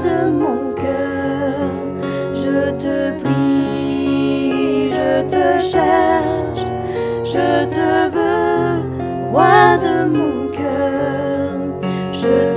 de mon cœur. Je te prie, je te cherche, je te veux, roi de mon cœur. Je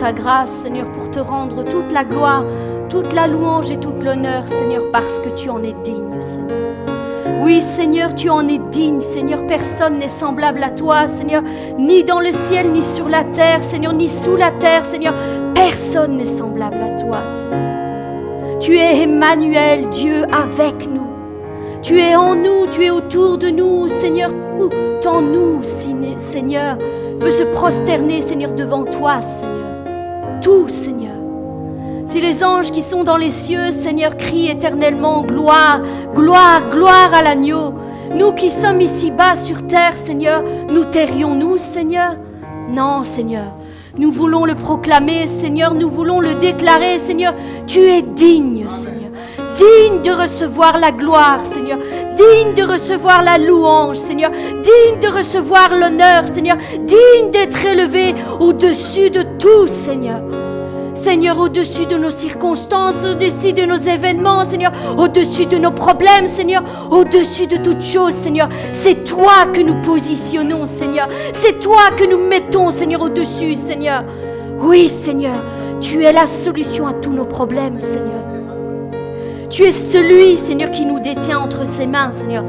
ta grâce, Seigneur, pour te rendre toute la gloire, toute la louange et toute l'honneur, Seigneur, parce que tu en es digne, Seigneur. Oui, Seigneur, tu en es digne, Seigneur. Personne n'est semblable à toi, Seigneur, ni dans le ciel, ni sur la terre, Seigneur, ni sous la terre, Seigneur. Personne n'est semblable à toi, Seigneur. Tu es Emmanuel, Dieu avec nous. Tu es en nous, tu es autour de nous, Seigneur. Tout en nous, Seigneur, veut se prosterner, Seigneur, devant toi, Seigneur. Tout, Seigneur. Si les anges qui sont dans les cieux, Seigneur, crient éternellement gloire, gloire, gloire à l'agneau, nous qui sommes ici-bas sur terre, Seigneur, nous tairions-nous, Seigneur? Non, Seigneur. Nous voulons le proclamer, Seigneur, nous voulons le déclarer, Seigneur. Tu es digne, Seigneur. Digne de recevoir la gloire, Seigneur. Digne de recevoir la louange, Seigneur. Digne de recevoir l'honneur, Seigneur. Digne d'être élevé au-dessus de tout, Seigneur. Seigneur, au-dessus de nos circonstances, au-dessus de nos événements, Seigneur, au-dessus de nos problèmes, Seigneur, au-dessus de toutes choses, Seigneur. C'est toi que nous positionnons, Seigneur. C'est toi que nous mettons, Seigneur, au-dessus, Seigneur. Oui, Seigneur, tu es la solution à tous nos problèmes, Seigneur. Tu es celui, Seigneur, qui nous détient entre ses mains, Seigneur.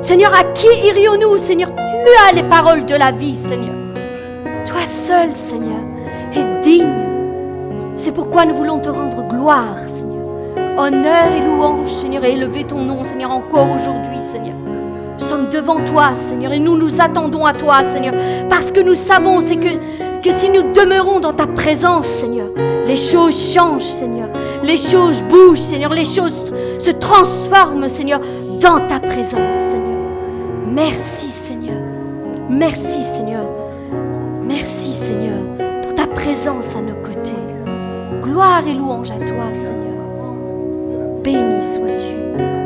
Seigneur, à qui irions-nous, Seigneur? Tu as les paroles de la vie, Seigneur. Toi seul, Seigneur, es digne. C'est pourquoi nous voulons te rendre gloire, Seigneur. Honneur et louange, Seigneur, et élever ton nom, Seigneur, encore aujourd'hui, Seigneur. Nous sommes devant toi, Seigneur, et nous nous attendons à toi, Seigneur, parce que nous savons, c'est que, que si nous demeurons dans ta présence, Seigneur, les choses changent, Seigneur. Les choses bougent, Seigneur. Les choses se transforment, Seigneur, dans ta présence, Seigneur. Merci, Seigneur. Merci, Seigneur. Merci, Seigneur, pour ta présence à nos côtés. Gloire et louange à toi, Seigneur. Béni sois-tu.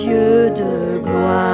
Dieu de gloire,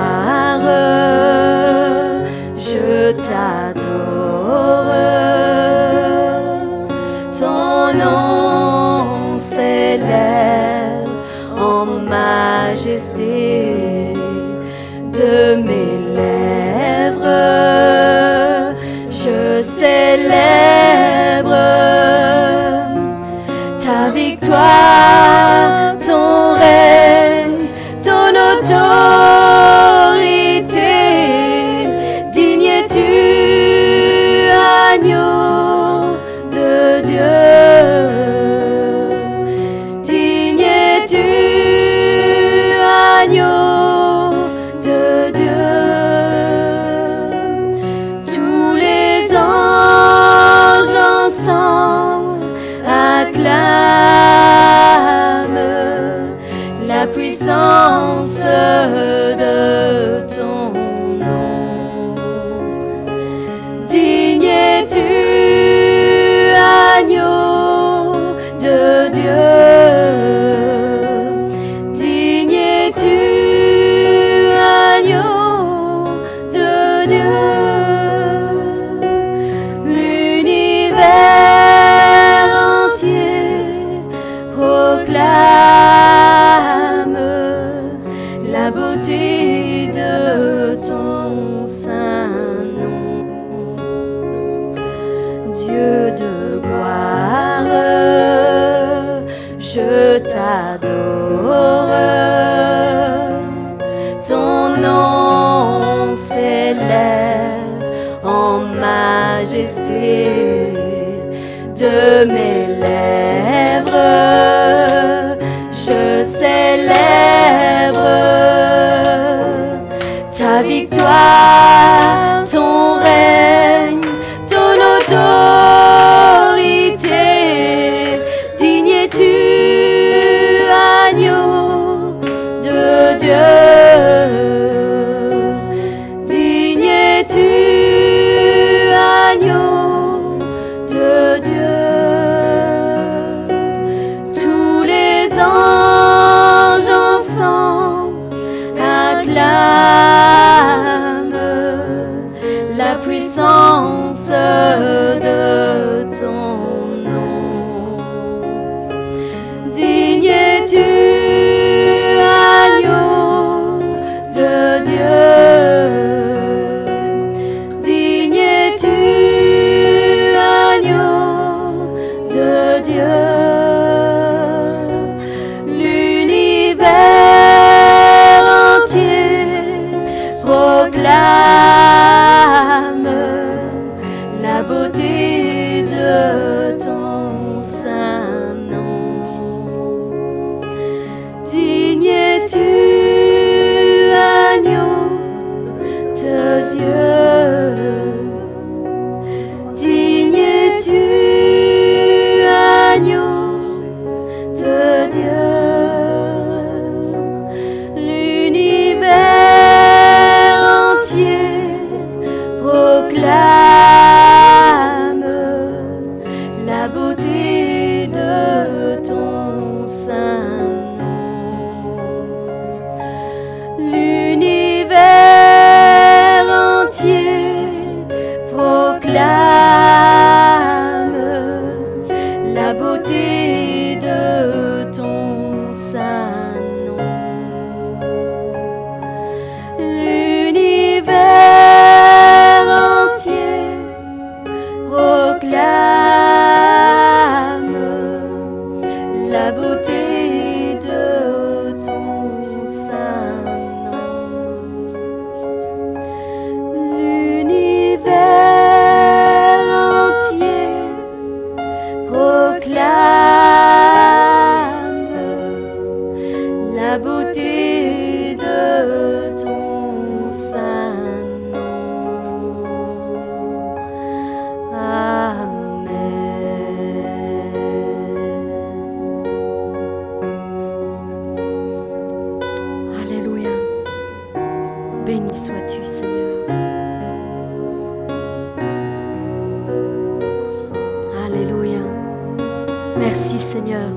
Merci Seigneur.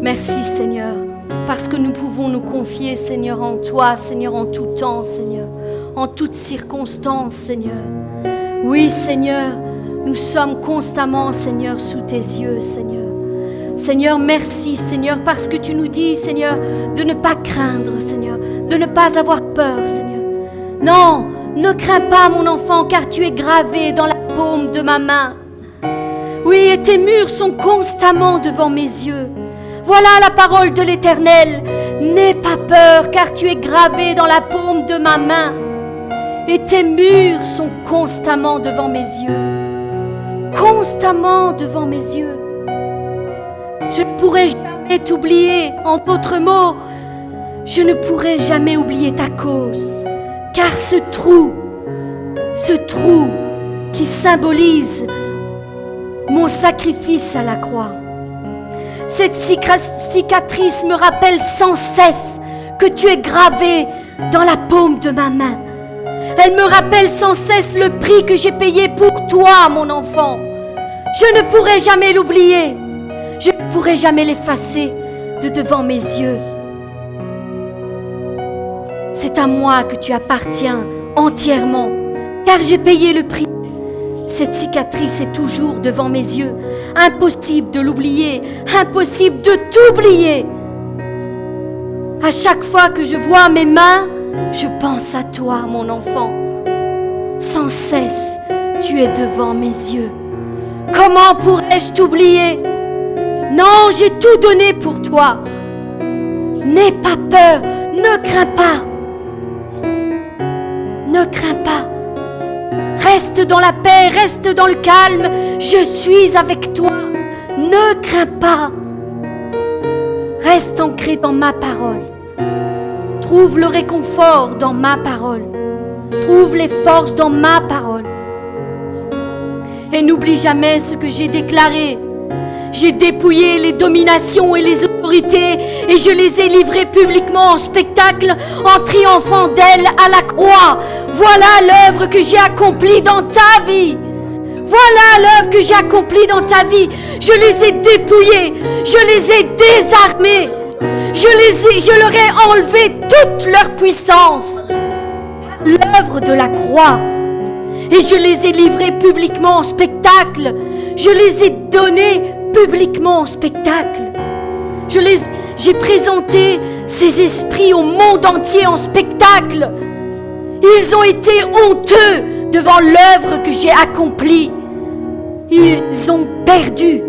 Merci Seigneur, parce que nous pouvons nous confier Seigneur en toi, Seigneur en tout temps, Seigneur, en toutes circonstances, Seigneur. Oui Seigneur, nous sommes constamment Seigneur sous tes yeux, Seigneur. Seigneur, merci Seigneur, parce que tu nous dis Seigneur de ne pas craindre Seigneur, de ne pas avoir peur Seigneur. Non, ne crains pas mon enfant, car tu es gravé dans la paume de ma main. Oui, et tes murs sont constamment devant mes yeux. Voilà la parole de l'Éternel. N'aie pas peur, car tu es gravé dans la paume de ma main. Et tes murs sont constamment devant mes yeux. Constamment devant mes yeux. Je ne pourrai jamais t'oublier. En d'autres mots, je ne pourrai jamais oublier ta cause. Car ce trou, ce trou qui symbolise sacrifice à la croix, cette cicatrice me rappelle sans cesse que tu es gravé dans la paume de ma main. Elle me rappelle sans cesse le prix que j'ai payé pour toi, mon enfant. Je ne pourrai jamais l'oublier. Je ne pourrai jamais l'effacer de devant mes yeux. C'est à moi que tu appartiens entièrement, car j'ai payé le prix. Cette cicatrice est toujours devant mes yeux. Impossible de l'oublier, impossible de t'oublier. À chaque fois que je vois mes mains, je pense à toi, mon enfant. Sans cesse, tu es devant mes yeux. Comment pourrais-je t'oublier? Non, j'ai tout donné pour toi. N'aie pas peur, ne crains pas. Ne crains pas. Reste dans la paix, reste dans le calme. Je suis avec toi. Ne crains pas. Reste ancré dans ma parole. Trouve le réconfort dans ma parole. Trouve les forces dans ma parole. Et n'oublie jamais ce que j'ai déclaré. J'ai dépouillé les dominations et les autorités et je les ai livrées publiquement en spectacle en triomphant d'elles à la croix. Voilà l'œuvre que j'ai accomplie dans ta vie. Voilà l'œuvre que j'ai accomplie dans ta vie. Je les ai dépouillées, je les ai désarmées, je, les je leur ai enlevé toute leur puissance. L'œuvre de la croix. Et je les ai livrées publiquement en spectacle. Je les ai données publiquement en spectacle. J'ai présenté ces esprits au monde entier en spectacle. Ils ont été honteux devant l'œuvre que j'ai accomplie. Ils ont perdu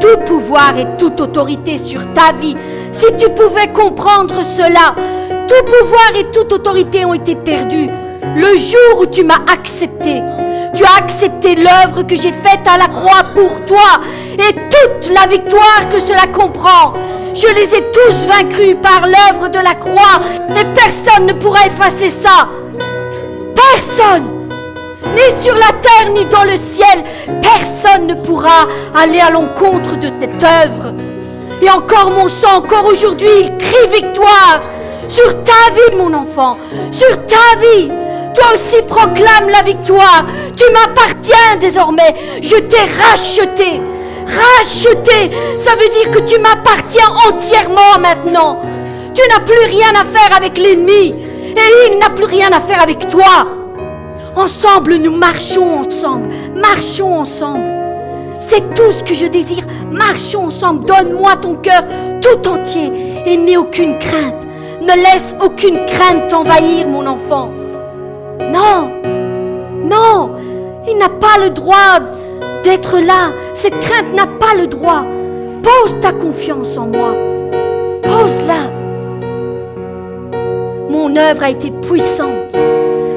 tout pouvoir et toute autorité sur ta vie. Si tu pouvais comprendre cela, tout pouvoir et toute autorité ont été perdus le jour où tu m'as accepté. Tu as accepté l'œuvre que j'ai faite à la croix pour toi et toute la victoire que cela comprend. Je les ai tous vaincus par l'œuvre de la croix et personne ne pourra effacer ça. Personne ni sur la terre ni dans le ciel, personne ne pourra aller à l'encontre de cette œuvre. Et encore mon sang, encore aujourd'hui, il crie victoire sur ta vie, mon enfant, sur ta vie. Toi aussi proclame la victoire. Tu m'appartiens désormais. Je t'ai racheté. Racheté, ça veut dire que tu m'appartiens entièrement maintenant. Tu n'as plus rien à faire avec l'ennemi. Et il n'a plus rien à faire avec toi. Ensemble, nous marchons ensemble. Marchons ensemble. C'est tout ce que je désire. Marchons ensemble. Donne-moi ton cœur tout entier et n'aie aucune crainte. Ne laisse aucune crainte t'envahir, mon enfant. Non, non, il n'a pas le droit d'être là. Cette crainte n'a pas le droit. Pose ta confiance en moi. Pose-la. Mon œuvre a été puissante.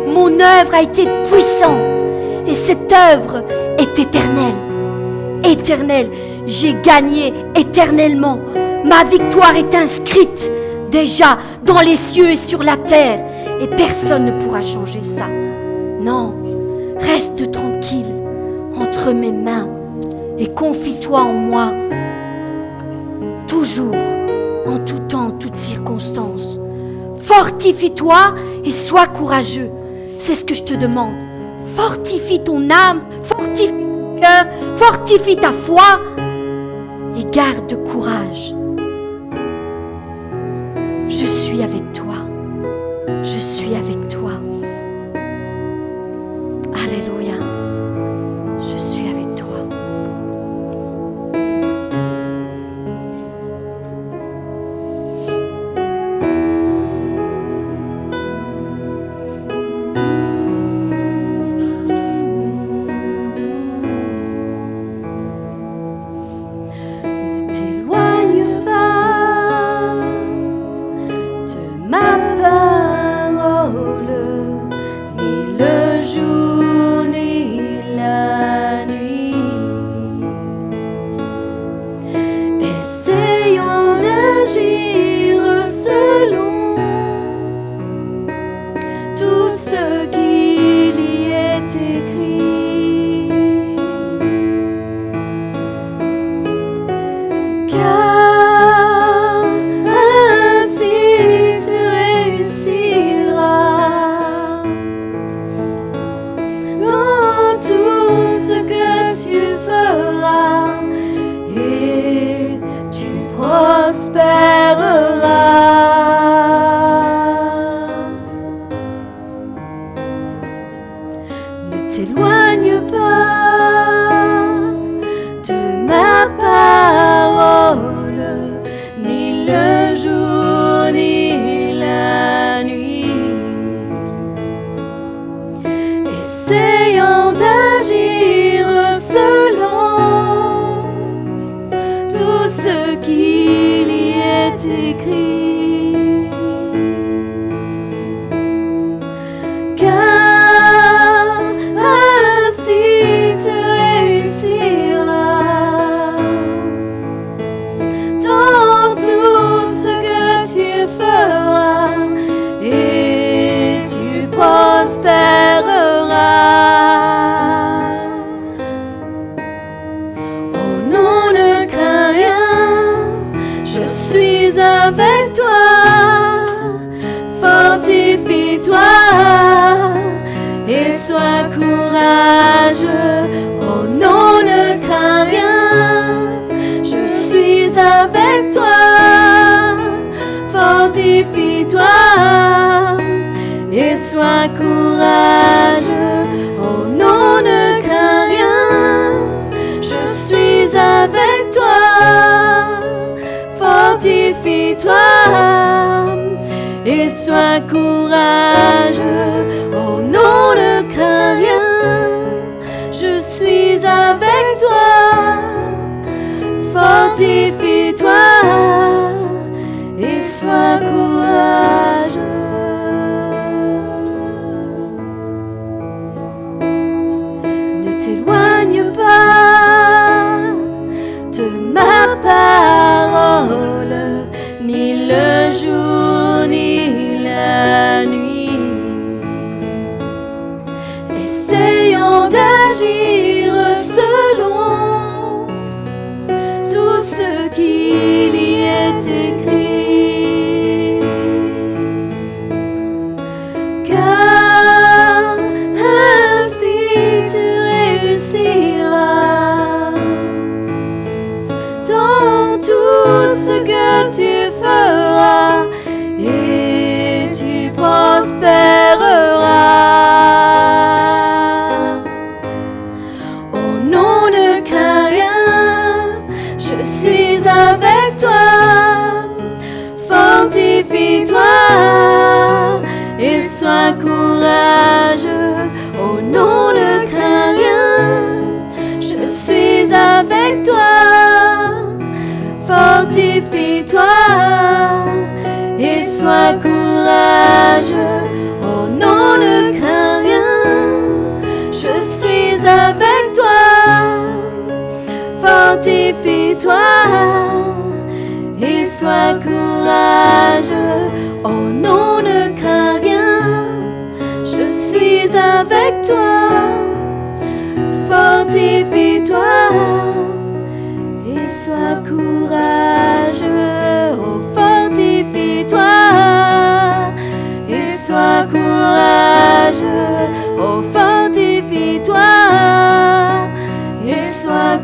Mon œuvre a été puissante. Et cette œuvre est éternelle. Éternelle. J'ai gagné éternellement. Ma victoire est inscrite déjà dans les cieux et sur la terre. Et personne ne pourra changer ça. Non, reste tranquille entre mes mains et confie-toi en moi. Toujours, en tout temps, en toutes circonstances. Fortifie-toi et sois courageux. C'est ce que je te demande. Fortifie ton âme, fortifie ton cœur, fortifie ta foi et garde courage. Je suis avec toi. Je suis avec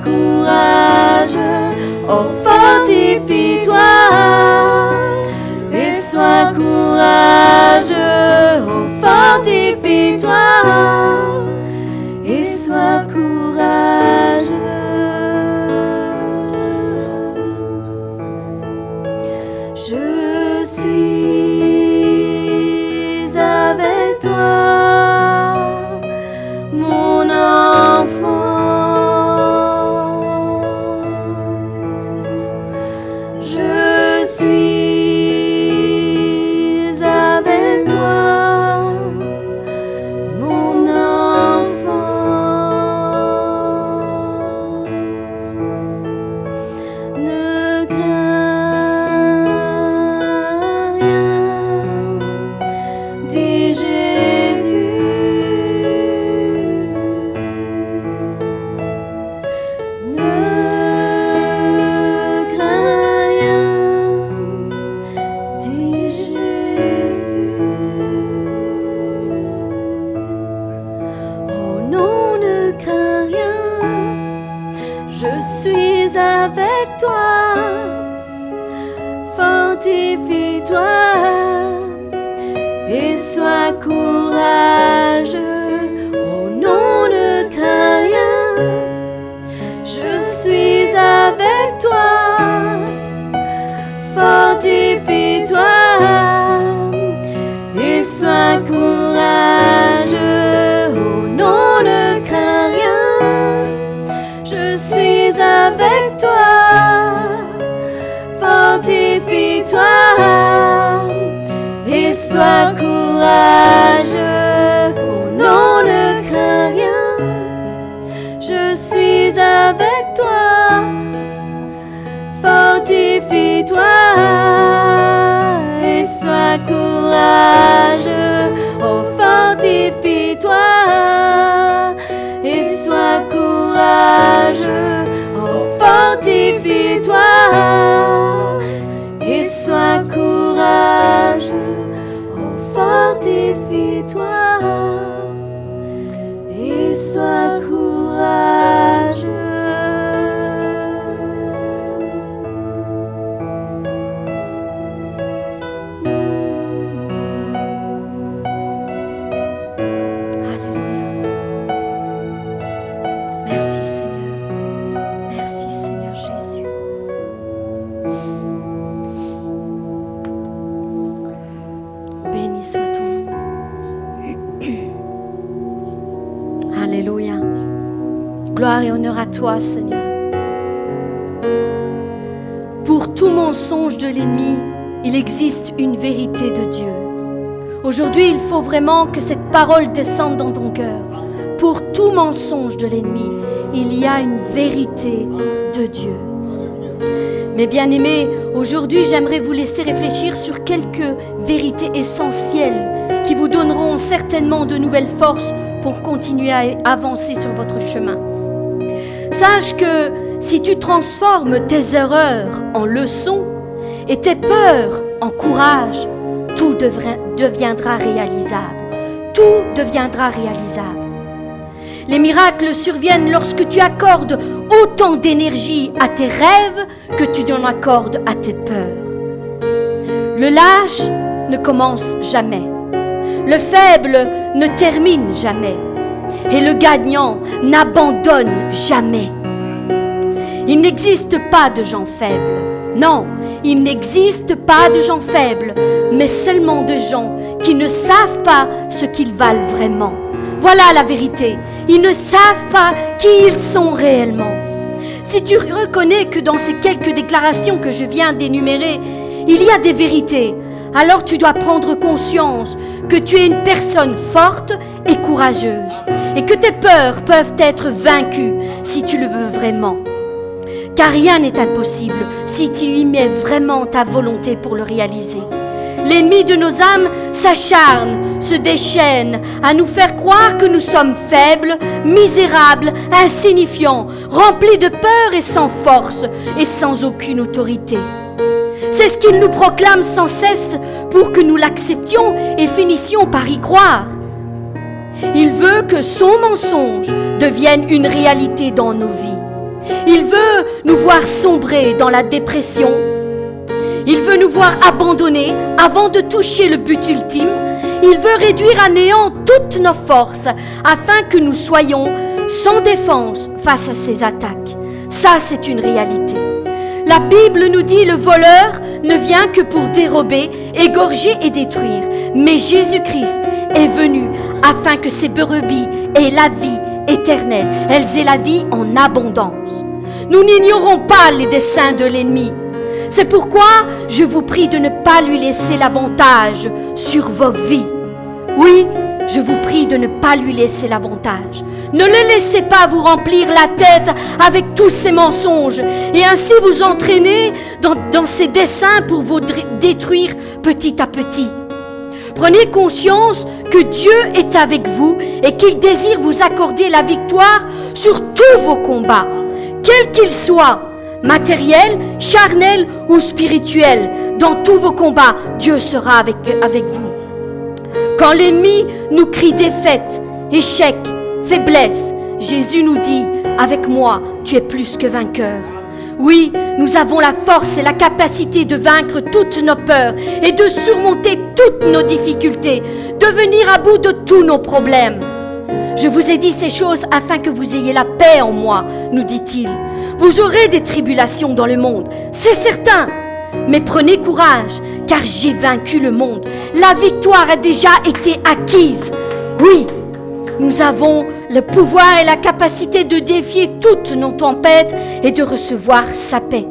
sois courageux. Oh, bien-aimés, aujourd'hui j'aimerais vous laisser réfléchir sur quelques vérités essentielles qui vous donneront certainement de nouvelles forces pour continuer à avancer sur votre chemin. Sache que si tu transformes tes erreurs en leçons et tes peurs en courage, tout deviendra réalisable. Tout deviendra réalisable. Les miracles surviennent lorsque tu accordes d'énergie à tes rêves que tu n'en accordes à tes peurs. Le lâche ne commence jamais. Le faible ne termine jamais. Et le gagnant n'abandonne jamais. Il n'existe pas de gens faibles. Non, il n'existe pas de gens faibles, mais seulement de gens qui ne savent pas ce qu'ils valent vraiment. Voilà la vérité. Ils ne savent pas qui ils sont réellement. Si tu reconnais que dans ces quelques déclarations que je viens d'énumérer, il y a des vérités, alors tu dois prendre conscience que tu es une personne forte et courageuse et que tes peurs peuvent être vaincues si tu le veux vraiment. Car rien n'est impossible si tu y mets vraiment ta volonté pour le réaliser. L'ennemi de nos âmes s'acharne, se déchaîne à nous faire croire que nous sommes faibles, misérables, insignifiants, remplis de peur et sans force et sans aucune autorité. C'est ce qu'il nous proclame sans cesse pour que nous l'acceptions et finissions par y croire. Il veut que son mensonge devienne une réalité dans nos vies. Il veut nous voir sombrer dans la dépression. Il veut nous voir abandonner avant de toucher le but ultime. Il veut réduire à néant toutes nos forces afin que nous soyons sans défense face à ses attaques. Ça, c'est une réalité. La Bible nous dit le voleur ne vient que pour dérober, égorger et détruire. Mais Jésus-Christ est venu afin que ses brebis aient la vie éternelle. Elles aient la vie en abondance. Nous n'ignorons pas les desseins de l'ennemi. C'est pourquoi je vous prie de ne pas lui laisser l'avantage sur vos vies. Oui, je vous prie de ne pas lui laisser l'avantage. Ne le laissez pas vous remplir la tête avec tous ces mensonges et ainsi vous entraîner dans, dans ces desseins pour vous détruire petit à petit. Prenez conscience que Dieu est avec vous et qu'il désire vous accorder la victoire sur tous vos combats, quels qu'ils soient, matériels, charnels ou spirituels. Dans tous vos combats, Dieu sera avec vous. Quand l'ennemi nous crie défaite, échec, faiblesse, Jésus nous dit, avec moi, tu es plus que vainqueur. Oui, nous avons la force et la capacité de vaincre toutes nos peurs et de surmonter toutes nos difficultés, de venir à bout de tous nos problèmes. Je vous ai dit ces choses afin que vous ayez la paix en moi, nous dit-il. Vous aurez des tribulations dans le monde, c'est certain. Mais prenez courage, car j'ai vaincu le monde. La victoire a déjà été acquise. Oui, nous avons le pouvoir et la capacité de défier toutes nos tempêtes et de recevoir sa paix.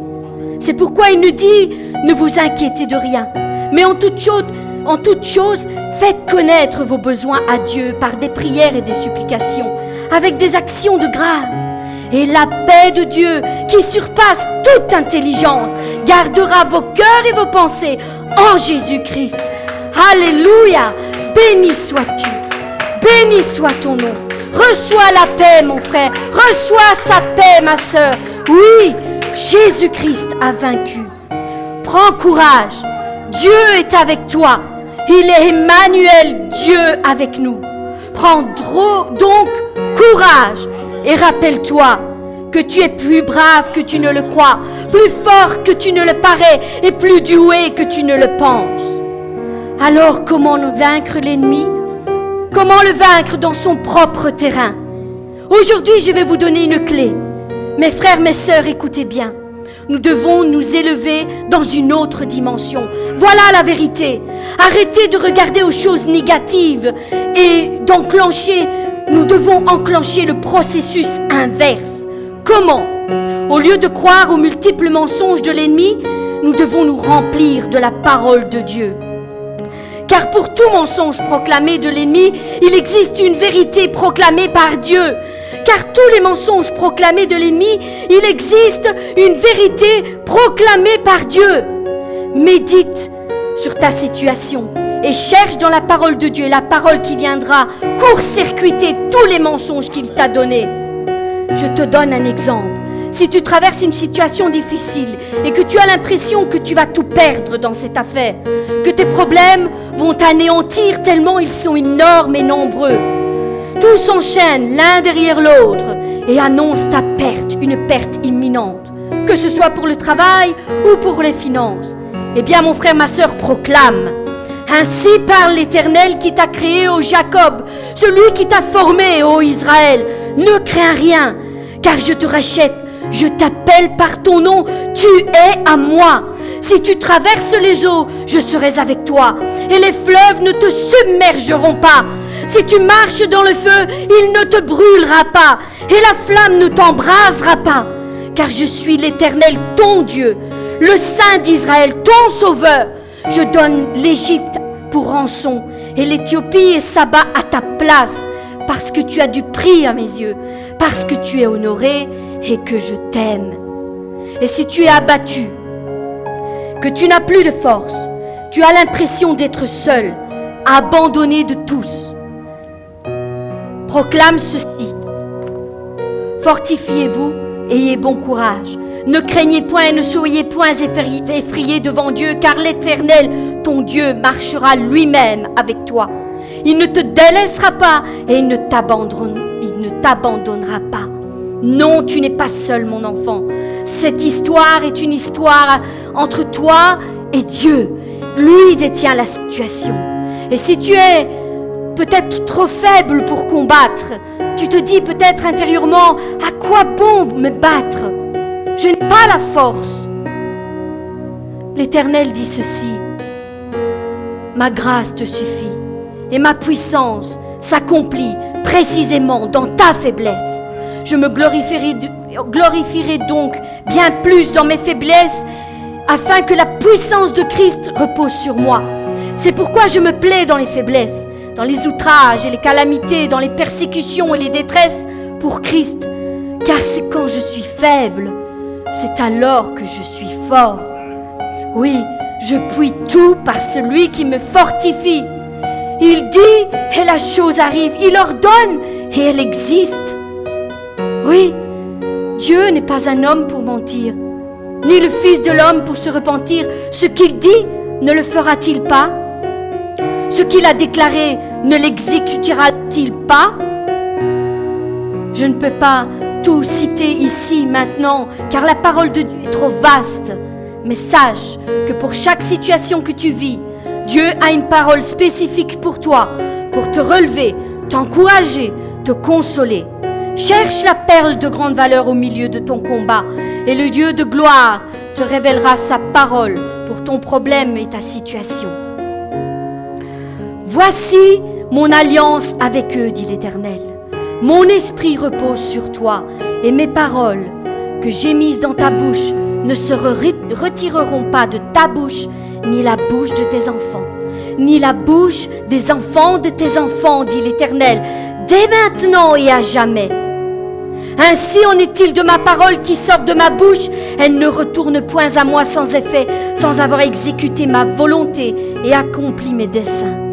C'est pourquoi il nous dit, ne vous inquiétez de rien, mais en toute chose, en toute chose, faites connaître vos besoins à Dieu par des prières et des supplications, avec des actions de grâce. Et la paix de Dieu, qui surpasse toute intelligence, gardera vos cœurs et vos pensées en Jésus-Christ. Alléluia. Béni sois-tu. Béni soit ton nom. Reçois la paix, mon frère. Reçois sa paix, ma soeur. Oui, Jésus-Christ a vaincu. Prends courage. Dieu est avec toi. Il est Emmanuel, Dieu avec nous. Prends donc courage et rappelle-toi que tu es plus brave que tu ne le crois, plus fort que tu ne le parais et plus doué que tu ne le penses. Alors comment nous vaincre l'ennemi? Comment le vaincre dans son propre terrain? Aujourd'hui, je vais vous donner une clé. Mes frères, mes sœurs, écoutez bien. Nous devons nous élever dans une autre dimension. Voilà la vérité. Arrêtez de regarder aux choses négatives et d'enclencher nous devons enclencher le processus inverse. Comment? Au lieu de croire aux multiples mensonges de l'ennemi, nous devons nous remplir de la parole de Dieu. Car pour tout mensonge proclamé de l'ennemi, il existe une vérité proclamée par Dieu. Car tous les mensonges proclamés de l'ennemi, il existe une vérité proclamée par Dieu. Médite sur ta situation et cherche dans la parole de Dieu la parole qui viendra court-circuiter tous les mensonges qu'il t'a donnés. Je te donne un exemple. Si tu traverses une situation difficile et que tu as l'impression que tu vas tout perdre dans cette affaire, que tes problèmes vont t'anéantir tellement ils sont énormes et nombreux, tout s'enchaîne l'un derrière l'autre et annonce ta perte, une perte imminente, que ce soit pour le travail ou pour les finances. Eh bien, mon frère, ma soeur, proclame. Ainsi parle l'Éternel qui t'a créé, ô Jacob, celui qui t'a formé, ô Israël. Ne crains rien, car je te rachète, je t'appelle par ton nom, tu es à moi. Si tu traverses les eaux, je serai avec toi, et les fleuves ne te submergeront pas. Si tu marches dans le feu, il ne te brûlera pas, et la flamme ne t'embrasera pas, car je suis l'Éternel, ton Dieu, le Saint d'Israël, ton Sauveur. Je donne l'Égypte pour rançon, et l'Éthiopie et Saba à ta place, parce que tu as du prix à mes yeux, parce que tu es honoré et que je t'aime. Et si tu es abattu, que tu n'as plus de force, tu as l'impression d'être seul, abandonné de tous, proclame ceci. Fortifiez-vous, ayez bon courage. Ne craignez point et ne soyez point effrayés devant Dieu, car l'Éternel, ton Dieu, marchera lui-même avec toi. Il ne te délaissera pas et il ne t'abandonnera pas. Non, tu n'es pas seul, mon enfant. Cette histoire est une histoire entre toi et Dieu. Lui détient la situation. Et si tu es peut-être trop faible pour combattre, tu te dis peut-être intérieurement, à quoi bon me battre? Je n'ai pas la force. L'Éternel dit ceci, ma grâce te suffit et ma puissance s'accomplit précisément dans ta faiblesse. Je me glorifierai, glorifierai donc bien plus dans mes faiblesses afin que la puissance de Christ repose sur moi. C'est pourquoi je me plais dans les faiblesses, dans les outrages et les calamités, dans les persécutions et les détresses pour Christ. Car c'est quand je suis faible, c'est alors que je suis fort. Oui, je puis tout par celui qui me fortifie. Il dit et la chose arrive. Il ordonne et elle existe. Oui, Dieu n'est pas un homme pour mentir, ni le Fils de l'homme pour se repentir. Ce qu'il dit, ne le fera-t-il pas? Ce qu'il a déclaré, ne l'exécutera-t-il pas? Je ne peux pas tout citer ici maintenant, car la parole de Dieu est trop vaste. Mais sache que pour chaque situation que tu vis, Dieu a une parole spécifique pour toi, pour te relever, t'encourager, te consoler. Cherche la perle de grande valeur au milieu de ton combat, et le Dieu de gloire te révélera sa parole pour ton problème et ta situation. Voici mon alliance avec eux, dit l'Éternel. Mon esprit repose sur toi, et mes paroles que j'ai mises dans ta bouche ne se retireront pas de ta bouche, ni la bouche de tes enfants, ni la bouche des enfants de tes enfants, dit l'Éternel, dès maintenant et à jamais. Ainsi en est-il de ma parole qui sort de ma bouche, elle ne retourne point à moi sans effet, sans avoir exécuté ma volonté et accompli mes desseins.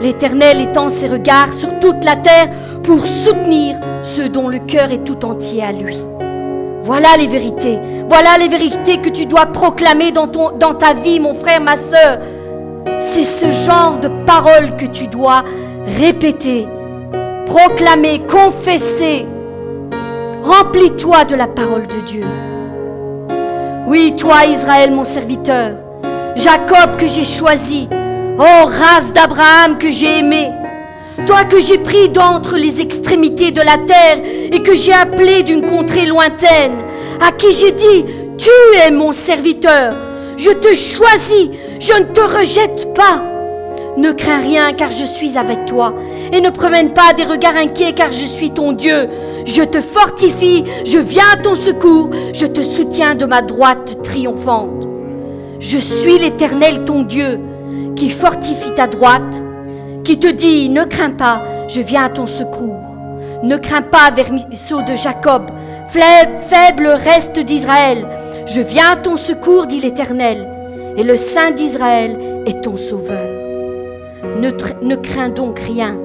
L'Éternel étend ses regards sur toute la terre pour soutenir ceux dont le cœur est tout entier à lui. Voilà les vérités, voilà les vérités que tu dois proclamer dans, ta vie, mon frère, ma soeur. C'est ce genre de paroles que tu dois répéter, proclamer, confesser. Remplis-toi de la parole de Dieu. Oui, toi Israël, mon serviteur, Jacob que j'ai choisi, oh race d'Abraham que j'ai aimé, toi que j'ai pris d'entre les extrémités de la terre et que j'ai appelé d'une contrée lointaine, à qui j'ai dit, tu es mon serviteur, je te choisis, je ne te rejette pas. Ne crains rien car je suis avec toi. Et ne promène pas des regards inquiets car je suis ton Dieu. Je te fortifie, je viens à ton secours, je te soutiens de ma droite triomphante. Je suis l'Éternel ton Dieu qui fortifie ta droite, qui te dit, ne crains pas, je viens à ton secours. Ne crains pas, vermisseau de Jacob, faible reste d'Israël. Je viens à ton secours, dit l'Éternel, et le Saint d'Israël est ton sauveur. Ne, ne crains donc rien,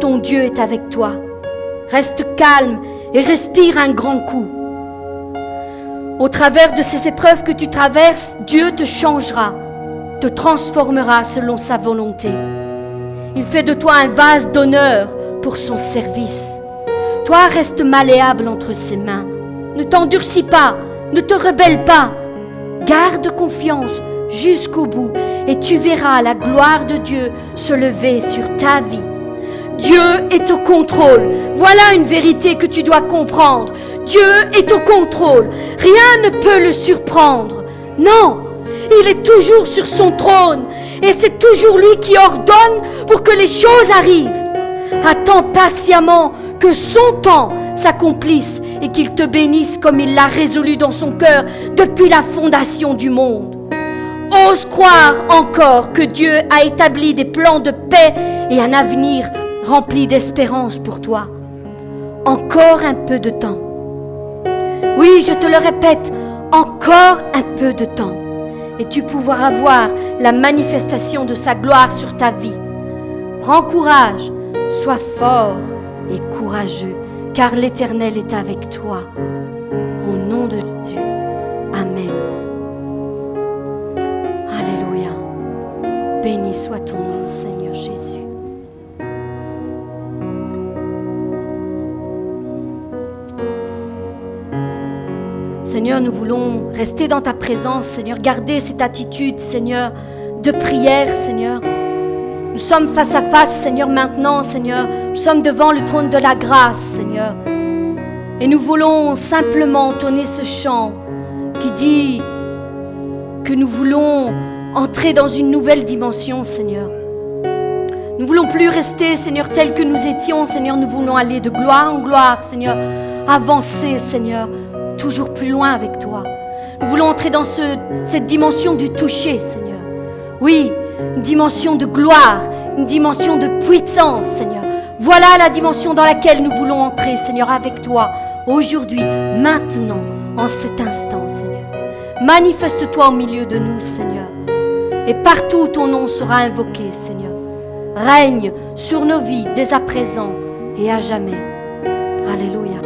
ton Dieu est avec toi. Reste calme et respire un grand coup. Au travers de ces épreuves que tu traverses, Dieu te changera, te transformera selon sa volonté. Il fait de toi un vase d'honneur pour son service. Toi, reste malléable entre ses mains. Ne t'endurcis pas, ne te rebelle pas. Garde confiance jusqu'au bout et tu verras la gloire de Dieu se lever sur ta vie. Dieu est au contrôle. Voilà une vérité que tu dois comprendre. Dieu est au contrôle. Rien ne peut le surprendre. Non, il est toujours sur son trône et c'est toujours lui qui ordonne pour que les choses arrivent. Attends patiemment que son temps s'accomplisse et qu'il te bénisse comme il l'a résolu dans son cœur depuis la fondation du monde. Ose croire encore que Dieu a établi des plans de paix et un avenir rempli d'espérance pour toi. Encore un peu de temps. Oui, je te le répète, encore un peu de temps. Et tu pourras avoir la manifestation de sa gloire sur ta vie. Prends courage, sois fort et courageux, car l'Éternel est avec toi. Au nom de Jésus. Amen. Alléluia. Béni soit ton nom, Seigneur Jésus. Seigneur, nous voulons rester dans ta présence, Seigneur, garder cette attitude, Seigneur, de prière, Seigneur. Nous sommes face à face, Seigneur, maintenant, Seigneur. Nous sommes devant le trône de la grâce, Seigneur. Et nous voulons simplement entonner ce chant qui dit que nous voulons entrer dans une nouvelle dimension, Seigneur. Nous voulons plus rester, Seigneur, tel que nous étions, Seigneur. Nous voulons aller de gloire en gloire, Seigneur. Avancer, Seigneur, toujours plus loin avec toi. Nous voulons entrer dans cette dimension du toucher, Seigneur. Oui, une dimension de gloire, une dimension de puissance, Seigneur. Voilà la dimension dans laquelle nous voulons entrer, Seigneur, avec toi, aujourd'hui, maintenant, en cet instant, Seigneur. Manifeste-toi au milieu de nous, Seigneur. Et partout ton nom sera invoqué, Seigneur. Règne sur nos vies dès à présent et à jamais. Alléluia.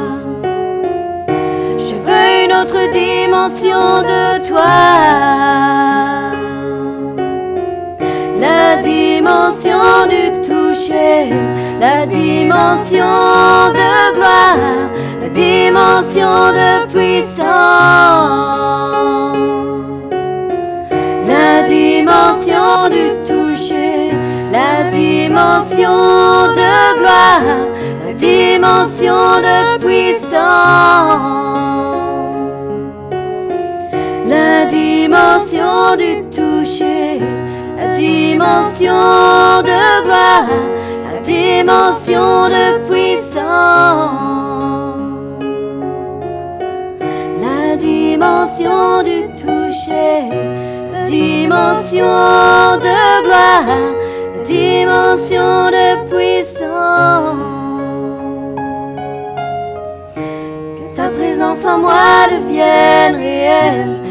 autre dimension de toi. La dimension du toucher, la dimension de gloire, la dimension de puissance. La dimension du toucher, la dimension de gloire, la dimension de puissance la dimension du toucher, la dimension de gloire, la dimension de puissance, la dimension du toucher, la dimension de gloire, la dimension de puissance. Que ta présence en moi devienne réelle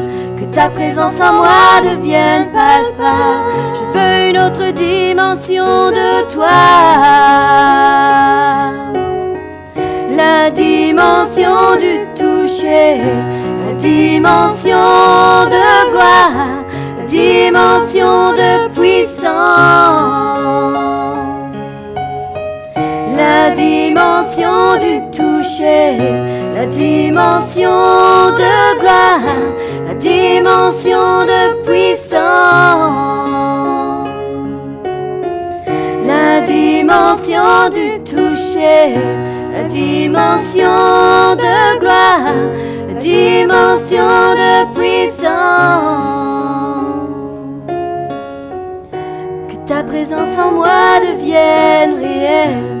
ta présence en moi devienne palpable. Je veux une autre dimension de toi. La dimension du toucher, la dimension de gloire, la dimension de puissance. Dimension du toucher, la dimension de gloire dimension de puissance, la dimension du toucher, la dimension de gloire, la dimension de puissance. Que ta présence en moi devienne réelle,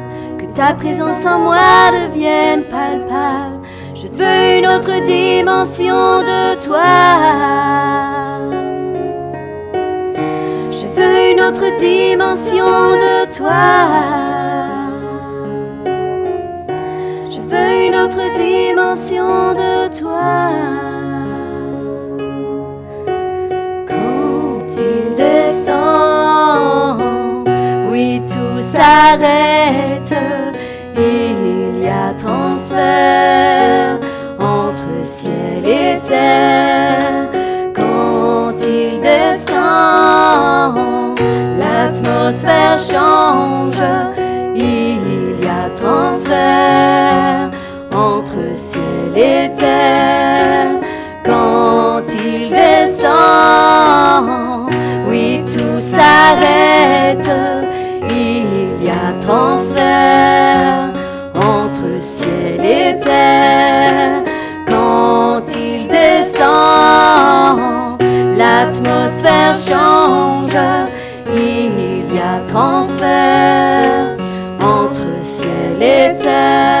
Ta présence en moi devienne palpable. Je veux une autre dimension de toi. Je veux une autre dimension de toi. Je veux une autre dimension de toi. Quand il descend, oui, Il y a transfert quand il descend, l'atmosphère change, il y a transfert entre ciel et terre. Transfert entre ciel et terre. L'atmosphère change, il y a transfert entre ciel et terre,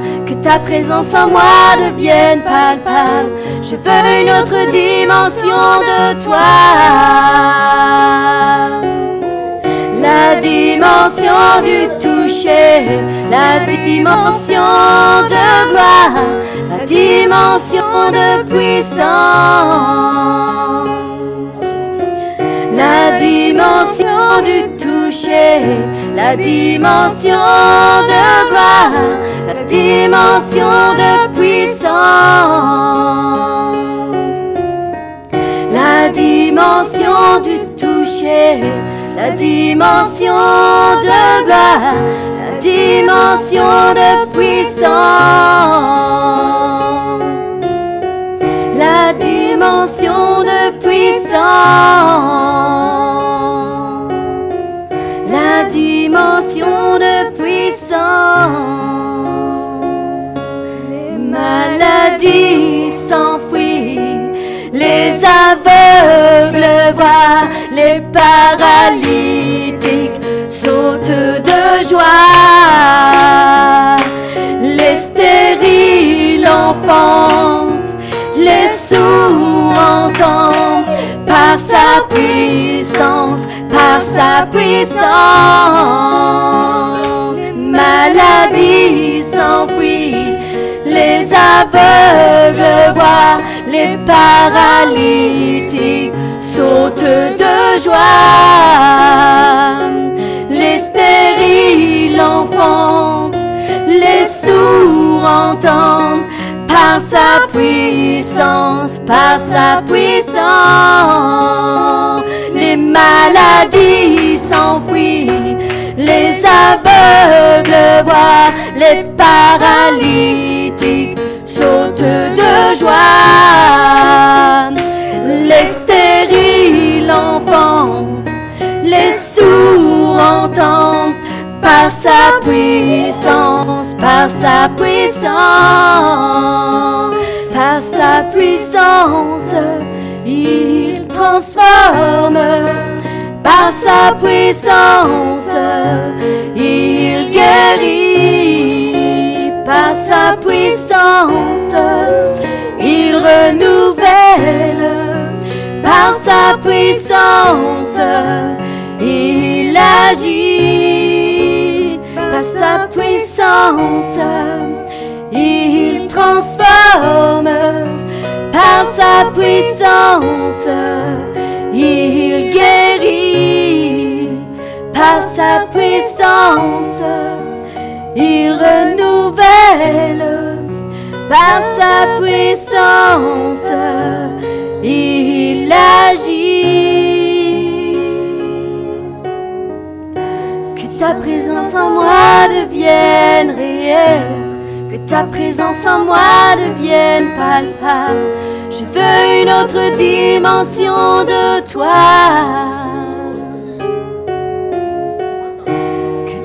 que ta présence en moi devienne palpable. Je veux une autre dimension de toi la dimension du toucher, la dimension de gloire, la dimension de puissance, la dimension du toucher, la dimension de gloire, dimension de puissance, la dimension du toucher, la dimension de gloire, la dimension de puissance, la dimension de puissance les aveugles voient, les paralytiques sautent de joie. Les stériles enfantent, les sourds entendent par sa puissance par sa puissance. Maladie s'enfuit, les aveugles voient, les paralytiques sautent de joie. Les stériles enfantent, les sourds entendent par sa puissance, par sa puissance les maladies s'enfuient, les aveugles voient, les paralytiques sautent de joie, les stériles enfantent, les sourds entendent. Par sa puissance, par sa puissance, par sa puissance il transforme. Par sa puissance, il guérit par sa puissance, il renouvelle par sa puissance, il agit par sa puissance, il transforme par sa puissance, il guérit. Par sa puissance, il renouvelle. Par sa puissance, il agit. Que ta présence en moi devienne réelle que ta présence en moi devienne palpable. Je veux une autre dimension de toi.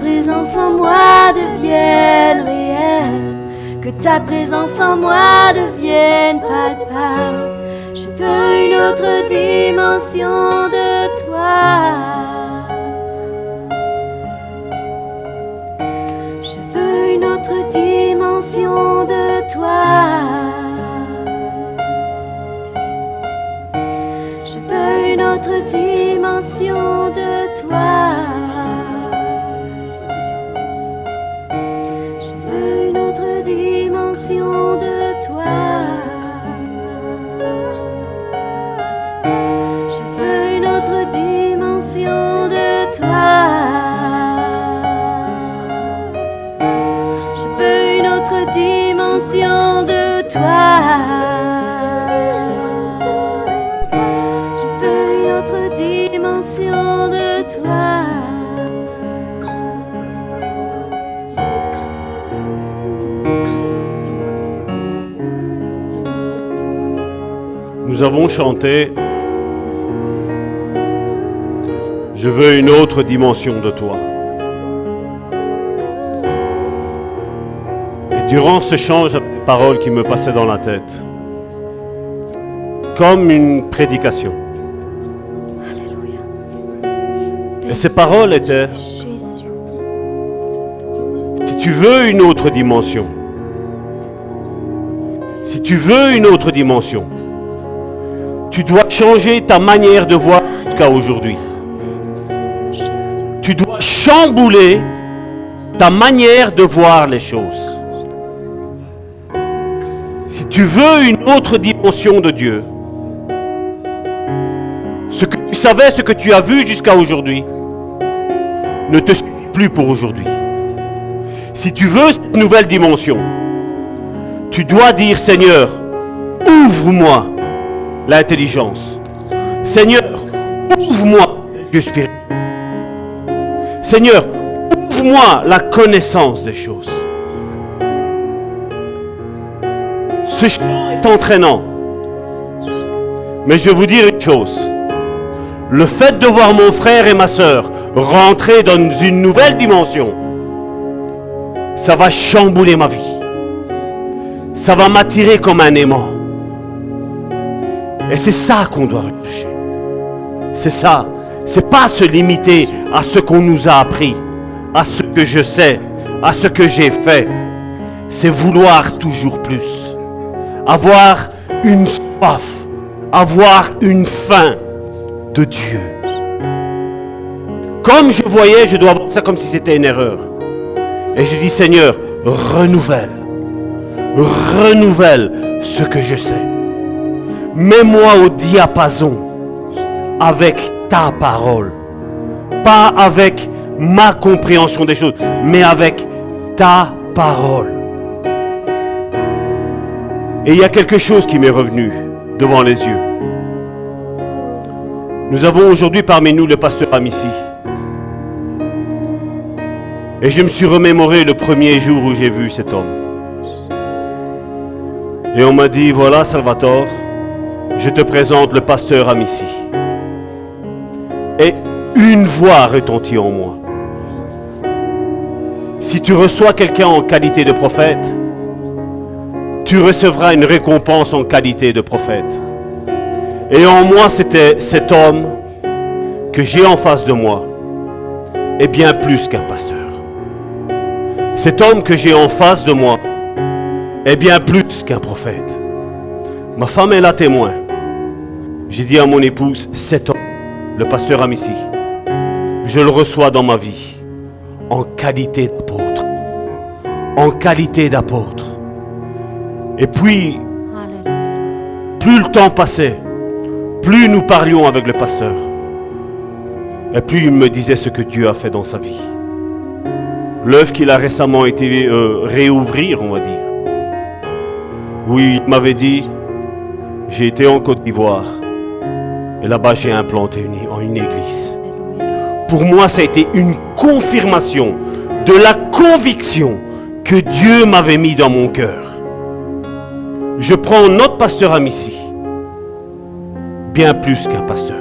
Présence en moi devienne réelle, que ta présence en moi devienne palpable. Je veux une autre dimension de toi. dimension de toi. Je veux une autre dimension de toi. Dimension de toi. Je veux une autre dimension de toi. de toi. Nous avons chanté Je veux une autre dimension de toi. Durant ce change, de parole qui me passait dans la tête, comme une prédication. Et ces paroles étaient, si tu veux une autre dimension, si tu veux une autre dimension, tu dois changer ta manière de voir jusqu'à aujourd'hui. Tu dois chambouler ta manière de voir les choses. Si tu veux une autre dimension de Dieu, ce que tu savais, ce que tu as vu jusqu'à aujourd'hui, ne te suffit plus pour aujourd'hui. Si tu veux cette nouvelle dimension, tu dois dire Seigneur, ouvre-moi l'intelligence. Seigneur, ouvre-moi les yeux. Seigneur, ouvre-moi la connaissance des choses. Ce chant est entraînant. Mais je vais vous dire une chose. Le fait de voir mon frère et ma soeur rentrer dans une nouvelle dimension, ça va chambouler ma vie. Ça va m'attirer comme un aimant. Et c'est ça qu'on doit rechercher. C'est ça. C'est pas se limiter à ce qu'on nous a appris, à ce que je sais, à ce que j'ai fait. C'est vouloir toujours plus. Avoir une soif, avoir une faim de Dieu. Comme je voyais, je dois voir ça comme si c'était une erreur. Et je dis, Seigneur, renouvelle. Renouvelle ce que je sais. Mets-moi au diapason avec ta parole. Pas avec ma compréhension des choses, mais avec ta parole. Et il y a quelque chose qui m'est revenu devant les yeux. Nous avons aujourd'hui parmi nous le pasteur Amici. Et je me suis remémoré le premier jour où j'ai vu cet homme. Et on m'a dit, voilà Salvatore, je te présente le pasteur Amici. Et une voix retentit en moi. Si tu reçois quelqu'un en qualité de prophète, tu recevras une récompense en qualité de prophète. Et en moi, c'était cet homme que j'ai en face de moi est bien plus qu'un pasteur. Cet homme que j'ai en face de moi est bien plus qu'un prophète. Ma femme est là témoin. J'ai dit à mon épouse, cet homme, le pasteur Amici, je le reçois dans ma vie en qualité d'apôtre. En qualité d'apôtre. Et puis, plus le temps passait, plus nous parlions avec le pasteur. Et plus il me disait ce que Dieu a fait dans sa vie. L'œuvre qu'il a récemment été euh, réouvrir, on va dire. Oui, il m'avait dit, j'ai été en Côte d'Ivoire. Et là-bas, j'ai implanté une, une église. Pour moi, ça a été une confirmation de la conviction que Dieu m'avait mis dans mon cœur. Je prends notre pasteur Amici, bien plus qu'un pasteur.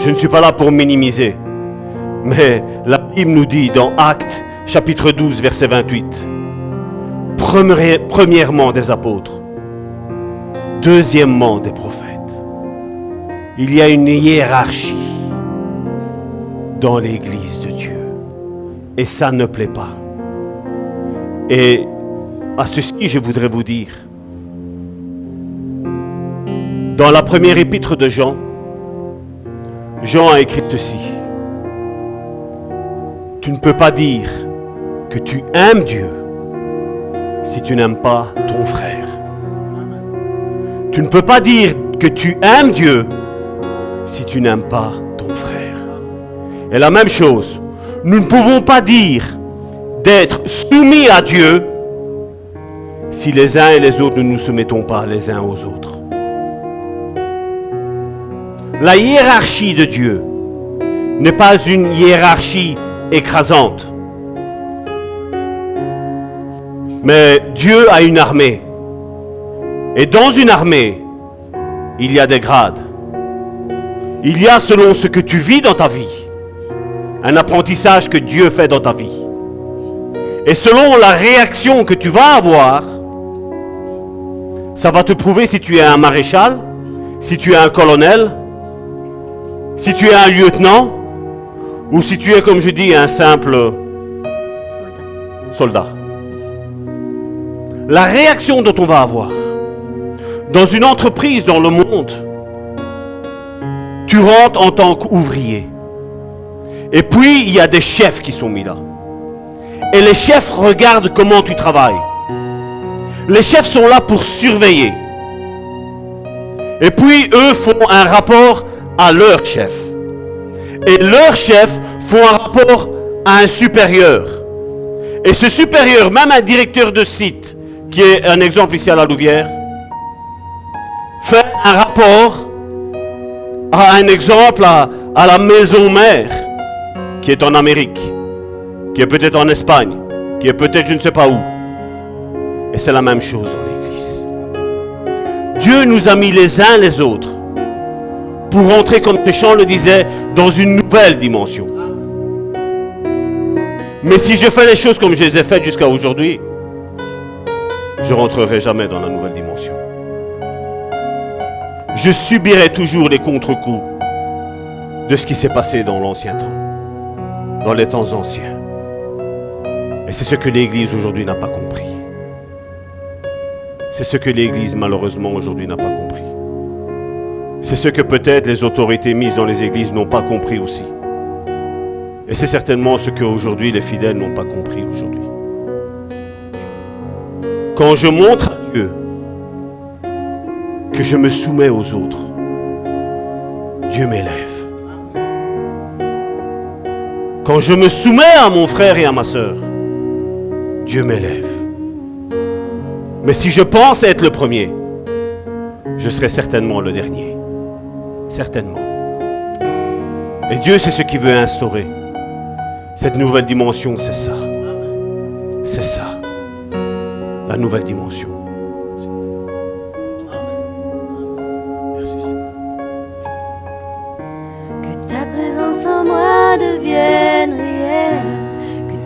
Je ne suis pas là pour minimiser, mais la Bible nous dit dans Actes chapitre 12 verset 28, Premier- premièrement des apôtres, deuxièmement des prophètes. Il y a une hiérarchie dans l'église de Dieu. Et ça ne plaît pas. Et à ceci, je voudrais vous dire, dans la première épître de Jean, Jean a écrit ceci. Tu ne peux pas dire que tu aimes Dieu si tu n'aimes pas ton frère. Tu ne peux pas dire que tu aimes Dieu si tu n'aimes pas ton frère. Et la même chose, nous ne pouvons pas dire d'être soumis à Dieu si les uns et les autres ne nous soumettons pas les uns aux autres. La hiérarchie de Dieu n'est pas une hiérarchie écrasante. Mais Dieu a une armée. Et dans une armée, il y a des grades. Il y a selon ce que tu vis dans ta vie, un apprentissage que Dieu fait dans ta vie. Et selon la réaction que tu vas avoir, ça va te prouver si tu es un maréchal, si tu es un colonel, si tu es un lieutenant, ou si tu es, comme je dis, un simple soldat. La réaction dont on va avoir dans une entreprise dans le monde, tu rentres en tant qu'ouvrier. Et puis, il y a des chefs qui sont mis là. Et les chefs regardent comment tu travailles. Les chefs sont là pour surveiller. Et puis, eux font un rapport à leur chef. Et leur chef font un rapport à un supérieur. Et ce supérieur, même un directeur de site, qui est un exemple ici à la Louvière, fait un rapport à un exemple à, la maison mère, qui est en Amérique, qui est peut-être en Espagne, qui est peut-être je ne sais pas où. Et c'est la même chose dans l'Église. Dieu nous a mis les uns les autres pour rentrer, comme chant le disait, dans une nouvelle dimension. Mais si je fais les choses comme je les ai faites jusqu'à aujourd'hui, je rentrerai jamais dans la nouvelle dimension. Je subirai toujours les contre-coups de ce qui s'est passé dans l'ancien temps, dans les temps anciens. Et c'est ce que l'Église aujourd'hui n'a pas compris. C'est ce que l'Église malheureusement aujourd'hui n'a pas compris. C'est ce que peut-être les autorités mises dans les églises n'ont pas compris aussi. Et c'est certainement ce que aujourd'hui les fidèles n'ont pas compris aujourd'hui. Quand je montre à Dieu que je me soumets aux autres, Dieu m'élève. Quand je me soumets à mon frère et à ma soeur, Dieu m'élève. Mais si je pense être le premier, je serai certainement le dernier. Certainement. Et Dieu, c'est ce qu'il veut instaurer. Cette nouvelle dimension, c'est ça. C'est ça. La nouvelle dimension.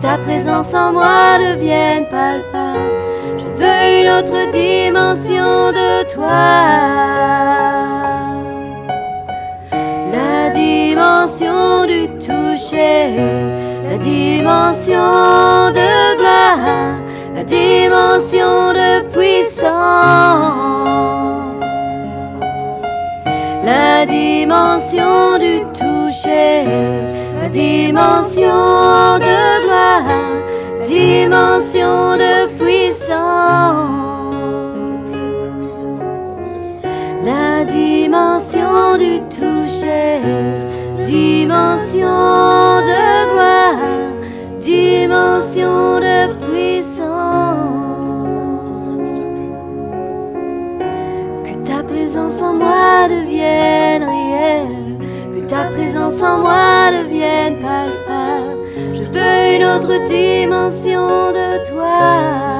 ta présence en moi devienne palpable. Je veux une autre dimension de toi dimension du toucher, la dimension de gloire, la dimension de puissance, la dimension du toucher, la dimension de gloire, dimension de puissance. La dimension du toucher dimension de gloire, dimension de puissance. Que ta présence en moi devienne que ta présence en moi devienne palpable. Je veux une autre dimension de toi.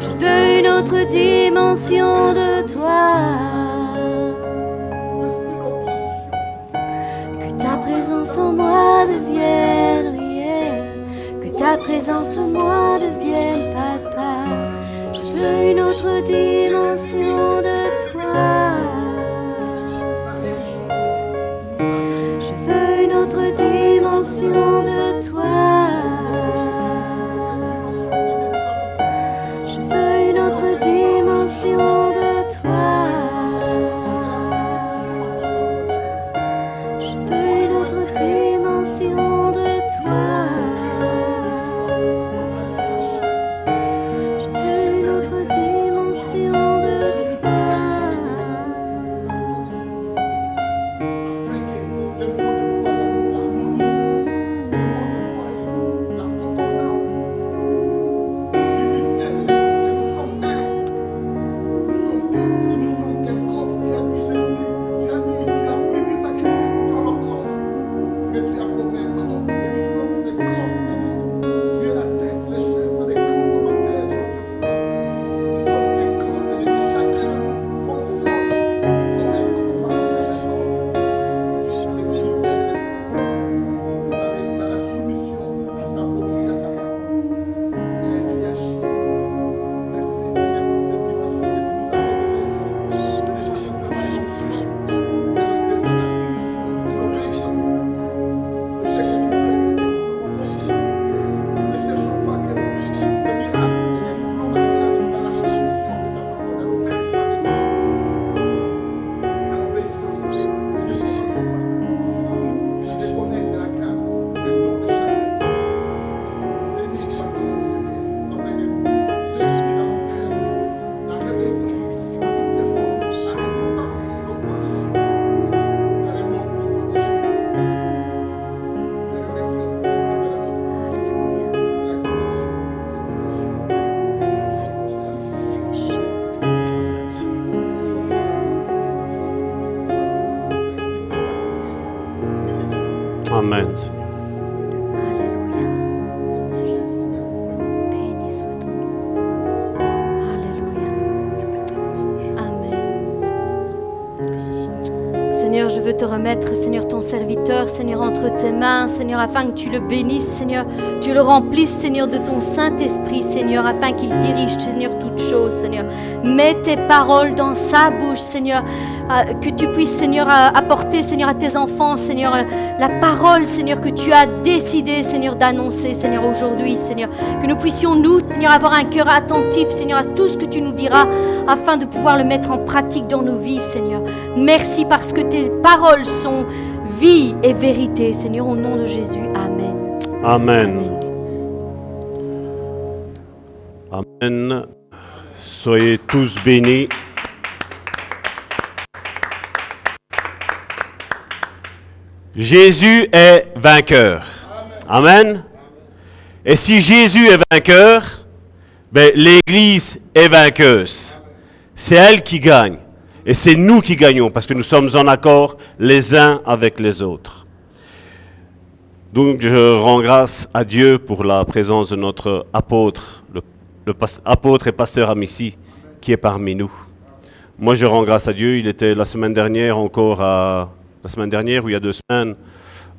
Je veux une autre dimension de toi. Que ta présence en moi devienne. Que ta présence en moi devienne papa. Je veux une autre dimension de toi. Seigneur, entre tes mains, Seigneur, afin que tu le bénisses, Seigneur, tu le remplisses, Seigneur, de ton Saint-Esprit, Seigneur, afin qu'il dirige, Seigneur, toutes choses, Seigneur. Mets tes paroles dans sa bouche, Seigneur, que tu puisses, Seigneur, apporter, Seigneur, à tes enfants, Seigneur, la parole, Seigneur, que tu as décidé, Seigneur, d'annoncer, Seigneur, aujourd'hui, Seigneur. Que nous puissions, nous, Seigneur, avoir un cœur attentif, Seigneur, à tout ce que tu nous diras, afin de pouvoir le mettre en pratique dans nos vies, Seigneur. Merci parce que tes paroles sont vie et vérité, Seigneur, au nom de Jésus. Amen. Amen. Amen. Soyez tous bénis. Jésus est vainqueur. Amen. Et si Jésus est vainqueur, ben, l'Église est vainqueuse. C'est elle qui gagne. Et c'est nous qui gagnons parce que nous sommes en accord les uns avec les autres. Donc je rends grâce à Dieu pour la présence de notre apôtre, le, apôtre et pasteur Amici, qui est parmi nous. Moi je rends grâce à Dieu. Il était la semaine dernière encore à la semaine dernière ou il y a deux semaines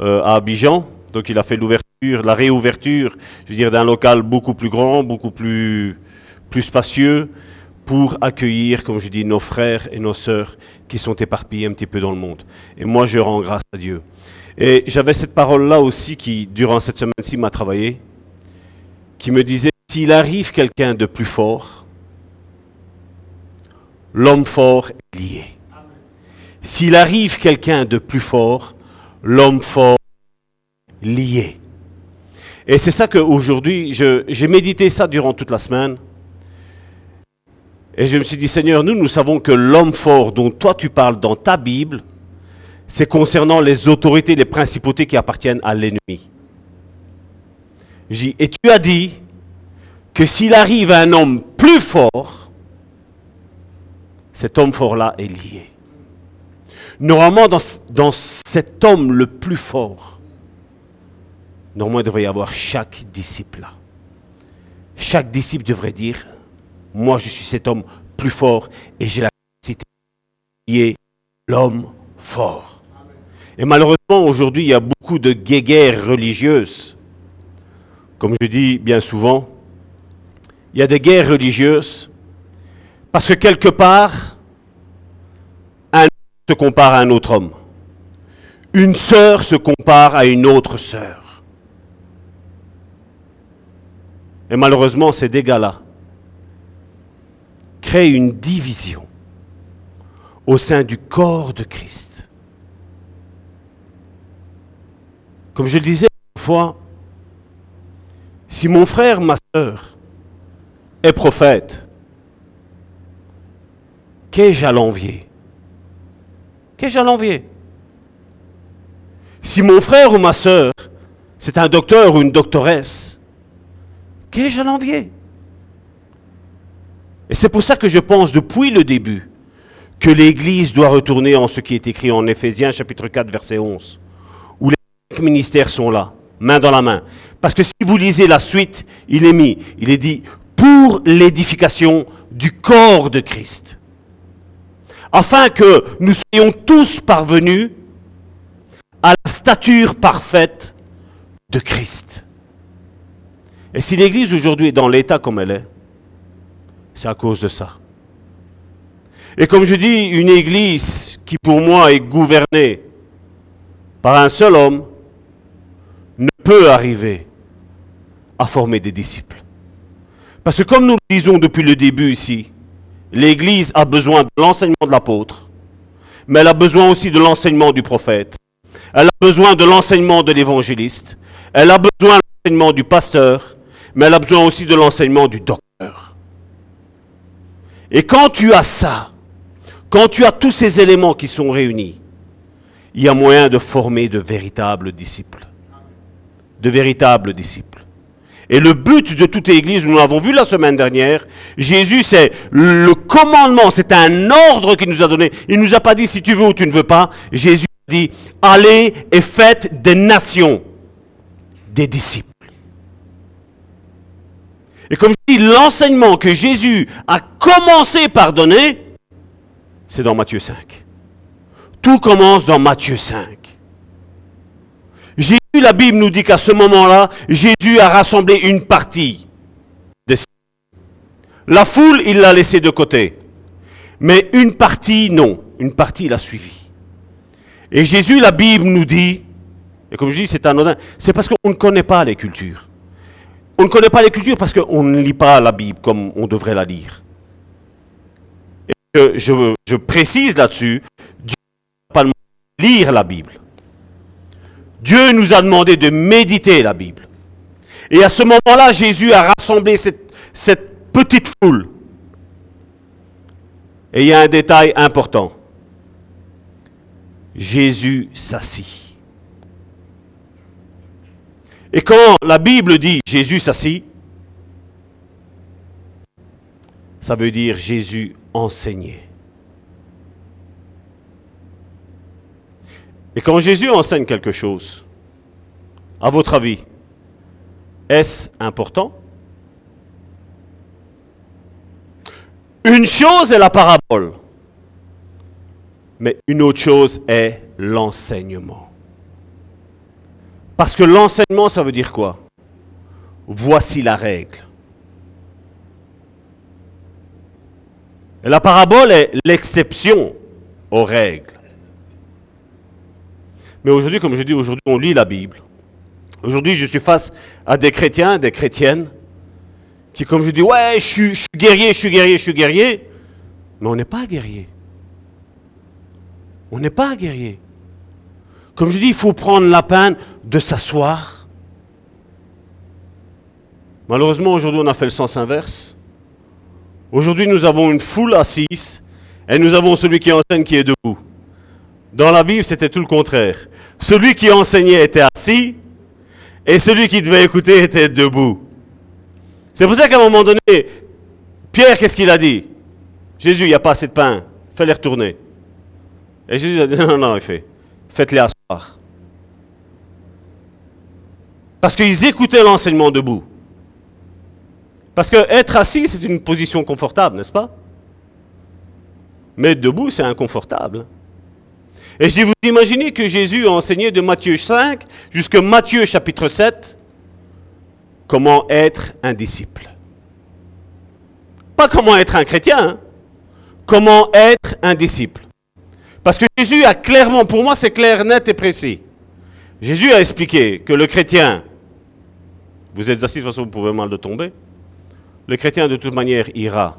euh, à Abidjan. Donc il a fait l'ouverture, la réouverture, je veux dire, d'un local beaucoup plus grand, beaucoup plus, plus spacieux, pour accueillir, comme je dis, nos frères et nos sœurs qui sont éparpillés un petit peu dans le monde. Et moi, je rends grâce à Dieu. Et j'avais cette parole-là aussi qui, durant cette semaine-ci, m'a travaillé, qui me disait, s'il arrive quelqu'un de plus fort, l'homme fort est lié. S'il arrive quelqu'un de plus fort, l'homme fort est lié. Et c'est ça qu'aujourd'hui, j'ai médité ça durant toute la semaine. Et je me suis dit, Seigneur, nous, nous savons que l'homme fort dont toi tu parles dans ta Bible, c'est concernant les autorités, les principautés qui appartiennent à l'ennemi. Et tu as dit que s'il arrive un homme plus fort, cet homme fort-là est lié. Normalement, dans, dans, cet homme le plus fort, normalement, il devrait y avoir chaque disciple là. Chaque disciple devrait dire, moi je suis cet homme plus fort et j'ai la capacité de l'homme fort. Et malheureusement, aujourd'hui, il y a beaucoup de guéguerres religieuses. Comme je dis bien souvent, il y a des guerres religieuses parce que quelque part, un homme se compare à un autre homme. Une sœur se compare à une autre sœur. Et malheureusement, ces dégâts-là crée une division au sein du corps de Christ. Comme je le disais une fois, si mon frère, ma soeur est prophète, qu'ai-je à l'envier? Qu'ai-je à l'envier? Si mon frère ou ma soeur, c'est un docteur ou une doctoresse, qu'ai-je à l'envier? Et c'est pour ça que je pense depuis le début que l'Église doit retourner en ce qui est écrit en Éphésiens chapitre 4 verset 11, où les cinq ministères sont là, main dans la main. Parce que si vous lisez la suite, il est mis, il est dit, pour l'édification du corps de Christ. Afin que nous soyons tous parvenus à la stature parfaite de Christ. Et si l'Église aujourd'hui est dans l'état comme elle est, c'est à cause de ça. Et comme je dis, une église qui pour moi est gouvernée par un seul homme ne peut arriver à former des disciples. Parce que comme nous le disons depuis le début ici, l'Église a besoin de l'enseignement de l'apôtre, mais elle a besoin aussi de l'enseignement du prophète, elle a besoin de l'enseignement de l'évangéliste, elle a besoin de l'enseignement du pasteur, mais elle a besoin aussi de l'enseignement du docteur. Et quand tu as ça, quand tu as tous ces éléments qui sont réunis, il y a moyen de former de véritables disciples. De véritables disciples. Et le but de toute église, nous l'avons vu la semaine dernière, Jésus, c'est le commandement, c'est un ordre qu'il nous a donné. Il ne nous a pas dit si tu veux ou tu ne veux pas. Jésus dit, allez et faites des nations, des disciples. Et comme je dis, l'enseignement que Jésus a commencé par donner, c'est dans Matthieu 5. Tout commence dans Matthieu 5. Jésus, la Bible nous dit qu'à ce moment-là, Jésus a rassemblé une partie des La foule, il l'a laissé de côté. Mais une partie, non. Une partie, il a suivi. Et Jésus, la Bible nous dit, et comme je dis, c'est anodin, c'est parce qu'on ne connaît pas les cultures. On ne connaît pas les cultures parce qu'on ne lit pas la Bible comme on devrait la lire. Et je, précise là-dessus, Dieu n'a pas lire la Bible. Dieu nous a demandé de méditer la Bible. Et à ce moment-là, Jésus a rassemblé cette petite foule. Et il y a un détail important. Jésus s'assit. Et quand la Bible dit Jésus s'assit, ça veut dire Jésus enseignait. Et quand Jésus enseigne quelque chose, à votre avis, est-ce important? Une chose est la parabole, mais une autre chose est l'enseignement. Parce que l'enseignement, ça veut dire quoi? Voici la règle. Et la parabole est l'exception aux règles. Mais aujourd'hui, comme je dis, aujourd'hui, on lit la Bible. Aujourd'hui, je suis face à des chrétiens, des chrétiennes, qui, comme je dis, ouais, je suis, guerrier, je suis guerrier, je suis guerrier. Mais on n'est pas guerrier. On n'est pas guerrier. Comme je dis, il faut prendre la peine de s'asseoir. Malheureusement, aujourd'hui, on a fait le sens inverse. Aujourd'hui, nous avons une foule assise et nous avons celui qui enseigne qui est debout. Dans la Bible, c'était tout le contraire. Celui qui enseignait était assis et celui qui devait écouter était debout. C'est pour ça qu'à un moment donné, Pierre, qu'est-ce qu'il a dit? Jésus, il n'y a pas assez de pain, fais-les retourner. Et Jésus a dit non, non, il fait, faites-les asseoir. Parce qu'ils écoutaient l'enseignement debout. Parce que être assis, c'est une position confortable, n'est-ce pas? Mais debout, c'est inconfortable. Et je vous imaginez que Jésus a enseigné de Matthieu 5 jusqu'à Matthieu chapitre 7 comment être un disciple. Pas comment être un chrétien, hein. comment être un disciple. Parce que Jésus a clairement, pour moi c'est clair, net et précis. Jésus a expliqué que le chrétien, vous êtes assis de toute façon, vous pouvez mal de tomber, le chrétien de toute manière ira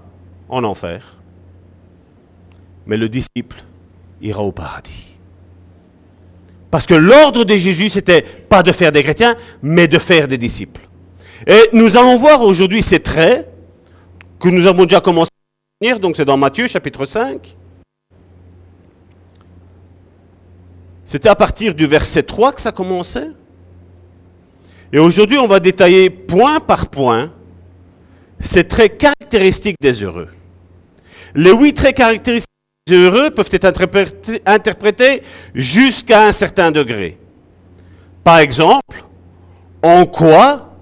en enfer, mais le disciple ira au paradis. Parce que l'ordre de Jésus, c'était pas de faire des chrétiens, mais de faire des disciples. Et nous allons voir aujourd'hui ces traits que nous avons déjà commencé à venir, donc c'est dans Matthieu chapitre 5. C'était à partir du verset 3 que ça commençait. Et aujourd'hui, on va détailler point par point ces traits caractéristiques des heureux. Les huit traits caractéristiques des heureux peuvent être interprétés jusqu'à un certain degré. Par exemple, en quoi,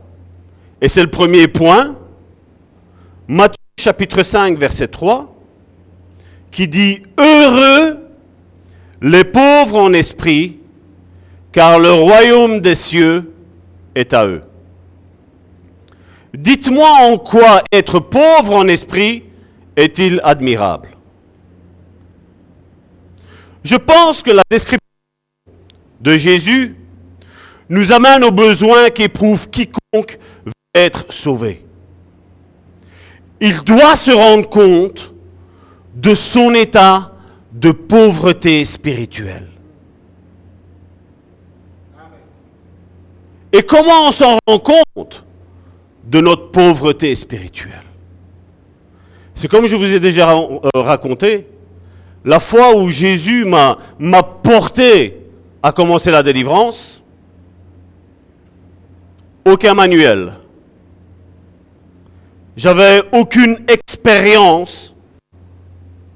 et c'est le premier point, Matthieu chapitre 5, verset 3, qui dit Heureux les pauvres en esprit, car le royaume des cieux est à eux. Dites-moi en quoi être pauvre en esprit est-il admirable? Je pense que la description de Jésus nous amène aux besoins qu'éprouve quiconque veut être sauvé. Il doit se rendre compte de son état de pauvreté spirituelle. Et comment on s'en rend compte de notre pauvreté spirituelle? C'est comme je vous ai déjà euh, raconté, la fois où Jésus m'a porté à commencer la délivrance, aucun manuel. J'avais aucune expérience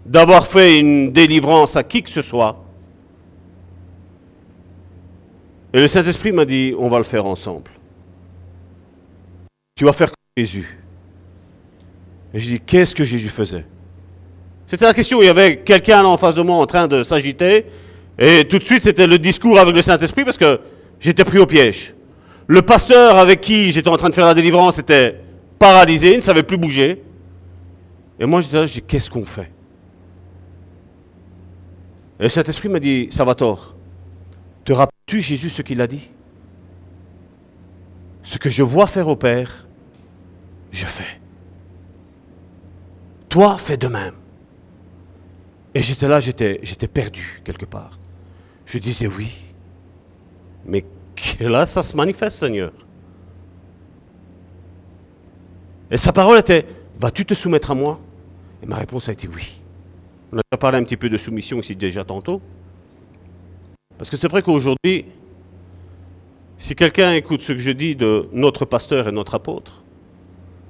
d'avoir fait une délivrance à qui que ce soit. Et le Saint-Esprit m'a dit, on va le faire ensemble. Tu vas faire Jésus. Et je dis, qu'est-ce que Jésus faisait? C'était la question, il y avait quelqu'un en face de moi en train de s'agiter, et tout de suite c'était le discours avec le Saint-Esprit parce que j'étais pris au piège. Le pasteur avec qui j'étais en train de faire la délivrance était paralysé, il ne savait plus bouger. Et moi j'étais là, je dis, qu'est-ce qu'on fait? Et le Saint-Esprit m'a dit, Salvatore, te rappelles-tu Jésus ce qu'il a dit? Ce que je vois faire au Père, je fais. Toi, fais de même. Et j'étais là, j'étais, j'étais perdu quelque part. Je disais oui. Mais que là, ça se manifeste, Seigneur? Et sa parole était, vas-tu te soumettre à moi? Et ma réponse a été oui. On a déjà parlé un petit peu de soumission ici déjà tantôt. Parce que c'est vrai qu'aujourd'hui, si quelqu'un écoute ce que je dis de notre pasteur et notre apôtre,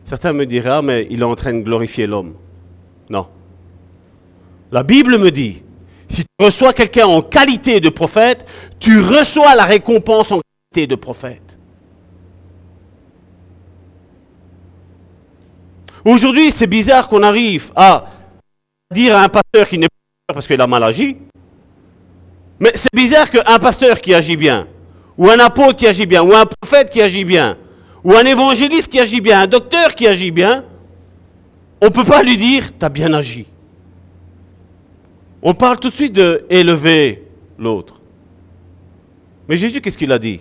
certains me diraient, ah mais il est en train de glorifier l'homme. Non. La Bible me dit, si tu reçois quelqu'un en qualité de prophète, tu reçois la récompense en qualité de prophète. Aujourd'hui, c'est bizarre qu'on arrive à dire à un pasteur qui n'est pas parce qu'il a mal agi, mais c'est bizarre qu'un pasteur qui agit bien, ou un apôtre qui agit bien, ou un prophète qui agit bien, ou un évangéliste qui agit bien, un docteur qui agit bien, on ne peut pas lui dire, tu as bien agi. On parle tout de suite de élever l'autre. Mais Jésus, qu'est-ce qu'il a dit?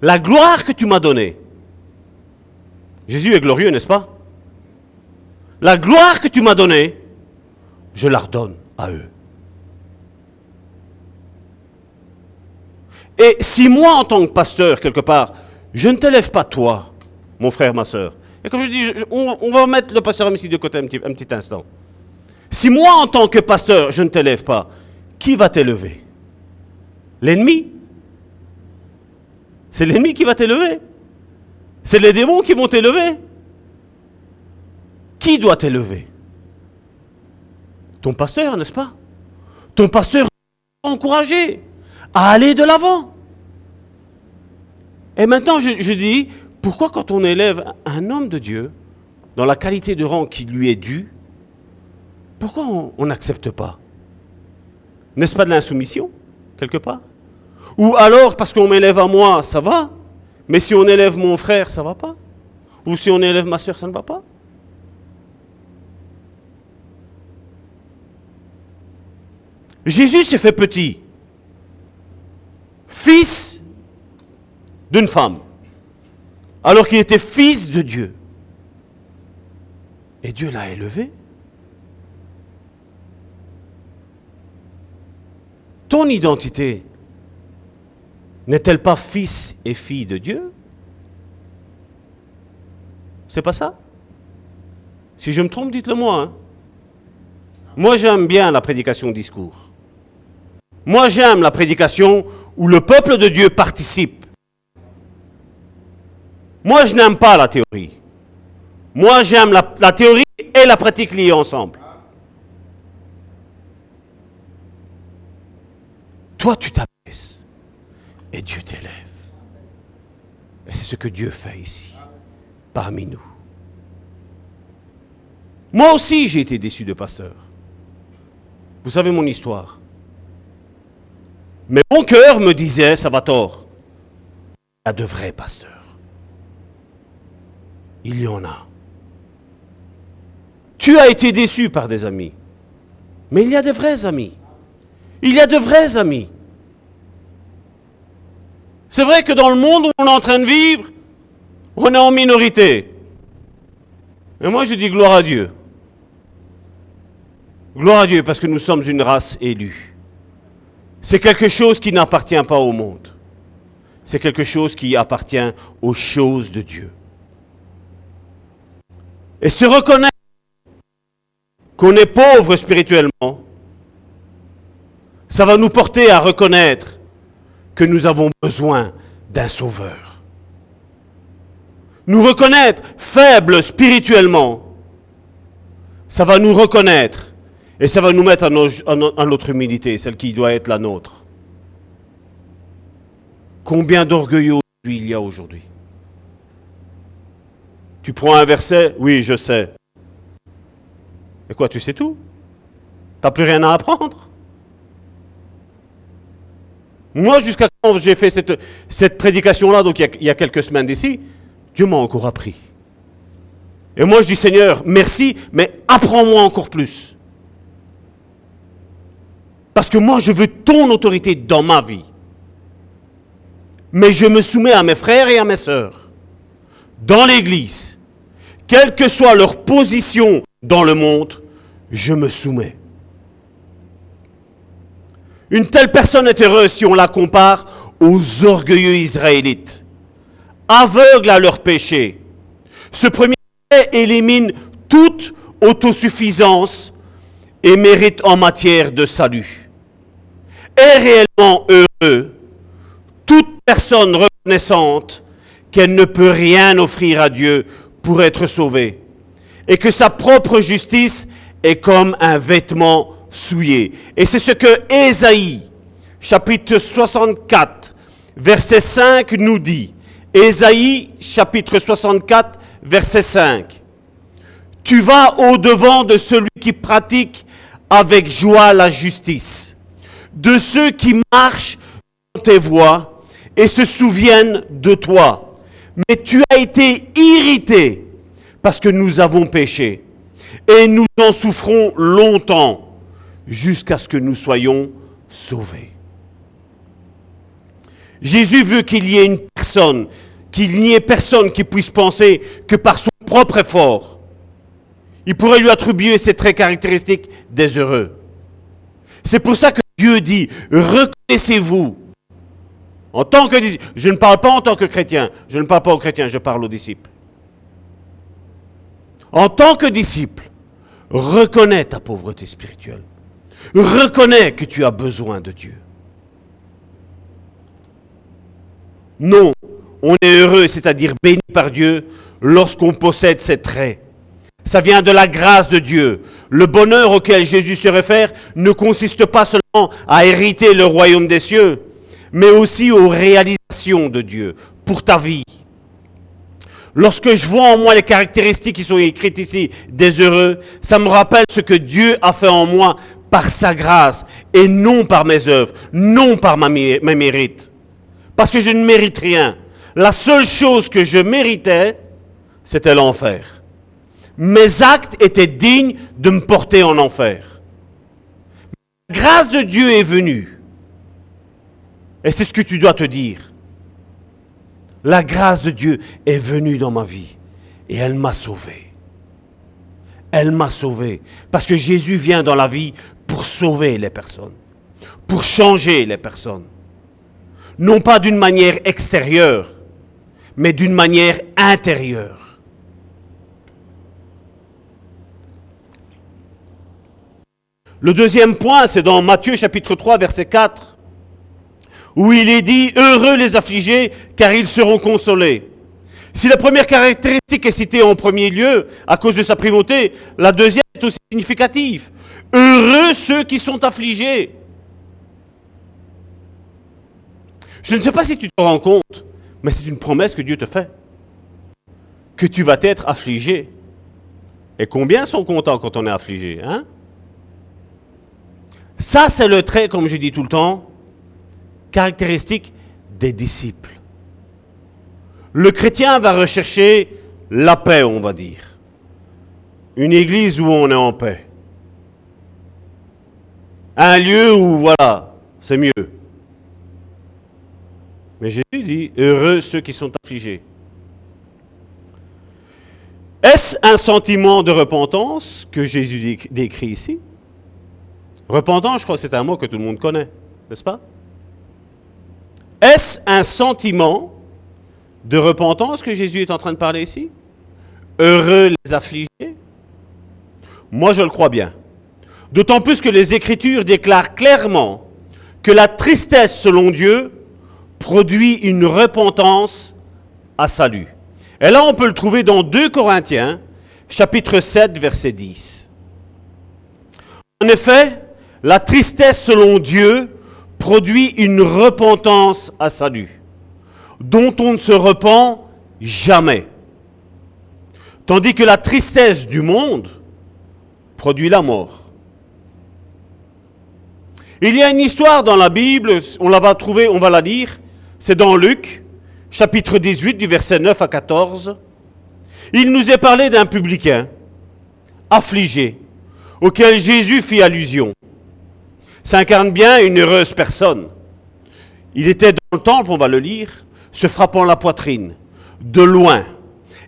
La gloire que tu m'as donnée. Jésus est glorieux, n'est-ce pas? La gloire que tu m'as donnée, je la redonne à eux. Et si moi, en tant que pasteur, quelque part, je ne t'élève pas toi, mon frère, ma soeur, et comme je dis, on, va mettre le pasteur ici de côté un un petit instant. Si moi, en tant que pasteur, je ne t'élève pas, qui va t'élever? L'ennemi? C'est l'ennemi qui va t'élever. C'est les démons qui vont t'élever. Qui doit t'élever? Ton pasteur, n'est-ce pas? Ton pasteur encouragé à aller de l'avant. Et maintenant, je, dis, pourquoi quand on élève un homme de Dieu dans la qualité de rang qui lui est due, pourquoi on n'accepte pas? N'est-ce pas de l'insoumission, quelque part? Ou alors, parce qu'on m'élève à moi, ça va, mais si on élève mon frère, ça va pas? Ou si on élève ma soeur, ça ne va pas? Jésus s'est fait petit, fils d'une femme alors qu'il était fils de Dieu. Et Dieu l'a élevé. Ton identité n'est-elle pas fils et fille de Dieu? C'est pas ça? Si je me trompe, dites-le moi. Hein. Moi, j'aime bien la prédication discours. Moi, j'aime la prédication où le peuple de Dieu participe. Moi, je n'aime pas la théorie. Moi, j'aime la, théorie et la pratique liées ensemble. Toi, tu t'abaisses et Dieu t'élève. Et c'est ce que Dieu fait ici, parmi nous. Moi aussi, j'ai été déçu de pasteur. Vous savez mon histoire. Mais mon cœur me disait, ça va tort, il y a de vrais pasteurs il y en a. Tu as été déçu par des amis. Mais il y a de vrais amis. Il y a de vrais amis. C'est vrai que dans le monde où on est en train de vivre, on est en minorité. Et moi je dis gloire à Dieu. Gloire à Dieu parce que nous sommes une race élue. C'est quelque chose qui n'appartient pas au monde. C'est quelque chose qui appartient aux choses de Dieu. Et se reconnaître qu'on est pauvre spirituellement, ça va nous porter à reconnaître que nous avons besoin d'un sauveur. Nous reconnaître faibles spirituellement, ça va nous reconnaître et ça va nous mettre à, notre humilité, celle qui doit être la nôtre. Combien d'orgueilleux il y a aujourd'hui? Tu prends un verset, oui, je sais. Et quoi, tu sais tout? Tu n'as plus rien à apprendre? Moi, jusqu'à quand j'ai fait cette, cette prédication-là, donc il y, a, quelques semaines d'ici, Dieu m'a encore appris. Et moi, je dis, Seigneur, merci, mais apprends-moi encore plus. Parce que moi, je veux ton autorité dans ma vie. Mais je me soumets à mes frères et à mes sœurs dans l'Église. Quelle que soit leur position dans le monde, je me soumets. Une telle personne est heureuse si on la compare aux orgueilleux Israélites, aveugles à leur péché. Ce premier élimine toute autosuffisance et mérite en matière de salut. Est réellement heureux toute personne reconnaissante qu'elle ne peut rien offrir à Dieu pour être sauvée et que sa propre justice est comme un vêtement souillé. Et c'est ce que Ésaïe, chapitre 64, verset 5 nous dit. Ésaïe, chapitre 64, verset 5. Tu vas au-devant de celui qui pratique avec joie la justice, de ceux qui marchent dans tes voies et se souviennent de toi. Mais tu as été irrité parce que nous avons péché. Et nous en souffrons longtemps jusqu'à ce que nous soyons sauvés. Jésus veut qu'il y ait une personne, qu'il n'y ait personne qui puisse penser que par son propre effort, il pourrait lui attribuer ces traits caractéristiques des heureux. C'est pour ça que Dieu dit, reconnaissez-vous en tant que je ne parle pas en tant que chrétien, je ne parle pas aux chrétiens, je parle aux disciples. En tant que disciple, reconnais ta pauvreté spirituelle. Reconnais que tu as besoin de Dieu. Non, on est heureux, c'est-à-dire béni par Dieu, lorsqu'on possède ces traits. Ça vient de la grâce de Dieu. Le bonheur auquel Jésus se réfère ne consiste pas seulement à hériter le royaume des cieux, mais aussi aux réalisations de Dieu pour ta vie. Lorsque je vois en moi les caractéristiques qui sont écrites ici des heureux, ça me rappelle ce que Dieu a fait en moi par sa grâce et non par mes œuvres, non par mes mérites. Parce que je ne mérite rien. La seule chose que je méritais, c'était l'enfer. Mes actes étaient dignes de me porter en enfer. La grâce de Dieu est venue. Et c'est ce que tu dois te dire. La grâce de Dieu est venue dans ma vie et elle m'a sauvé. Elle m'a sauvé. Parce que Jésus vient dans la vie pour sauver les personnes, pour changer les personnes. Non pas d'une manière extérieure, mais d'une manière intérieure. Le deuxième point, c'est dans Matthieu chapitre 3, verset 4 où il est dit Heureux les affligés, car ils seront consolés. Si la première caractéristique est citée en premier lieu à cause de sa primauté, la deuxième est aussi significative. Heureux ceux qui sont affligés. Je ne sais pas si tu te rends compte, mais c'est une promesse que Dieu te fait. Que tu vas être affligé. Et combien sont contents quand on est affligé hein? Ça, c'est le trait, comme je dis tout le temps, caractéristique des disciples. Le chrétien va rechercher la paix, on va dire. Une église où on est en paix. Un lieu où, voilà, c'est mieux. Mais Jésus dit, heureux ceux qui sont affligés. Est-ce un sentiment de repentance que Jésus décrit ici? Repentance, je crois que c'est un mot que tout le monde connaît, n'est-ce pas? Est-ce un sentiment de repentance que Jésus est en train de parler ici? Heureux les affligés? Moi, je le crois bien. D'autant plus que les Écritures déclarent clairement que la tristesse, selon Dieu, produit une repentance à salut. Et là, on peut le trouver dans 2 Corinthiens, chapitre 7, verset 10. En effet, la tristesse selon Dieu produit une repentance à salut. dont on ne se repent jamais. Tandis que la tristesse du monde produit la mort. Il y a une histoire dans la Bible, on la va trouver, on va la lire, c'est dans Luc, chapitre 18, du verset 9 à 14. Il nous est parlé d'un publicain affligé, auquel Jésus fit allusion. S'incarne bien une heureuse personne. Il était dans le temple, on va le lire, se frappant la poitrine, de loin,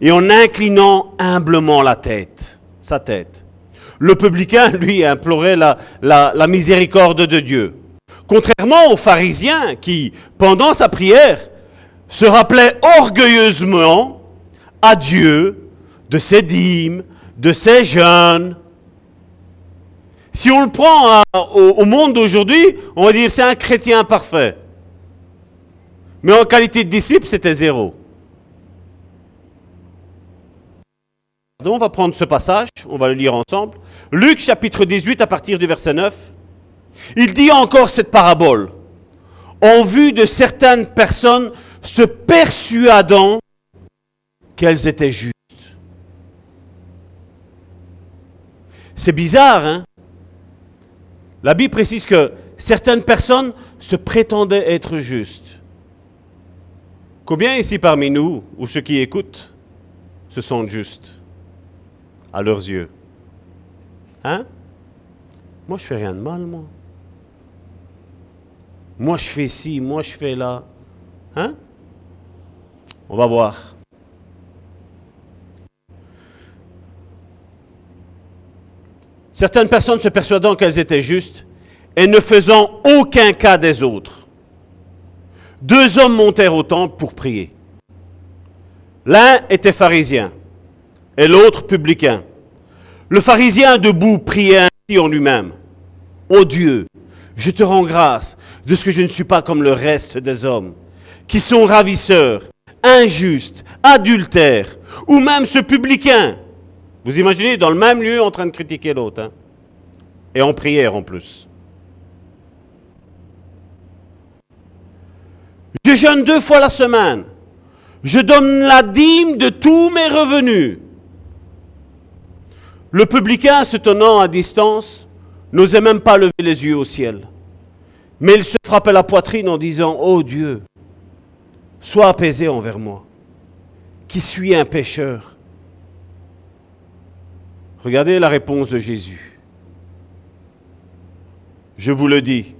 et en inclinant humblement la tête, sa tête. Le publicain, lui, implorait la, la miséricorde de Dieu. Contrairement aux pharisiens qui, pendant sa prière, se rappelaient orgueilleusement à Dieu de ses dîmes, de ses jeûnes. Si on le prend au, monde d'aujourd'hui, on va dire c'est un chrétien parfait. Mais en qualité de disciple, c'était zéro. Donc on va prendre ce passage, on va le lire ensemble. Luc chapitre 18 à partir du verset 9. Il dit encore cette parabole. En vue de certaines personnes se persuadant qu'elles étaient justes. C'est bizarre, hein? La Bible précise que certaines personnes se prétendaient être justes. Combien ici parmi nous, ou ceux qui écoutent, se sont justes à leurs yeux? Hein? Moi, je fais rien de mal, moi. Moi, je fais ci, moi, je fais là. Hein? On va voir. Certaines personnes se persuadant qu'elles étaient justes et ne faisant aucun cas des autres. Deux hommes montèrent au temple pour prier. L'un était pharisien et l'autre publicain. Le pharisien debout priait ainsi en lui-même. Ô Dieu, je te rends grâce de ce que je ne suis pas comme le reste des hommes, qui sont ravisseurs, injustes, adultères, ou même ce publicain. Vous imaginez, dans le même lieu, en train de critiquer l'autre. Hein? Et en prière en plus. Je jeûne deux fois la semaine. Je donne la dîme de tous mes revenus. Le publicain, se tenant à distance, n'osait même pas lever les yeux au ciel. Mais il se frappait la poitrine en disant, Oh Dieu, sois apaisé envers moi, qui suis un pécheur. Regardez la réponse de Jésus. Je vous le dis,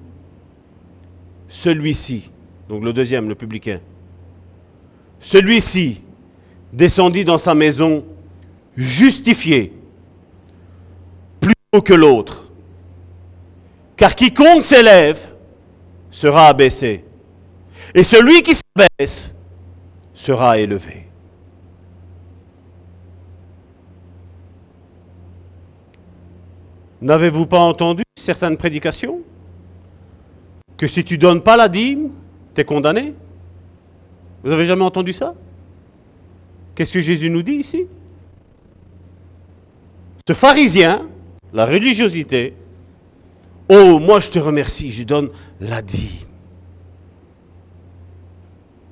celui-ci, donc le deuxième, le publicain, celui-ci descendit dans sa maison justifié que l'autre. Car quiconque s'élève sera abaissé. Et celui qui s'abaisse sera élevé. N'avez-vous pas entendu certaines prédications? Que si tu donnes pas la dîme, tu es condamné Vous avez jamais entendu ça? Qu'est-ce que Jésus nous dit ici? Ce pharisien la religiosité, oh, moi je te remercie, je donne la dîme.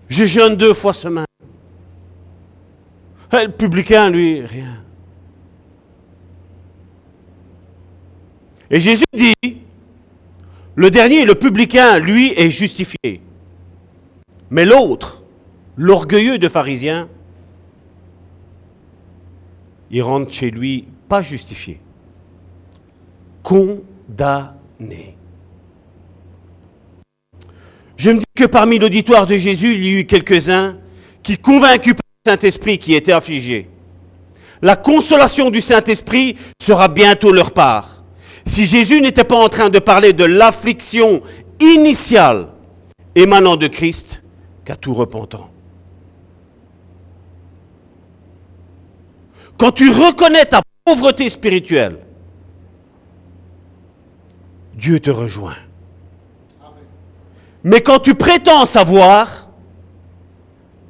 Je jeûne deux fois semaine. Eh, le publicain, lui, rien. Et Jésus dit, le dernier, le publicain, lui, est justifié. Mais l'autre, l'orgueilleux de pharisien, il rentre chez lui pas justifié condamné. Je me dis que parmi l'auditoire de Jésus, il y eut quelques-uns qui, convaincus par le Saint-Esprit, qui étaient affligés. La consolation du Saint-Esprit sera bientôt leur part. Si Jésus n'était pas en train de parler de l'affliction initiale émanant de Christ qu'à tout repentant. Quand tu reconnais ta pauvreté spirituelle, Dieu te rejoint. Mais quand tu prétends savoir,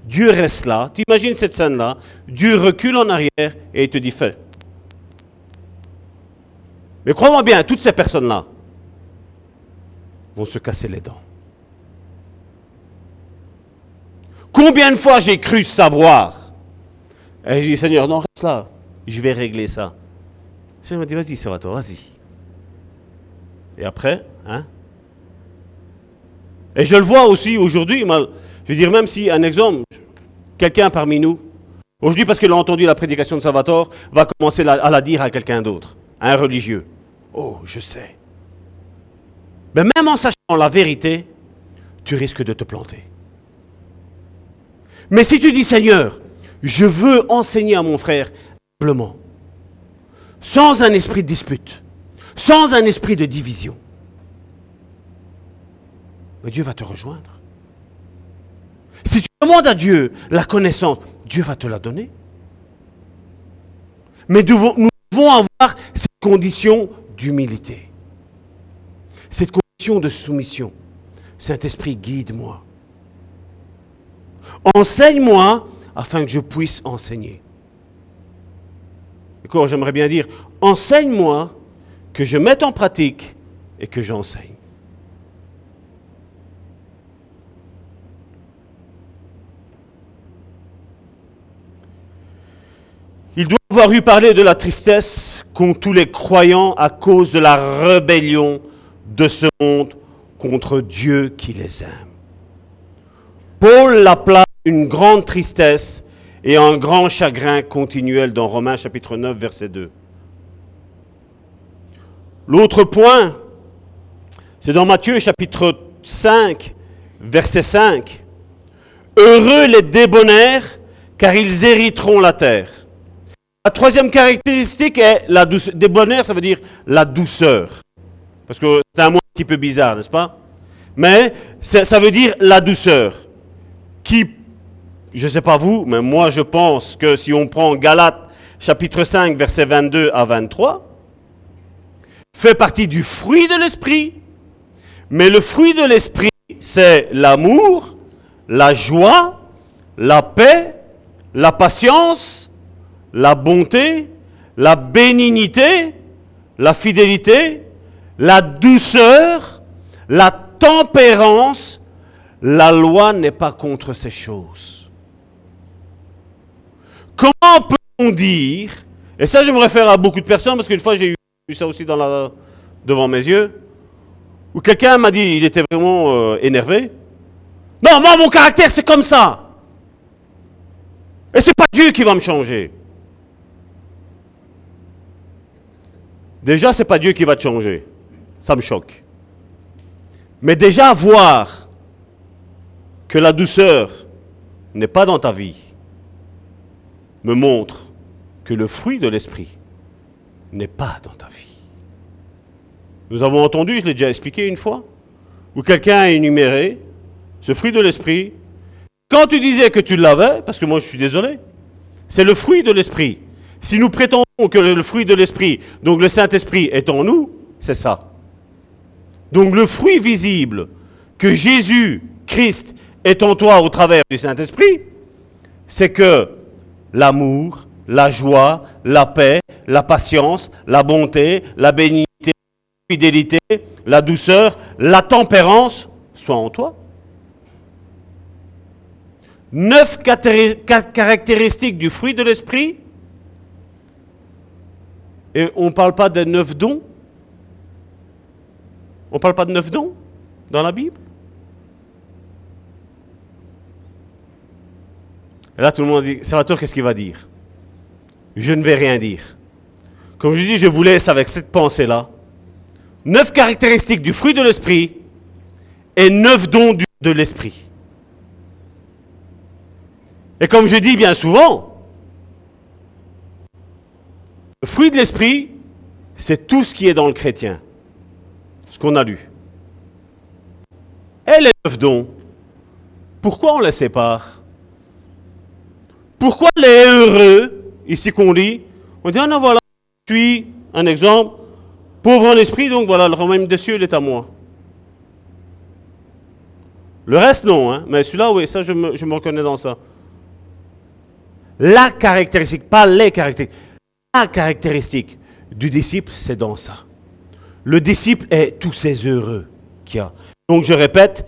Dieu reste là. Tu imagines cette scène-là? Dieu recule en arrière et te dit fais. Mais crois-moi bien, toutes ces personnes-là vont se casser les dents. Combien de fois j'ai cru savoir? Et j'ai dit, Seigneur, non, reste là. Je vais régler ça. Le Seigneur m'a dit, vas-y, ça vas-y. Et après, hein? Et je le vois aussi aujourd'hui, je veux dire, même si, un exemple, quelqu'un parmi nous, aujourd'hui parce qu'il a entendu la prédication de Salvatore, va commencer à la dire à quelqu'un d'autre, à un religieux. Oh, je sais. Mais même en sachant la vérité, tu risques de te planter. Mais si tu dis Seigneur, je veux enseigner à mon frère simplement, sans un esprit de dispute, sans un esprit de division, mais Dieu va te rejoindre. Si tu demandes à Dieu la connaissance, Dieu va te la donner. Mais nous devons avoir cette condition d'humilité, cette condition de soumission. Saint-Esprit, guide-moi. Enseigne-moi afin que je puisse enseigner. D'accord, j'aimerais bien dire, enseigne-moi que je mette en pratique et que j'enseigne. Il doit avoir eu parlé de la tristesse qu'ont tous les croyants à cause de la rébellion de ce monde contre Dieu qui les aime. Paul l'appela une grande tristesse et un grand chagrin continuel dans Romains chapitre 9 verset 2. L'autre point, c'est dans Matthieu chapitre 5 verset 5. Heureux les débonnaires, car ils hériteront la terre. La troisième caractéristique est la douceur. Débonnaire, ça veut dire la douceur. Parce que c'est un mot un petit peu bizarre, n'est-ce pas? Mais ça veut dire la douceur. Qui, je ne sais pas vous, mais moi je pense que si on prend Galates chapitre 5, versets 22 à 23, fait partie du fruit de l'esprit. Mais le fruit de l'esprit, c'est l'amour, la joie, la paix, la patience, la bonté, la bénignité, la fidélité, la douceur, la tempérance, la loi n'est pas contre ces choses. Comment peut-on dire, et ça je me réfère à beaucoup de personnes, parce qu'une fois j'ai eu ça aussi devant mes yeux, où quelqu'un m'a dit, il était vraiment euh, énervé. Non, moi mon caractère c'est comme ça. Et c'est pas Dieu qui va me changer. Déjà, c'est pas Dieu qui va te changer. Ça me choque. Mais déjà, voir que la douceur n'est pas dans ta vie me montre que le fruit de l'esprit n'est pas dans ta vie. Nous avons entendu, je l'ai déjà expliqué une fois, où quelqu'un a énuméré ce fruit de l'esprit. Quand tu disais que tu l'avais, parce que moi je suis désolé, c'est le fruit de l'esprit. Si nous prétendons que le fruit de l'esprit, donc le Saint-Esprit est en nous, c'est ça. Donc le fruit visible que Jésus, Christ, est en toi au travers du Saint-Esprit, c'est que l'amour, la joie, la paix, la patience, la bonté, la bénignité, la fidélité, la douceur, la tempérance soient en toi. Neuf caractéristiques du fruit de l'esprit et on ne parle pas de neuf dons? On ne parle pas de neuf dons dans la Bible? Et là, tout le monde dit, Salvatore, qu'est-ce qu'il va dire? Je ne vais rien dire. Comme je dis, je vous laisse avec cette pensée-là. Neuf caractéristiques du fruit de l'esprit et neuf dons de l'esprit. Et comme je dis bien souvent, le fruit de l'esprit, c'est tout ce qui est dans le chrétien, ce qu'on a lu. Et les neuf dons, pourquoi on les sépare? Pourquoi les heureux, ici qu'on lit, on dit, ah non, voilà, je suis, un exemple, pauvre en esprit, donc voilà, le royaume des cieux, il est à moi. Le reste, non, hein, mais celui-là, oui, ça, je me, je me reconnais dans ça. La caractéristique, pas les caractéristiques la caractéristique du disciple, c'est dans ça. Le disciple est tous ces heureux qu'il y a. Donc je répète,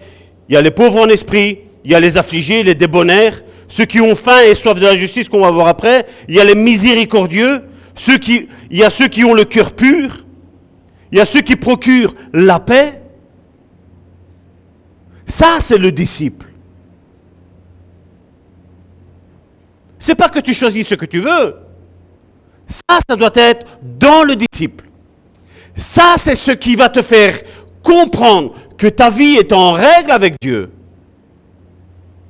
il y a les pauvres en esprit, il y a les affligés, les débonnaires, ceux qui ont faim et soif de la justice qu'on va voir après. Il y a les miséricordieux, ceux qui, il y a ceux qui ont le cœur pur. Il y a ceux qui procurent la paix. Ça, c'est le disciple. C'est pas que tu choisis ce que tu veux. Ça, ça doit être dans le disciple. Ça, c'est ce qui va te faire comprendre que ta vie est en règle avec Dieu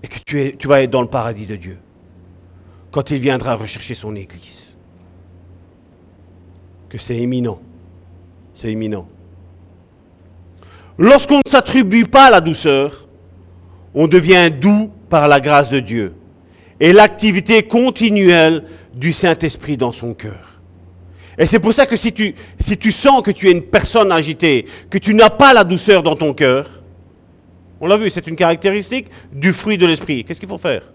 et que tu, vas être dans le paradis de Dieu quand il viendra rechercher son Église. Que c'est éminent. C'est éminent. Lorsqu'on ne s'attribue pas la douceur, on devient doux par la grâce de Dieu et l'activité continuelle du Saint-Esprit dans son cœur. Et c'est pour ça que si tu, sens que tu es une personne agitée, que tu n'as pas la douceur dans ton cœur, on l'a vu, c'est une caractéristique du fruit de l'Esprit. Qu'est-ce qu'il faut faire?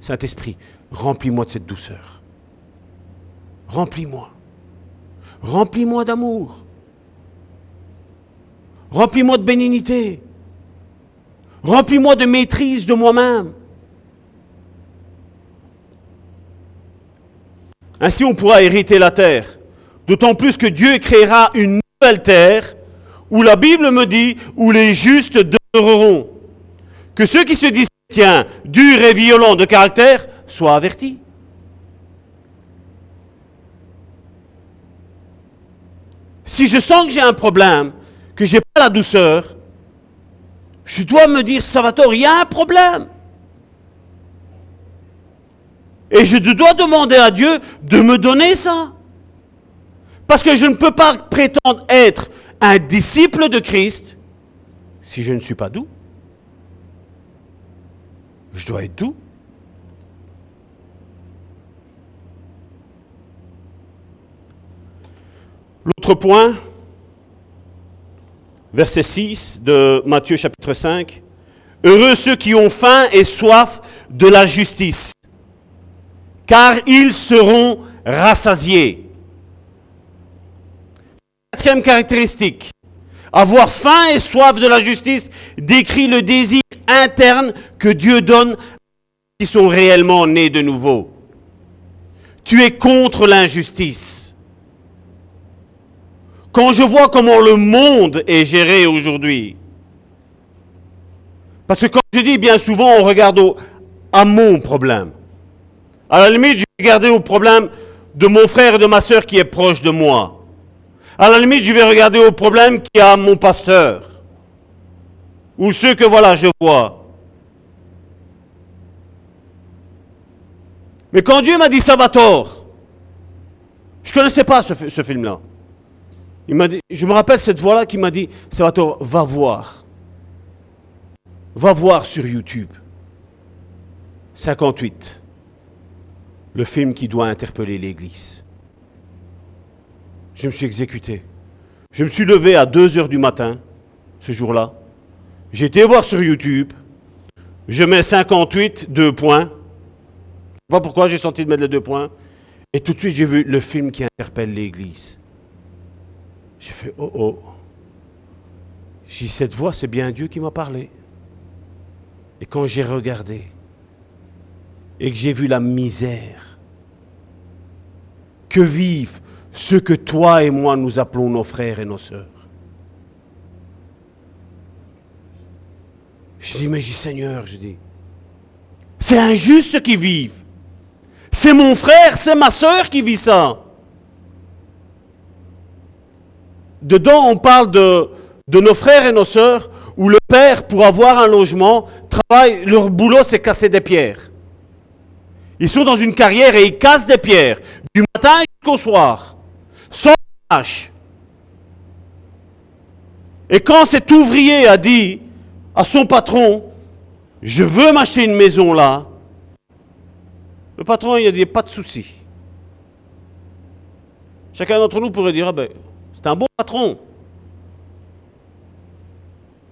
Saint-Esprit, remplis-moi de cette douceur. Remplis-moi. Remplis-moi d'amour. Remplis-moi de bénignité. Remplis-moi de maîtrise de moi-même. Ainsi, on pourra hériter la terre. D'autant plus que Dieu créera une nouvelle terre où la Bible me dit où les justes demeureront. Que ceux qui se disent tiens, durs et violents de caractère soient avertis. Si je sens que j'ai un problème, que je n'ai pas la douceur, je dois me dire, Salvatore, il y a un problème. Et je dois demander à Dieu de me donner ça. Parce que je ne peux pas prétendre être un disciple de Christ si je ne suis pas doux. Je dois être doux. L'autre point, verset 6 de Matthieu chapitre 5. Heureux ceux qui ont faim et soif de la justice, car ils seront rassasiés. Quatrième caractéristique, avoir faim et soif de la justice décrit le désir interne que Dieu donne à ceux qui sont réellement nés de nouveau. Tu es contre l'injustice. Quand je vois comment le monde est géré aujourd'hui, parce que quand je dis bien souvent, on regarde à mon problème. À la limite, je vais regarder au problème de mon frère et de ma soeur qui est proche de moi. À la limite, je vais regarder au problème qui a mon pasteur. Ou ceux que voilà, je vois. Mais quand Dieu m'a dit Salvatore, je ne connaissais pas ce, ce film-là. Il m'a dit, je me rappelle cette voix-là qui m'a dit, Salvatore, va voir. Va voir sur YouTube. 58. Le film qui doit interpeller l'Église je me suis exécuté. Je me suis levé à 2 heures du matin, ce jour-là. J'ai été voir sur YouTube. Je mets 58, deux points. Je ne sais pas pourquoi j'ai senti de mettre les deux points. Et tout de suite, j'ai vu le film qui interpelle l'Église. J'ai fait, oh oh. J'ai dit, cette voix, c'est bien Dieu qui m'a parlé. Et quand j'ai regardé et que j'ai vu la misère que vivent ce que toi et moi nous appelons nos frères et nos sœurs. Je dis, mais je dis, Seigneur, je dis, c'est injuste ce qu'ils vivent. C'est mon frère, c'est ma sœur qui vit ça. Dedans, on parle de, de nos frères et nos sœurs où le père, pour avoir un logement, travaille, leur boulot, c'est casser des pierres. Ils sont dans une carrière et ils cassent des pierres, du matin jusqu'au soir sans tâche. Et quand cet ouvrier a dit à son patron, je veux m'acheter une maison là, le patron il a dit, pas de souci. Chacun d'entre nous pourrait dire, ah ben, c'est un bon patron.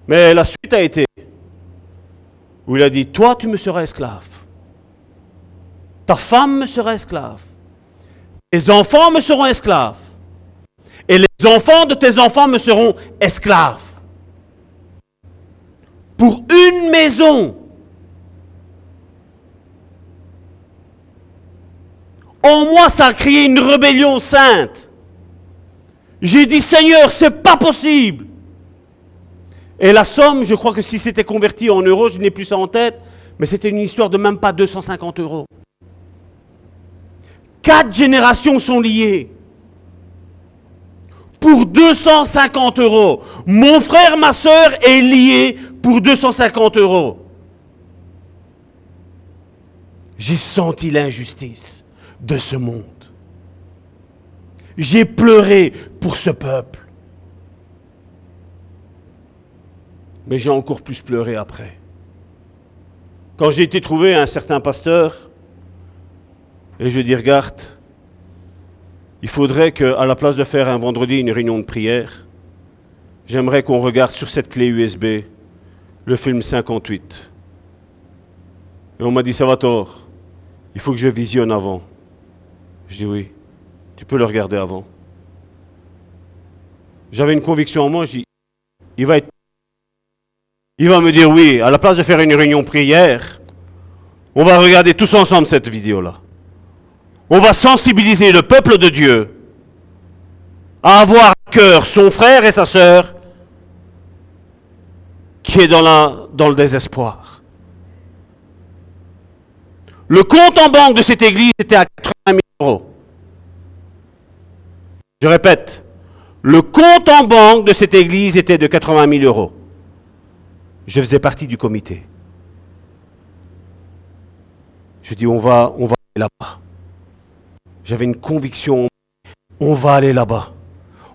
Mais la suite a été où il a dit, toi tu me seras esclave. Ta femme me sera esclave. Tes enfants me seront esclaves. Et les enfants de tes enfants me seront esclaves. Pour une maison. En moi, ça a créé une rébellion sainte. J'ai dit, Seigneur, c'est pas possible. Et la somme, je crois que si c'était converti en euros, je n'ai plus ça en tête, mais c'était une histoire de même pas 250 euros. Quatre générations sont liées. Pour 250 euros. Mon frère, ma soeur est lié pour 250 euros. J'ai senti l'injustice de ce monde. J'ai pleuré pour ce peuple. Mais j'ai encore plus pleuré après. Quand j'ai été trouvé un certain pasteur, et je lui dit, regarde, il faudrait qu'à la place de faire un vendredi une réunion de prière, j'aimerais qu'on regarde sur cette clé USB le film 58. Et on m'a dit, ça va tort, il faut que je visionne avant. Je dis oui, tu peux le regarder avant. J'avais une conviction en moi, je dis, il va être... Il va me dire oui, à la place de faire une réunion prière, on va regarder tous ensemble cette vidéo-là. On va sensibiliser le peuple de Dieu à avoir à cœur son frère et sa sœur qui est dans, le désespoir. Le compte en banque de cette église était à 80 000 euros. Je répète, le compte en banque de cette église était de 80 000 euros. Je faisais partie du comité. Je dis, on va, on va là-bas. J'avais une conviction, on va aller là-bas.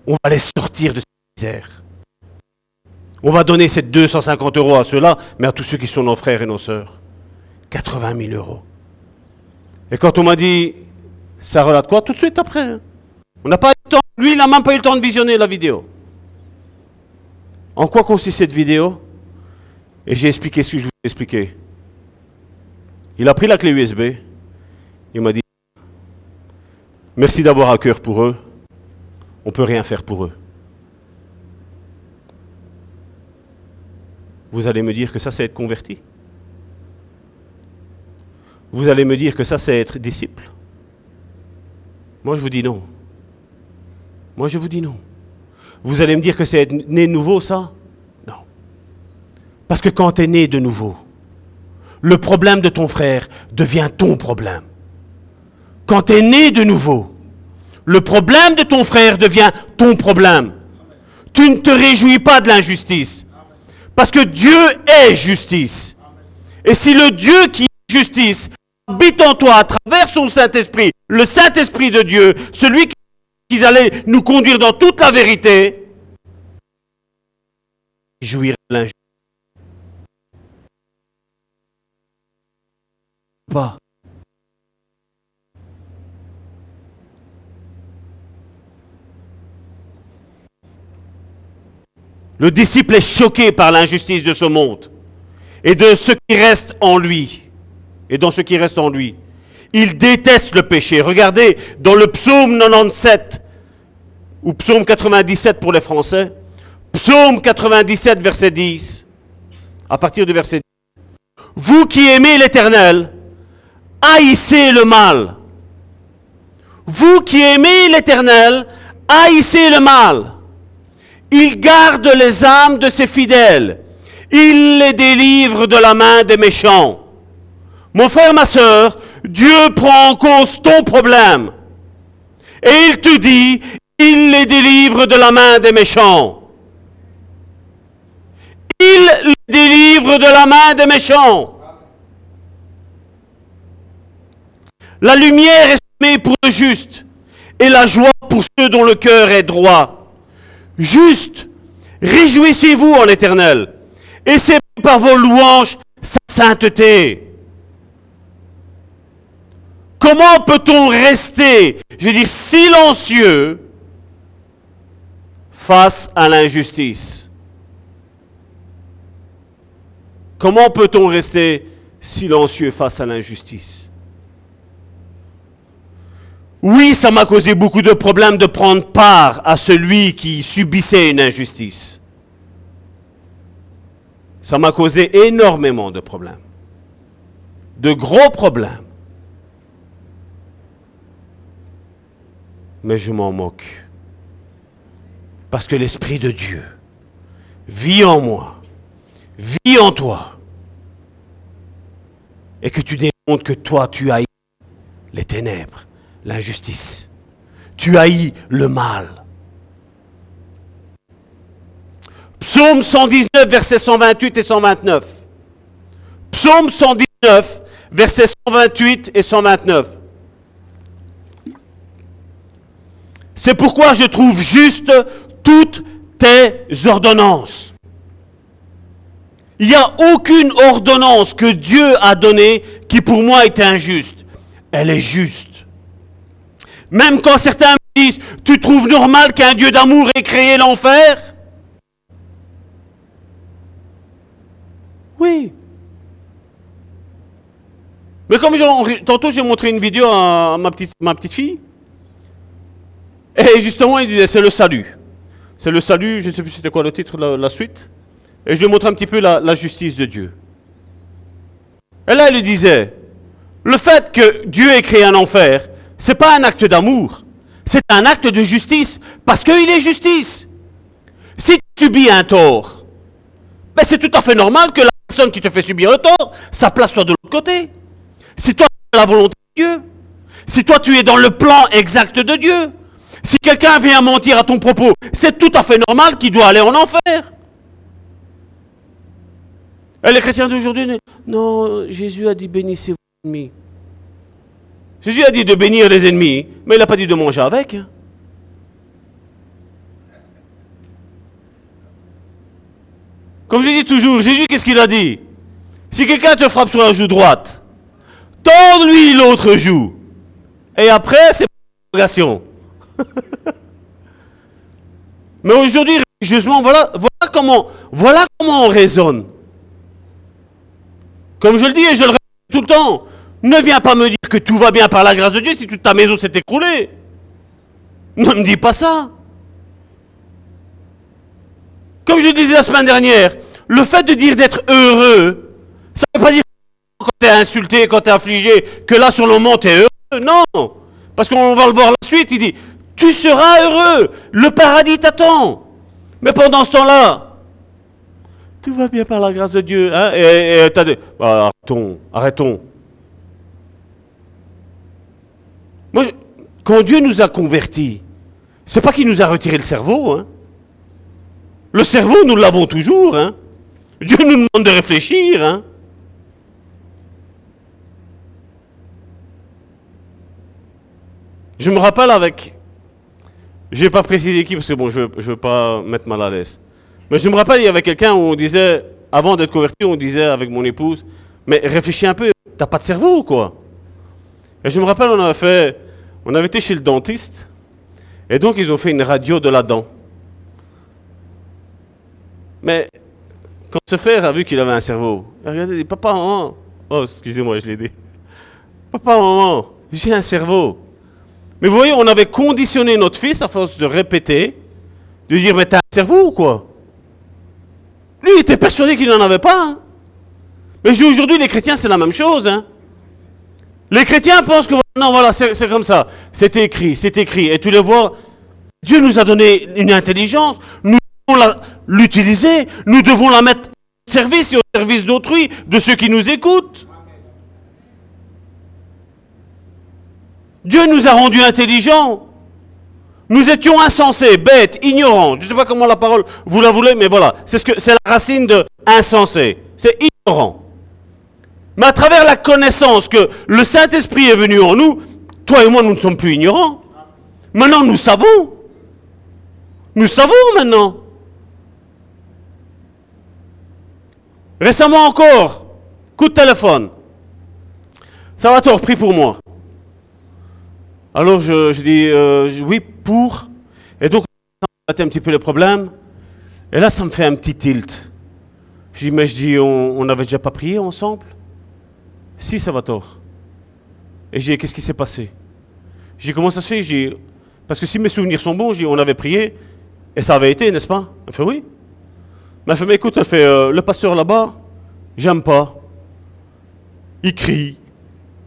On va les sortir de cette misère. On va donner ces 250 euros à ceux-là, mais à tous ceux qui sont nos frères et nos sœurs. 80 000 euros. Et quand on m'a dit, ça relate quoi? Tout de suite après. Hein. On n'a pas eu le temps, lui, il n'a même pas eu le temps de visionner la vidéo. En quoi consiste cette vidéo? Et j'ai expliqué ce que je voulais expliquer. Il a pris la clé USB. Il m'a dit, merci d'avoir à cœur pour eux. On ne peut rien faire pour eux. Vous allez me dire que ça, c'est être converti? Vous allez me dire que ça, c'est être disciple? Moi, je vous dis non. Moi, je vous dis non. Vous allez me dire que c'est être né nouveau, ça? Non. Parce que quand tu es né de nouveau, le problème de ton frère devient ton problème. Quand tu es né de nouveau, le problème de ton frère devient ton problème. Tu ne te réjouis pas de l'injustice. Parce que Dieu est justice. Et si le Dieu qui est justice habite en toi à travers son Saint-Esprit, le Saint-Esprit de Dieu, celui qui allait nous conduire dans toute la vérité, jouir de l'injustice. Le disciple est choqué par l'injustice de ce monde et de ce qui reste en lui. Et dans ce qui reste en lui. Il déteste le péché. Regardez dans le psaume 97 ou psaume 97 pour les Français. Psaume 97 verset 10. À partir du verset 10. Vous qui aimez l'Éternel, haïssez le mal. Vous qui aimez l'Éternel, haïssez le mal. Il garde les âmes de ses fidèles. Il les délivre de la main des méchants. Mon frère, ma soeur, Dieu prend en cause ton problème. Et il te dit, il les délivre de la main des méchants. Il les délivre de la main des méchants. La lumière est semée pour le juste et la joie pour ceux dont le cœur est droit juste. Réjouissez-vous en l'Éternel. Et c'est par vos louanges sa sainteté. Comment peut-on rester, je veux dire, silencieux face à l'injustice? Comment peut-on rester silencieux face à l'injustice? Oui, ça m'a causé beaucoup de problèmes de prendre part à celui qui subissait une injustice. Ça m'a causé énormément de problèmes. De gros problèmes. mais je m'en moque. Parce que l'Esprit de Dieu vit en moi, vit en toi. Et que tu démontres que toi, tu haïs les ténèbres, l'injustice. Tu haïs le mal. Psaume 119, versets 128 et 129. Psaume 119, versets 128 et 129. C'est pourquoi je trouve juste toutes tes ordonnances. Il n'y a aucune ordonnance que Dieu a donnée qui pour moi est injuste. Elle est juste. Même quand certains me disent, tu trouves normal qu'un Dieu d'amour ait créé l'enfer? Oui. Mais comme tantôt j'ai montré une vidéo à ma petite, fille, et justement il disait c'est le salut. C'est le salut, je ne sais plus c'était quoi le titre, la, la, suite. Et je lui montré un petit peu la, justice de Dieu. Et là, elle disait, le fait que Dieu ait créé un enfer, c'est pas un acte d'amour, c'est un acte de justice, parce qu'il est justice. Si tu subis un tort, ben c'est tout à fait normal que la personne qui te fait subir le tort, sa place soit de l'autre côté. Si toi tu as la volonté de Dieu, si toi tu es dans le plan exact de Dieu, si quelqu'un vient mentir à ton propos, c'est tout à fait normal qu'il doit aller en enfer. Et les chrétiens d'aujourd'hui, non, Jésus a dit bénissez vos ennemis. Jésus a dit de bénir les ennemis, mais il n'a pas dit de manger avec. Hein. Comme je dis toujours, Jésus, qu'est-ce qu'il a dit? Si quelqu'un te frappe sur la joue droite, tends-lui l'autre joue. Et après, c'est prolongation. Mais aujourd'hui, religieusement, voilà, comment, voilà comment on raisonne. Comme je le dis et je le répète tout le temps, ne viens pas me dire que tout va bien par la grâce de Dieu si toute ta maison s'est écroulée. Ne me dis pas ça. Comme je disais la semaine dernière, le fait de dire d'être heureux, ça ne veut pas dire quand tu es insulté, quand tu es affligé, que là sur le moment tu es heureux. Non. Parce qu'on va le voir la suite, il dit, tu seras heureux, le paradis t'attend. Mais pendant ce temps-là, tout va bien par la grâce de Dieu. Hein? Et, et bah, arrêtons, arrêtons. Moi, quand Dieu nous a convertis, c'est pas qu'il nous a retiré le cerveau. Hein? Le cerveau, nous l'avons toujours. Hein? Dieu nous demande de réfléchir. Hein? Je me rappelle avec. Je n'ai pas précisé qui parce que bon, je ne veux, pas mettre mal à l'aise. Mais je me rappelle, il y avait quelqu'un où on disait, avant d'être converti, on disait avec mon épouse, mais réfléchis un peu, t'as pas de cerveau ou quoi Et je me rappelle, on avait fait, on avait été chez le dentiste, et donc ils ont fait une radio de la dent. Mais quand ce frère a vu qu'il avait un cerveau, il a regardé, il dit, papa, maman, oh, excusez-moi, je l'ai dit. Papa, maman, j'ai un cerveau. Mais vous voyez, on avait conditionné notre fils à force de répéter, de dire, mais t'as un cerveau ou quoi? Lui, il était persuadé qu'il n'en avait pas. Hein. Mais aujourd'hui, les chrétiens, c'est la même chose. Hein. Les chrétiens pensent que, non, voilà, c'est comme ça. C'est écrit, c'est écrit. Et tu le vois, Dieu nous a donné une intelligence. Nous devons l'utiliser. Nous devons la mettre au service et au service d'autrui, de ceux qui nous écoutent. Dieu nous a rendus intelligents. Nous étions insensés, bêtes, ignorants. Je ne sais pas comment la parole vous la voulez, mais voilà. C'est ce c'est la racine de insensé. C'est ignorant. Mais à travers la connaissance que le Saint-Esprit est venu en nous, toi et moi, nous ne sommes plus ignorants. Maintenant, nous savons. Nous savons maintenant. Récemment encore, coup de téléphone. Ça va t'avoir pris pour moi. Alors je, dis euh, oui pour. Et donc on a un petit peu le problème. Et là ça me fait un petit tilt. Je dis mais je dis on n'avait déjà pas prié ensemble? Si ça va tort. Et je dis qu'est-ce qui s'est passé? J'ai comment ça se fait? Parce que si mes souvenirs sont bons, on avait prié et ça avait été, n'est-ce pas? Elle fait oui. Mais elle fait mais écoute, elle fait euh, le pasteur là-bas, j'aime pas. Il crie,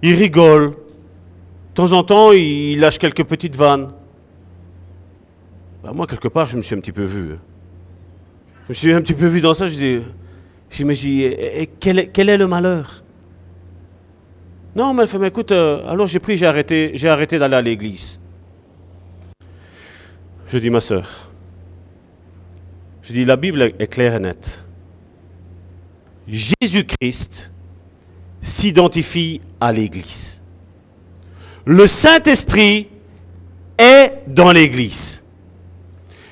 il rigole, de temps en temps, il lâche quelques petites vannes. Bah, moi, quelque part, je me suis un petit peu vu. Je me suis un petit peu vu dans ça. Je dis, quel, est, quel, est, le malheur? Non, mais elle écoute, euh, alors j'ai pris, j'ai arrêté, j'ai arrêté d'aller à l'église. Je dis, ma soeur, je dis, la Bible est claire et nette. Jésus-Christ s'identifie à l'Église. Le Saint-Esprit est dans l'Église.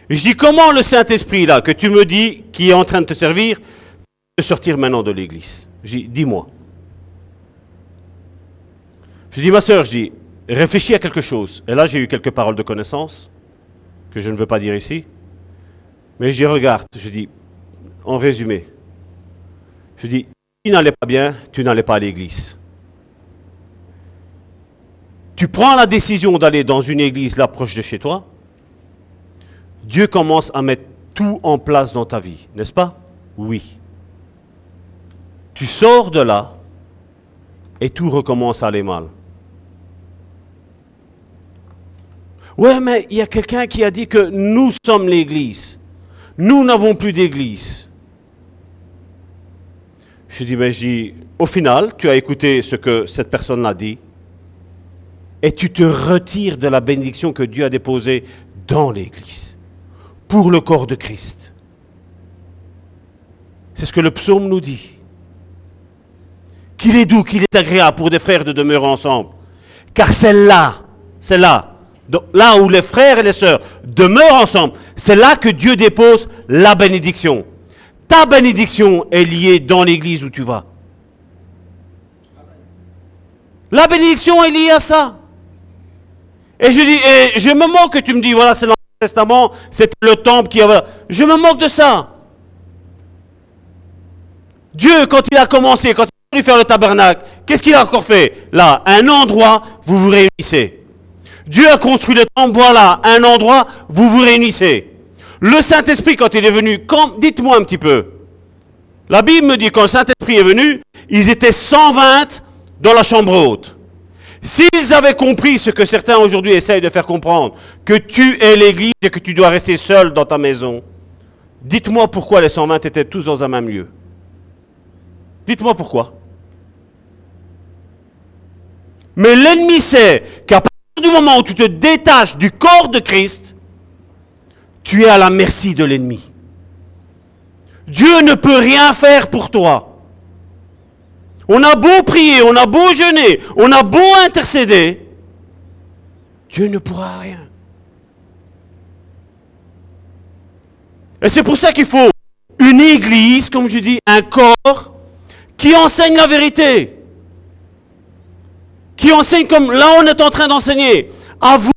Je dis comment le Saint-Esprit là, que tu me dis, qui est en train de te servir, peut sortir maintenant de l'Église? Dis-moi. Je dis, ma soeur, je dis, réfléchis à quelque chose. Et là, j'ai eu quelques paroles de connaissance, que je ne veux pas dire ici. Mais je dis, regarde, je dis, en résumé, je dis, tu n'allais pas bien, tu n'allais pas à l'église. Tu prends la décision d'aller dans une église là proche de chez toi, Dieu commence à mettre tout en place dans ta vie, n'est-ce pas? Oui. Tu sors de là et tout recommence à aller mal. Ouais, mais il y a quelqu'un qui a dit que nous sommes l'église. Nous n'avons plus d'église. Je dis, mais je dis, au final, tu as écouté ce que cette personne a dit et tu te retires de la bénédiction que Dieu a déposée dans l'Église, pour le corps de Christ. C'est ce que le psaume nous dit. Qu'il est doux, qu'il est agréable pour des frères de demeurer ensemble. Car c'est là, c'est là, là où les frères et les sœurs demeurent ensemble, c'est là que Dieu dépose la bénédiction. Ta bénédiction est liée dans l'église où tu vas. La bénédiction est liée à ça. Et je me moque que tu me dis, voilà, c'est l'Ancien Testament, c'est le temple qui a. Je me moque de ça. Dieu, quand il a commencé, quand il a voulu faire le tabernacle, qu'est-ce qu'il a encore fait? Là, un endroit, vous vous réunissez. Dieu a construit le temple, voilà, un endroit, vous vous réunissez. Le Saint-Esprit, quand il est venu, dites-moi un petit peu. La Bible me dit quand le Saint-Esprit est venu, ils étaient 120 dans la chambre haute. S'ils avaient compris ce que certains aujourd'hui essayent de faire comprendre, que tu es l'Église et que tu dois rester seul dans ta maison, dites-moi pourquoi les 120 étaient tous dans un même lieu. Dites-moi pourquoi. Mais l'ennemi sait qu'à partir du moment où tu te détaches du corps de Christ, tu es à la merci de l'ennemi. Dieu ne peut rien faire pour toi. On a beau prier, on a beau jeûner, on a beau intercéder, Dieu ne pourra rien. Et c'est pour ça qu'il faut une église, comme je dis, un corps qui enseigne la vérité. Qui enseigne comme là on est en train d'enseigner. À vous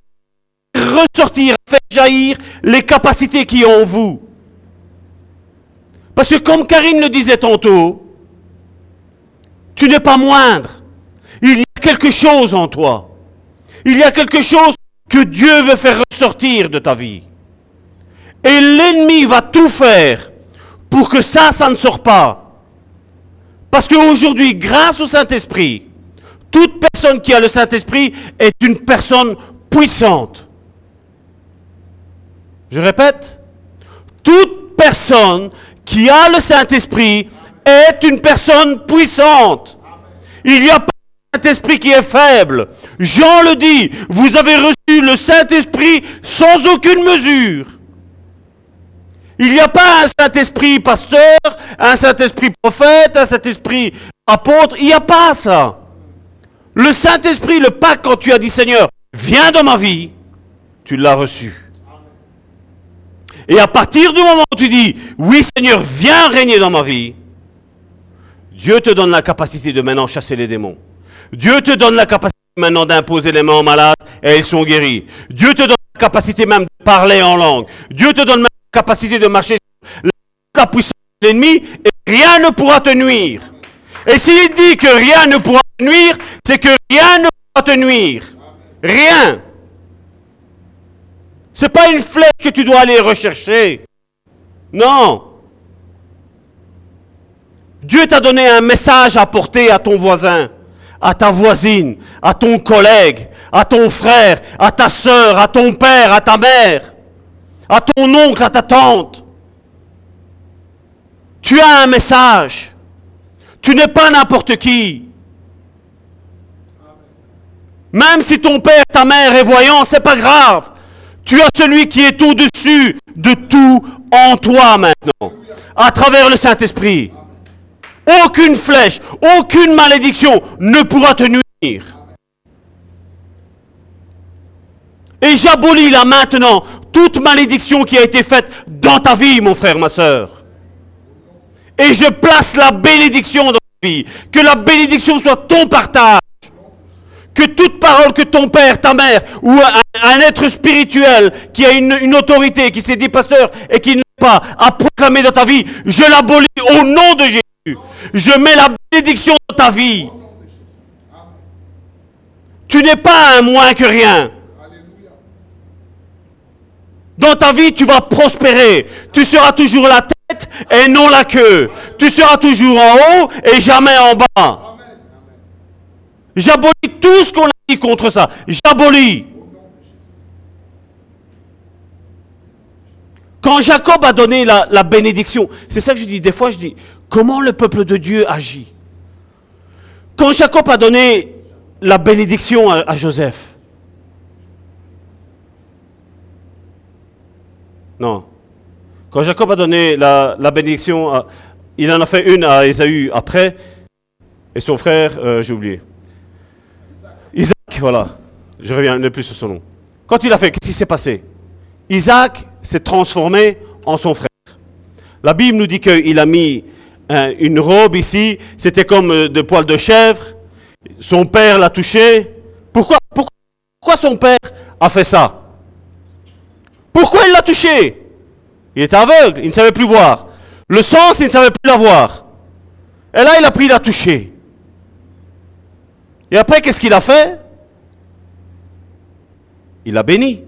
ressortir, faire jaillir les capacités qui ont en vous. Parce que comme Karine le disait tantôt, tu n'es pas moindre. Il y a quelque chose en toi. Il y a quelque chose que Dieu veut faire ressortir de ta vie. Et l'ennemi va tout faire pour que ça, ça ne sorte pas. Parce qu'aujourd'hui, grâce au Saint-Esprit, toute personne qui a le Saint-Esprit est une personne puissante. Je répète, toute personne qui a le Saint-Esprit est une personne puissante. Il n'y a pas un Saint-Esprit qui est faible. Jean le dit, vous avez reçu le Saint-Esprit sans aucune mesure. Il n'y a pas un Saint-Esprit pasteur, un Saint-Esprit prophète, un Saint-Esprit apôtre. Il n'y a pas ça. Le Saint-Esprit, le pas quand tu as dit Seigneur, viens dans ma vie, tu l'as reçu. Et à partir du moment où tu dis, oui Seigneur, viens régner dans ma vie, Dieu te donne la capacité de maintenant chasser les démons. Dieu te donne la capacité maintenant d'imposer les mains aux malades et ils sont guéris. Dieu te donne la capacité même de parler en langue. Dieu te donne la capacité de marcher sur la puissance de l'ennemi et rien ne pourra te nuire. Et s'il dit que rien ne pourra te nuire, c'est que rien ne pourra te nuire. Rien. Ce n'est pas une flèche que tu dois aller rechercher. Non. Dieu t'a donné un message à porter à ton voisin, à ta voisine, à ton collègue, à ton frère, à ta soeur, à ton père, à ta mère, à ton oncle, à ta tante. Tu as un message. Tu n'es pas n'importe qui. Même si ton père, ta mère est voyant, c'est pas grave. Tu as celui qui est au-dessus de tout en toi maintenant, à travers le Saint-Esprit. Aucune flèche, aucune malédiction ne pourra te nuire. Et j'abolis là maintenant toute malédiction qui a été faite dans ta vie, mon frère, ma soeur. Et je place la bénédiction dans ta vie. Que la bénédiction soit ton partage. Que toute parole que ton père, ta mère ou un, être spirituel qui a une, autorité, qui s'est dit pasteur et qui ne pas à proclamer dans ta vie, je l'abolis au nom de Jésus. Je mets la bénédiction dans ta vie. Tu n'es pas un moins que rien. Dans ta vie, tu vas prospérer. Tu seras toujours la tête et non la queue. Tu seras toujours en haut et jamais en bas. J'abolis tout ce qu'on a dit contre ça. J'abolis. Quand Jacob a donné la, bénédiction, c'est ça que je dis. Des fois, je dis, comment le peuple de Dieu agit? Quand Jacob a donné la bénédiction à Joseph, Non. Quand Jacob a donné la, bénédiction, il en a fait une à Ésaü après, et son frère, euh, j'ai oublié. Isaac, voilà. Je reviens ne plus sur son nom. Quand il a fait, qu'est-ce qui s'est passé? Isaac s'est transformé en son frère. La Bible nous dit qu'il a mis une robe ici, c'était comme euh, de poils de chèvre. Son père l'a touché. Pourquoi, pourquoi son père a fait ça? Pourquoi il l'a touché? Il était aveugle, il ne savait plus voir. Le sens, il ne savait plus l'avoir. Et là, il a pris, il a touché. Et après, qu'est-ce qu'il a fait? Il a béni.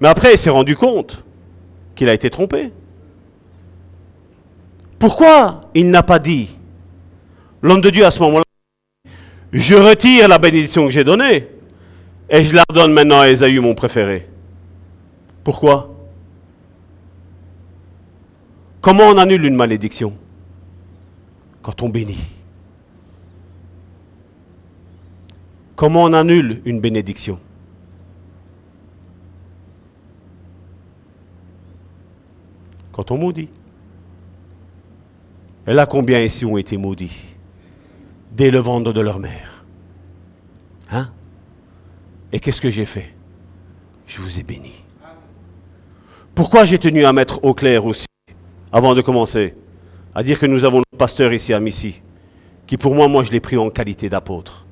Mais après, il s'est rendu compte qu'il a été trompé. Pourquoi il n'a pas dit? L'homme de Dieu à ce moment-là, je retire la bénédiction que j'ai donnée et je la donne maintenant à Esaü, mon préféré. Pourquoi? Comment on annule une malédiction Quand on bénit. Comment on annule une bénédiction Quand on maudit. Et là, combien ici ont été maudits Dès le ventre de leur mère. Hein Et qu'est-ce que j'ai fait Je vous ai béni. Pourquoi j'ai tenu à mettre au clair aussi, avant de commencer, à dire que nous avons le pasteur ici à Missy, qui pour moi, moi je l'ai pris en qualité d'apôtre.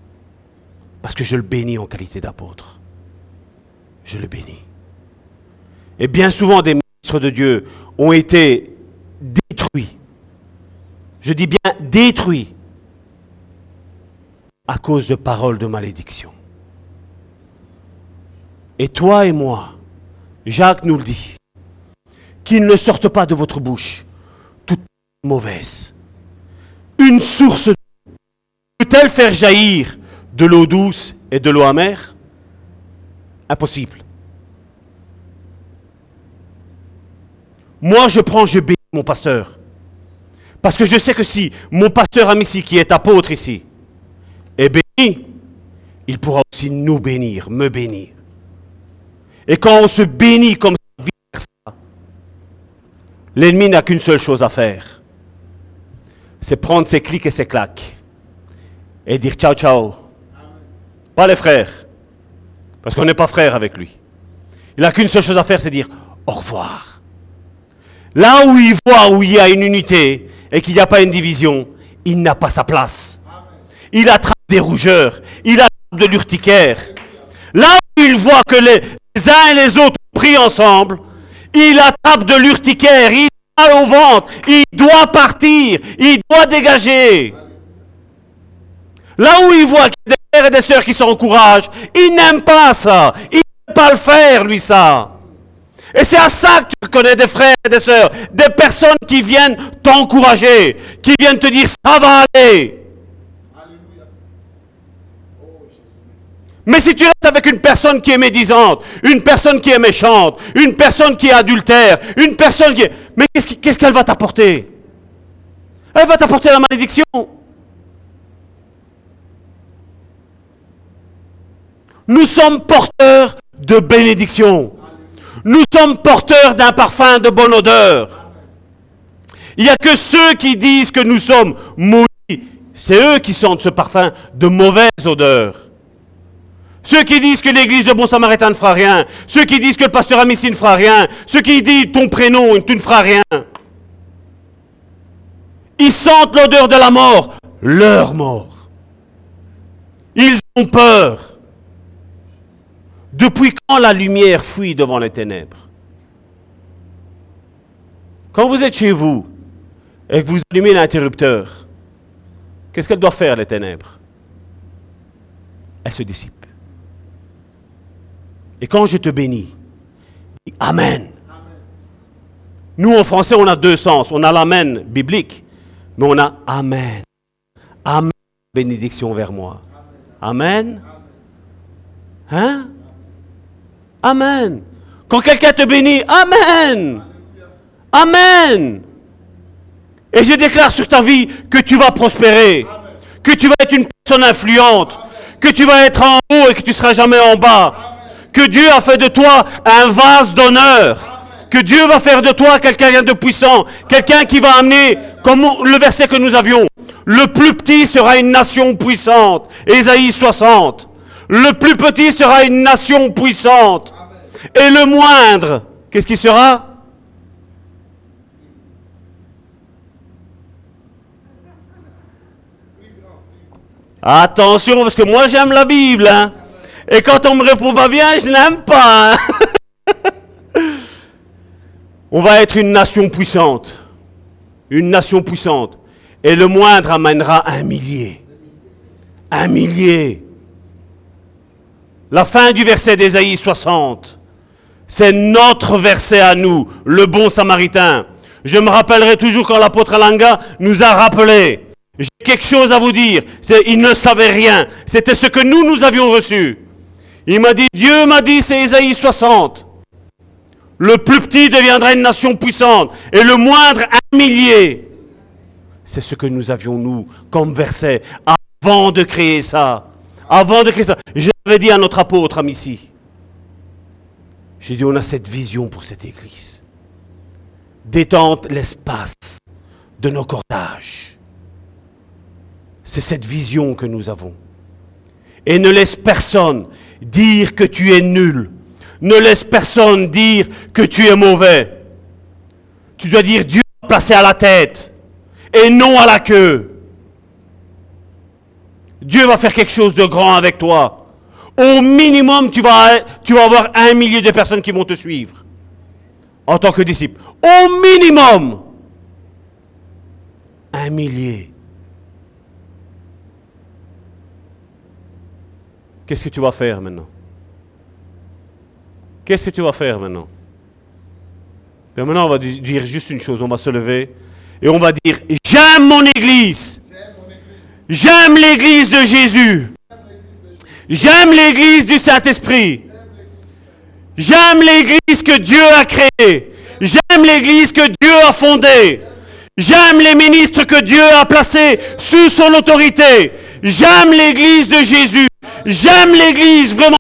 Parce que je le bénis en qualité d'apôtre. Je le bénis. Et bien souvent, des ministres de Dieu ont été détruits. Je dis bien détruits à cause de paroles de malédiction. Et toi et moi, Jacques nous le dit, qu'il ne sorte pas de votre bouche toute mauvaise. Une source peut-elle faire jaillir de l'eau douce et de l'eau amère? Impossible. Moi, je prends, je bénis mon pasteur. Parce que je sais que si mon pasteur ami ici, qui est apôtre ici, est béni, il pourra aussi nous bénir, me bénir. Et quand on se bénit comme L'ennemi n'a qu'une seule chose à faire. C'est prendre ses clics et ses claques. Et dire ciao ciao. Pas les frères. Parce qu'on n'est pas frères avec lui. Il n'a qu'une seule chose à faire, c'est dire au revoir. Là où il voit où il y a une unité et qu'il n'y a pas une division, il n'a pas sa place. Il attrape des rougeurs, il attrape de l'urticaire. Là où il voit que les uns et les autres prient ensemble, il attrape de l'urticaire, il a au ventre, il doit partir, il doit dégager. Là où il voit qu'il y a des frères et des sœurs qui s'encouragent, il n'aime pas ça. Il n'aime pas le faire, lui, ça. Et c'est à ça que tu reconnais des frères et des sœurs, des personnes qui viennent t'encourager, qui viennent te dire ça va aller. Mais si tu restes avec une personne qui est médisante, une personne qui est méchante, une personne qui est adultère, une personne qui est... Mais qu'est-ce qu'elle va t'apporter? Elle va t'apporter la malédiction. Nous sommes porteurs de bénédiction. Nous sommes porteurs d'un parfum de bonne odeur. Il n'y a que ceux qui disent que nous sommes maudits. C'est eux qui sentent ce parfum de mauvaise odeur. Ceux qui disent que l'église de Bon Samaritain ne fera rien. Ceux qui disent que le pasteur Amici ne fera rien. Ceux qui disent ton prénom, tu ne feras rien. Ils sentent l'odeur de la mort. Leur mort. Ils ont peur. Depuis quand la lumière fuit devant les ténèbres? Quand vous êtes chez vous et que vous allumez l'interrupteur, qu'est-ce qu'elle doit faire, les ténèbres? Elle se dissipe. Et quand je te bénis, dis Amen. Nous, en français, on a deux sens. On a l'Amen biblique, mais on a Amen. Amen, bénédiction vers moi. Amen. Hein? Amen. Quand quelqu'un te bénit, Amen. Amen. Et je déclare sur ta vie que tu vas prospérer, que tu vas être une personne influente, que tu vas être en haut et que tu ne seras jamais en bas, que Dieu a fait de toi un vase d'honneur, que Dieu va faire de toi quelqu'un de puissant, quelqu'un qui va amener, comme le verset que nous avions, le plus petit sera une nation puissante. Ésaïe 60. Le plus petit sera une nation puissante. Et le moindre, qu'est-ce qui sera? Attention, parce que moi j'aime la Bible. Hein. Et quand on me répond pas bien, je n'aime pas. Hein. on va être une nation puissante. Une nation puissante. Et le moindre amènera un millier. Un millier. La fin du verset d'Ésaïe 60. C'est notre verset à nous, le bon samaritain. Je me rappellerai toujours quand l'apôtre Alanga nous a rappelé. J'ai quelque chose à vous dire. Il ne savait rien. C'était ce que nous, nous avions reçu. Il m'a dit, Dieu m'a dit, c'est Ésaïe 60. Le plus petit deviendra une nation puissante et le moindre un millier. C'est ce que nous avions, nous, comme verset, avant de créer ça. Avant de créer ça. J'avais dit à notre apôtre, ici, j'ai dit, on a cette vision pour cette église. Détente l'espace de nos cordages. C'est cette vision que nous avons. Et ne laisse personne dire que tu es nul. Ne laisse personne dire que tu es mauvais. Tu dois dire Dieu placé à la tête et non à la queue. Dieu va faire quelque chose de grand avec toi. Au minimum, tu vas, tu vas avoir un millier de personnes qui vont te suivre en tant que disciple. Au minimum, un millier. Qu'est-ce que tu vas faire maintenant? Qu'est-ce que tu vas faire maintenant? Et maintenant, on va dire juste une chose, on va se lever et on va dire, j'aime mon Église. J'aime l'Église de Jésus. J'aime l'église du Saint-Esprit. J'aime l'église que Dieu a créée. J'aime l'église que Dieu a fondée. J'aime les ministres que Dieu a placés sous son autorité. J'aime l'église de Jésus. J'aime l'église vraiment.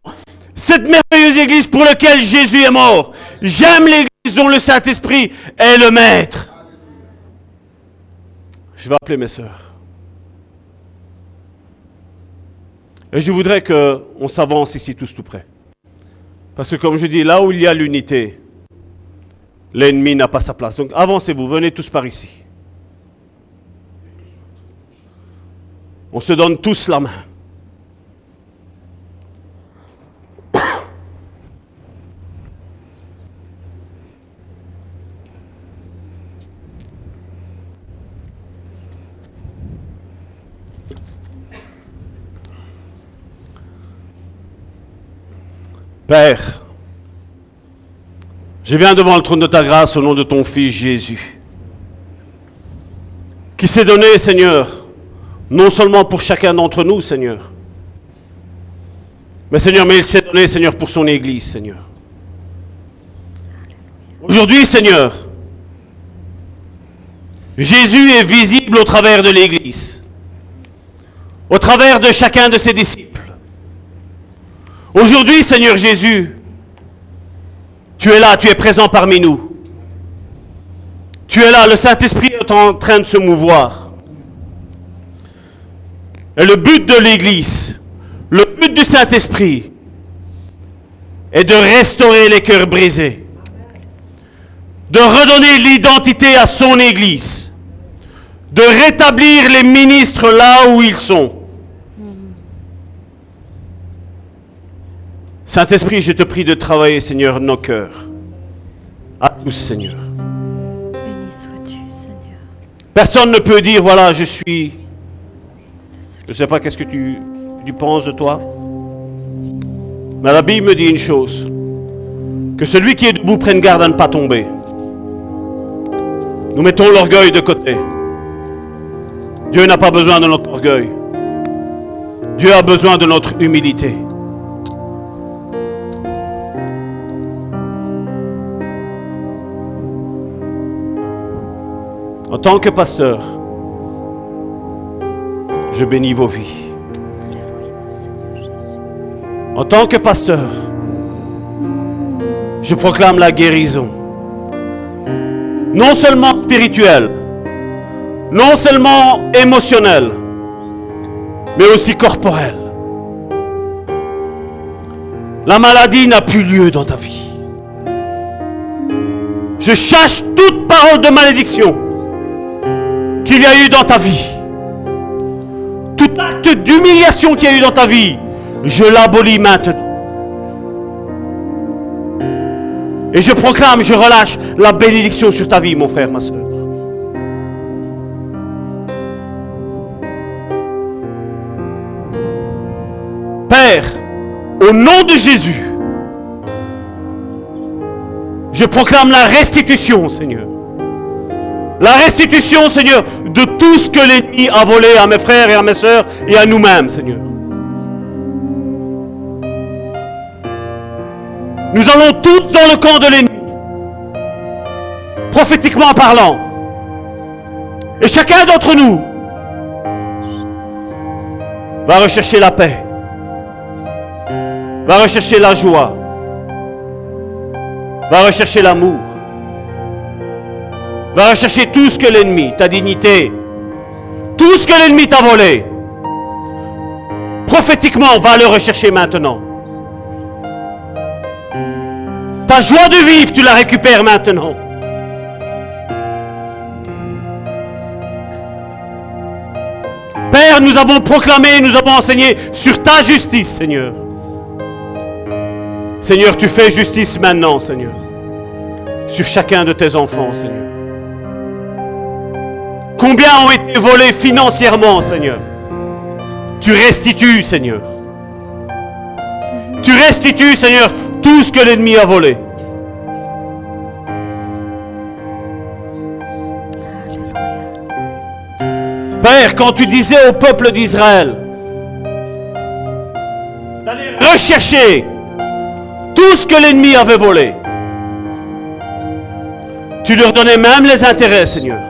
Cette merveilleuse église pour laquelle Jésus est mort. J'aime l'église dont le Saint-Esprit est le maître. Je vais appeler mes sœurs. Et je voudrais qu'on s'avance ici tous tout près. Parce que comme je dis, là où il y a l'unité, l'ennemi n'a pas sa place. Donc avancez-vous, venez tous par ici. On se donne tous la main. Père, je viens devant le trône de ta grâce au nom de ton Fils Jésus, qui s'est donné, Seigneur, non seulement pour chacun d'entre nous, Seigneur, Mais Seigneur, mais il s'est donné, Seigneur, pour son Église, Seigneur. Aujourd'hui, Seigneur, Jésus est visible au travers de l'Église, au travers de chacun de ses disciples. Aujourd'hui, Seigneur Jésus, tu es là, tu es présent parmi nous. Tu es là, le Saint-Esprit est en train de se mouvoir. Et le but de l'Église, le but du Saint-Esprit est de restaurer les cœurs brisés, de redonner l'identité à son Église, de rétablir les ministres là où ils sont. Saint-Esprit, je te prie de travailler, Seigneur, nos cœurs. À tous, Seigneur. Personne ne peut dire, voilà, je suis... Je ne sais pas qu'est-ce que tu, tu penses de toi. Mais la Bible me dit une chose. Que celui qui est debout prenne garde à ne pas tomber. Nous mettons l'orgueil de côté. Dieu n'a pas besoin de notre orgueil. Dieu a besoin de notre humilité. En tant que pasteur, je bénis vos vies. En tant que pasteur, je proclame la guérison. Non seulement spirituelle, non seulement émotionnelle, mais aussi corporelle. La maladie n'a plus lieu dans ta vie. Je cherche toute parole de malédiction qu'il y a eu dans ta vie. Tout acte d'humiliation qu'il y a eu dans ta vie, je l'abolis maintenant. Et je proclame, je relâche la bénédiction sur ta vie, mon frère, ma soeur. Père, au nom de Jésus, je proclame la restitution, Seigneur. La restitution, Seigneur, de tout ce que l'ennemi a volé à mes frères et à mes soeurs et à nous-mêmes, Seigneur. Nous allons tous dans le camp de l'ennemi, prophétiquement parlant. Et chacun d'entre nous va rechercher la paix, va rechercher la joie, va rechercher l'amour, va rechercher tout ce que l'ennemi, ta dignité, tout ce que l'ennemi t'a volé. Prophétiquement, va le rechercher maintenant. Ta joie de vivre, tu la récupères maintenant. Père, nous avons proclamé, nous avons enseigné sur ta justice, Seigneur. Seigneur, tu fais justice maintenant, Seigneur, sur chacun de tes enfants, Seigneur. Combien ont été volés financièrement, Seigneur? Tu restitues, Seigneur. Tu restitues, Seigneur, tout ce que l'ennemi a volé. Père, quand tu disais au peuple d'Israël d'aller rechercher tout ce que l'ennemi avait volé, tu leur donnais même les intérêts, Seigneur.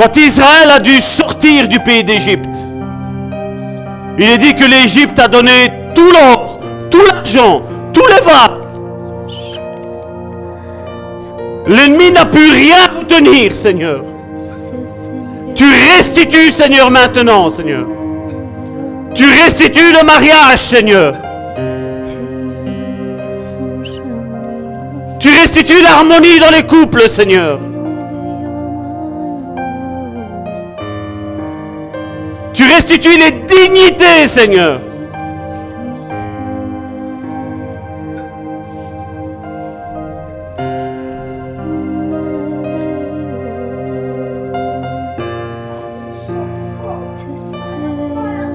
Quand Israël a dû sortir du pays d'Égypte, il est dit que l'Égypte a donné tout l'or, tout l'argent, tous les vagues. L'ennemi n'a pu rien obtenir, Seigneur. Tu restitues, Seigneur, maintenant, Seigneur. Tu restitues le mariage, Seigneur. Tu restitues l'harmonie dans les couples, Seigneur. Tu restitues les dignités, Seigneur.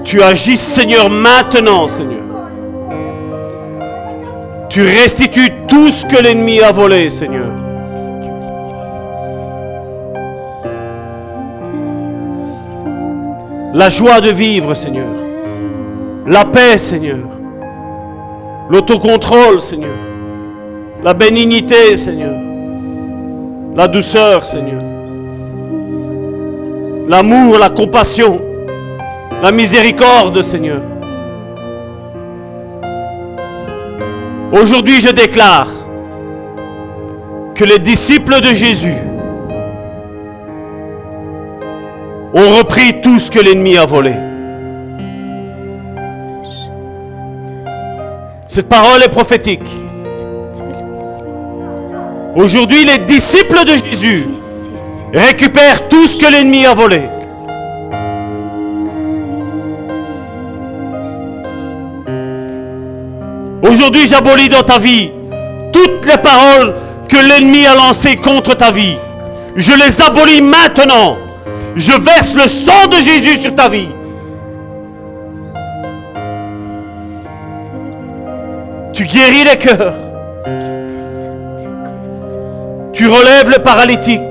Tu agis, Seigneur, maintenant, Seigneur. Tu restitues tout ce que l'ennemi a volé, Seigneur. La joie de vivre, Seigneur. la paix, Seigneur, l'autocontrôle, Seigneur, la bénignité, Seigneur, la douceur, Seigneur, l'amour, la compassion, la miséricorde, Seigneur. Aujourd'hui, je déclare que les disciples de Jésus ont repris tout ce que l'ennemi a volé. Cette parole est prophétique. Aujourd'hui, les disciples de Jésus récupèrent tout ce que l'ennemi a volé. Aujourd'hui, j'abolis dans ta vie toutes les paroles que l'ennemi a lancées contre ta vie. Je les abolis maintenant. Je verse le sang de Jésus sur ta vie. Tu guéris les cœurs. Tu relèves le paralytique.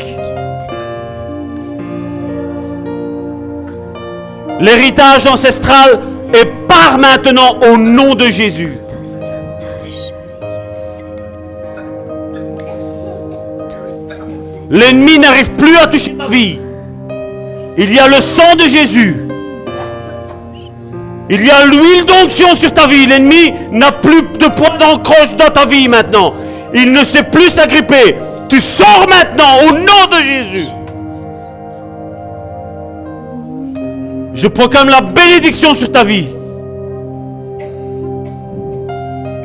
L'héritage ancestral est part maintenant au nom de Jésus. L'ennemi n'arrive plus à toucher ta vie. Il y a le sang de Jésus. Il y a l'huile d'onction sur ta vie. L'ennemi n'a plus de poids d'ancroche dans ta vie maintenant. Il ne sait plus s'agripper. Tu sors maintenant au nom de Jésus. Je proclame la bénédiction sur ta vie.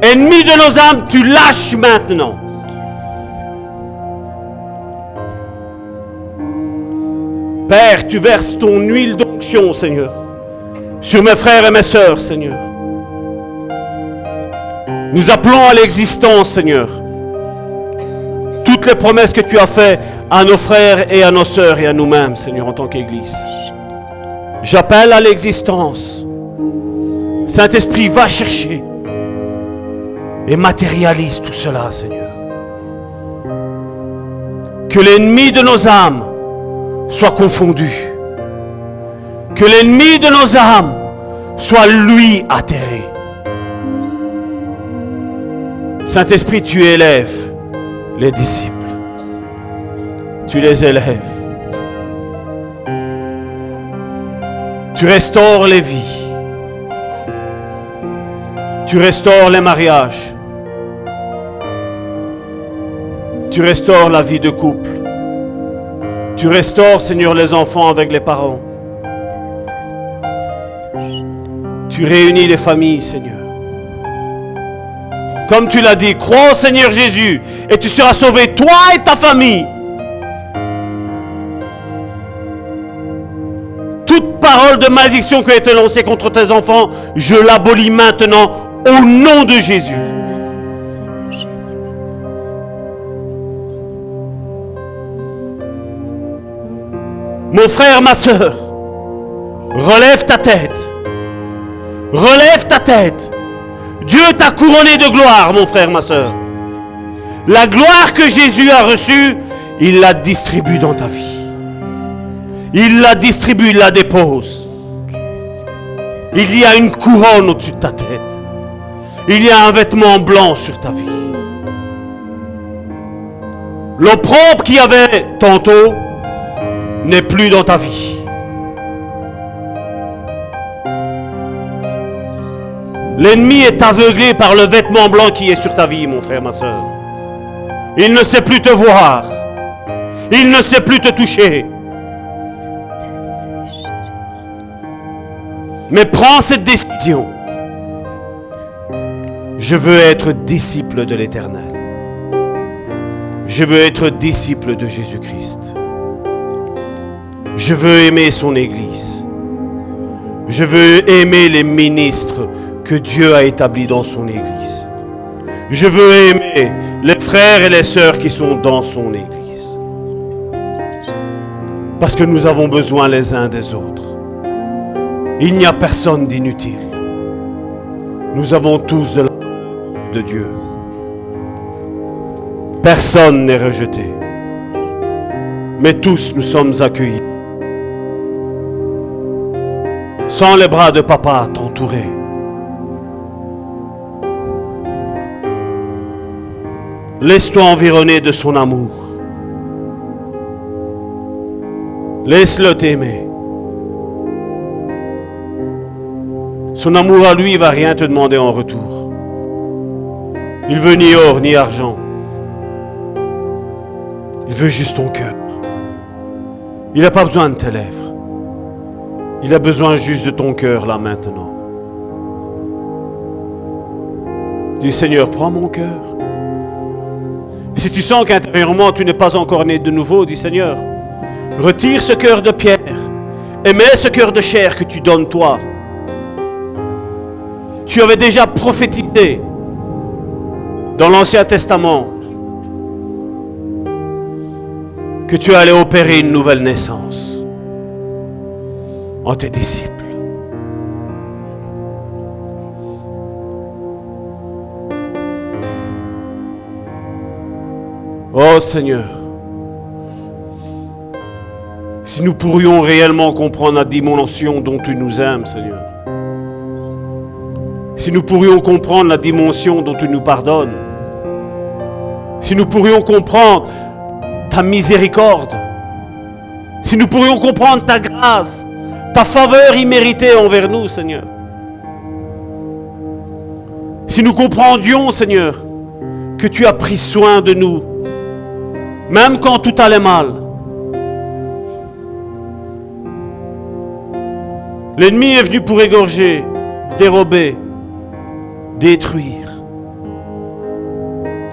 Ennemi de nos âmes, tu lâches maintenant. Père, tu verses ton huile d'onction, Seigneur, sur mes frères et mes sœurs, Seigneur. Nous appelons à l'existence, Seigneur, toutes les promesses que tu as faites à nos frères et à nos sœurs et à nous-mêmes, Seigneur, en tant qu'Église. J'appelle à l'existence. Saint-Esprit, va chercher et matérialise tout cela, Seigneur. Que l'ennemi de nos âmes soit confondu. Que l'ennemi de nos âmes soit lui atterré. Saint-Esprit, tu élèves les disciples. Tu les élèves. Tu restaures les vies. Tu restaures les mariages. Tu restaures la vie de couple. Tu restaures, Seigneur, les enfants avec les parents. Tu réunis les familles, Seigneur. Comme tu l'as dit, crois au Seigneur Jésus et tu seras sauvé, toi et ta famille. Toute parole de malédiction qui a été lancée contre tes enfants, je l'abolis maintenant au nom de Jésus. Mon frère, ma soeur, relève ta tête. Relève ta tête. Dieu t'a couronné de gloire, mon frère, ma soeur. La gloire que Jésus a reçue, il la distribue dans ta vie. Il la distribue, il la dépose. Il y a une couronne au-dessus de ta tête. Il y a un vêtement blanc sur ta vie. L'opprobre qu'il y avait tantôt, n'est plus dans ta vie. L'ennemi est aveuglé par le vêtement blanc qui est sur ta vie, mon frère, ma soeur. Il ne sait plus te voir. Il ne sait plus te toucher. Mais prends cette décision. Je veux être disciple de l'Éternel. Je veux être disciple de Jésus-Christ. Je veux aimer son Église. Je veux aimer les ministres que Dieu a établis dans son Église. Je veux aimer les frères et les sœurs qui sont dans son Église. Parce que nous avons besoin les uns des autres. Il n'y a personne d'inutile. Nous avons tous de la de Dieu. Personne n'est rejeté. Mais tous nous sommes accueillis. sans les bras de papa t'entourer. Laisse-toi environner de son amour. Laisse-le t'aimer. Son amour à lui va rien te demander en retour. Il veut ni or ni argent. Il veut juste ton cœur. Il n'a pas besoin de tes lèvres. Il a besoin juste de ton cœur là maintenant. Dis Seigneur, prends mon cœur. Si tu sens qu'intérieurement tu n'es pas encore né de nouveau, dis Seigneur, retire ce cœur de pierre et mets ce cœur de chair que tu donnes toi. Tu avais déjà prophétisé dans l'Ancien Testament que tu allais opérer une nouvelle naissance tes disciples. Oh Seigneur, si nous pourrions réellement comprendre la dimension dont tu nous aimes, Seigneur, si nous pourrions comprendre la dimension dont tu nous pardonnes, si nous pourrions comprendre ta miséricorde, si nous pourrions comprendre ta grâce, ta faveur imméritée envers nous, Seigneur. Si nous comprendions, Seigneur, que tu as pris soin de nous, même quand tout allait mal. L'ennemi est venu pour égorger, dérober, détruire.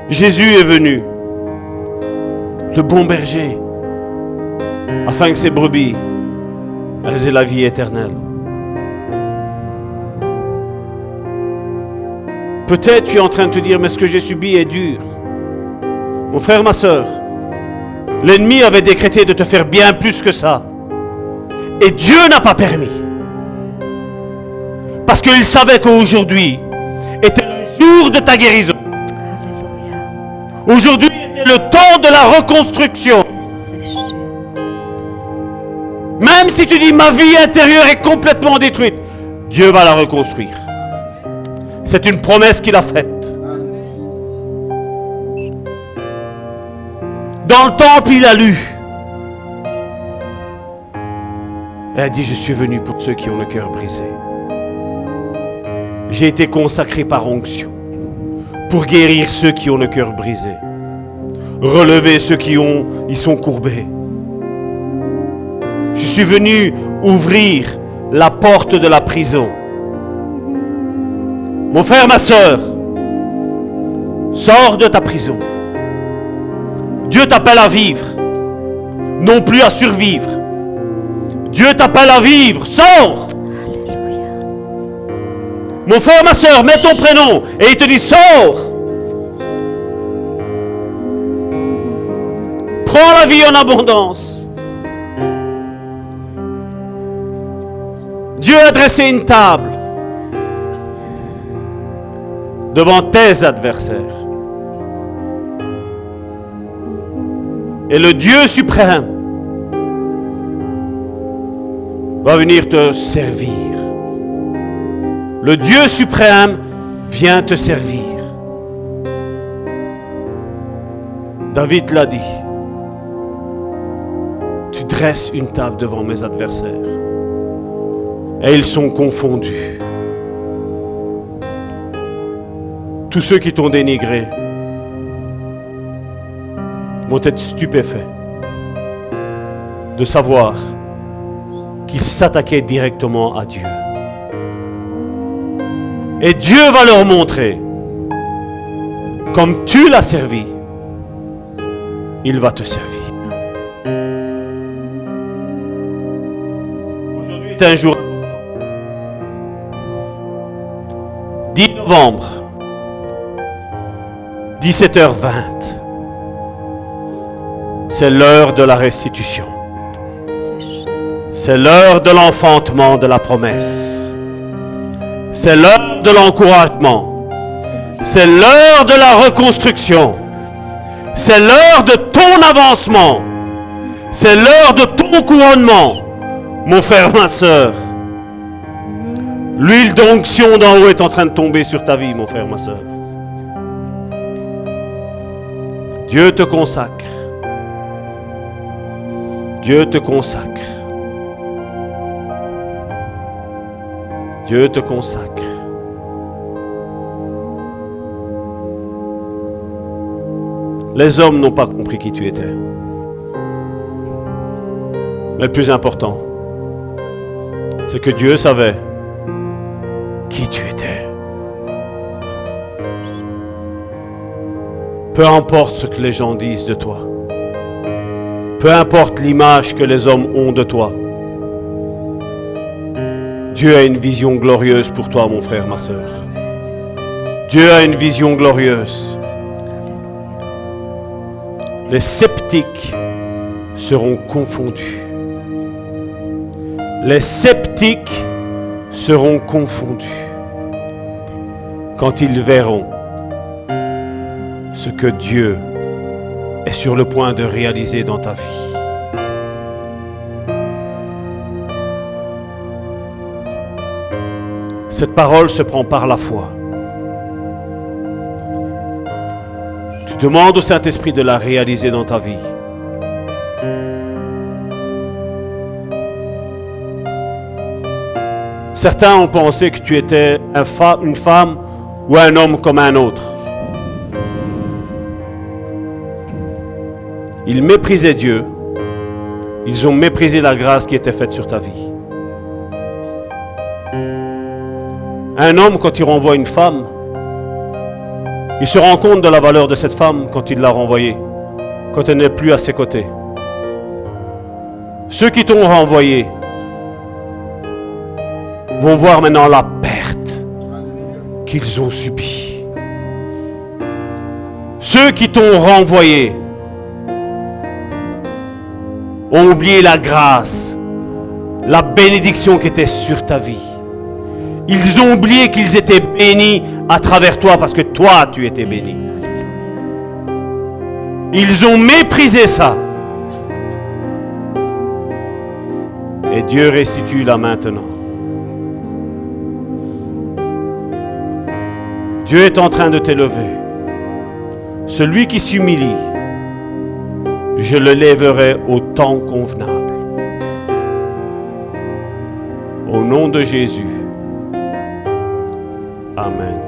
Jésus est venu, le bon berger, afin que ses brebis, elles la vie éternelle. Peut-être tu es en train de te dire, mais ce que j'ai subi est dur. Mon frère, ma soeur, l'ennemi avait décrété de te faire bien plus que ça. Et Dieu n'a pas permis. Parce qu'il savait qu'aujourd'hui était le jour de ta guérison. Aujourd'hui était le temps de la reconstruction. Même si tu dis ma vie intérieure est complètement détruite, Dieu va la reconstruire. C'est une promesse qu'il a faite. Dans le temple, il a lu. Elle a dit, je suis venu pour ceux qui ont le cœur brisé. J'ai été consacré par onction pour guérir ceux qui ont le cœur brisé. Relever ceux qui ont, ils sont courbés. Suis venu ouvrir la porte de la prison. Mon frère, ma soeur, sors de ta prison. Dieu t'appelle à vivre, non plus à survivre. Dieu t'appelle à vivre. Sors. Mon frère, ma soeur, mets ton prénom et il te dit sors. Prends la vie en abondance. Dieu a dressé une table devant tes adversaires. Et le Dieu suprême va venir te servir. Le Dieu suprême vient te servir. David l'a dit. Tu dresses une table devant mes adversaires. Et ils sont confondus. Tous ceux qui t'ont dénigré, vont être stupéfaits de savoir qu'ils s'attaquaient directement à Dieu. Et Dieu va leur montrer, comme tu l'as servi, il va te servir. Aujourd'hui est un jour novembre, 17h20. C'est l'heure de la restitution. C'est l'heure de l'enfantement de la promesse. C'est l'heure de l'encouragement. C'est l'heure de la reconstruction. C'est l'heure de ton avancement. C'est l'heure de ton couronnement. Mon frère, ma soeur. L'huile d'onction d'en haut est en train de tomber sur ta vie, mon frère, ma soeur. Dieu te consacre. Dieu te consacre. Dieu te consacre. Les hommes n'ont pas compris qui tu étais. Mais le plus important, c'est que Dieu savait qui tu étais. Peu importe ce que les gens disent de toi. Peu importe l'image que les hommes ont de toi. Dieu a une vision glorieuse pour toi, mon frère, ma soeur. Dieu a une vision glorieuse. Les sceptiques seront confondus. Les sceptiques seront confondus quand ils verront ce que Dieu est sur le point de réaliser dans ta vie. Cette parole se prend par la foi. Tu demandes au Saint-Esprit de la réaliser dans ta vie. Certains ont pensé que tu étais une femme ou un homme comme un autre. Ils méprisaient Dieu. Ils ont méprisé la grâce qui était faite sur ta vie. Un homme, quand il renvoie une femme, il se rend compte de la valeur de cette femme quand il l'a renvoyée, quand elle n'est plus à ses côtés. Ceux qui t'ont renvoyé vont voir maintenant la perte qu'ils ont subie. Ceux qui t'ont renvoyé ont oublié la grâce, la bénédiction qui était sur ta vie. Ils ont oublié qu'ils étaient bénis à travers toi parce que toi, tu étais béni. Ils ont méprisé ça. Et Dieu restitue là maintenant. Dieu est en train de t'élever. Celui qui s'humilie, je le lèverai au temps convenable. Au nom de Jésus. Amen.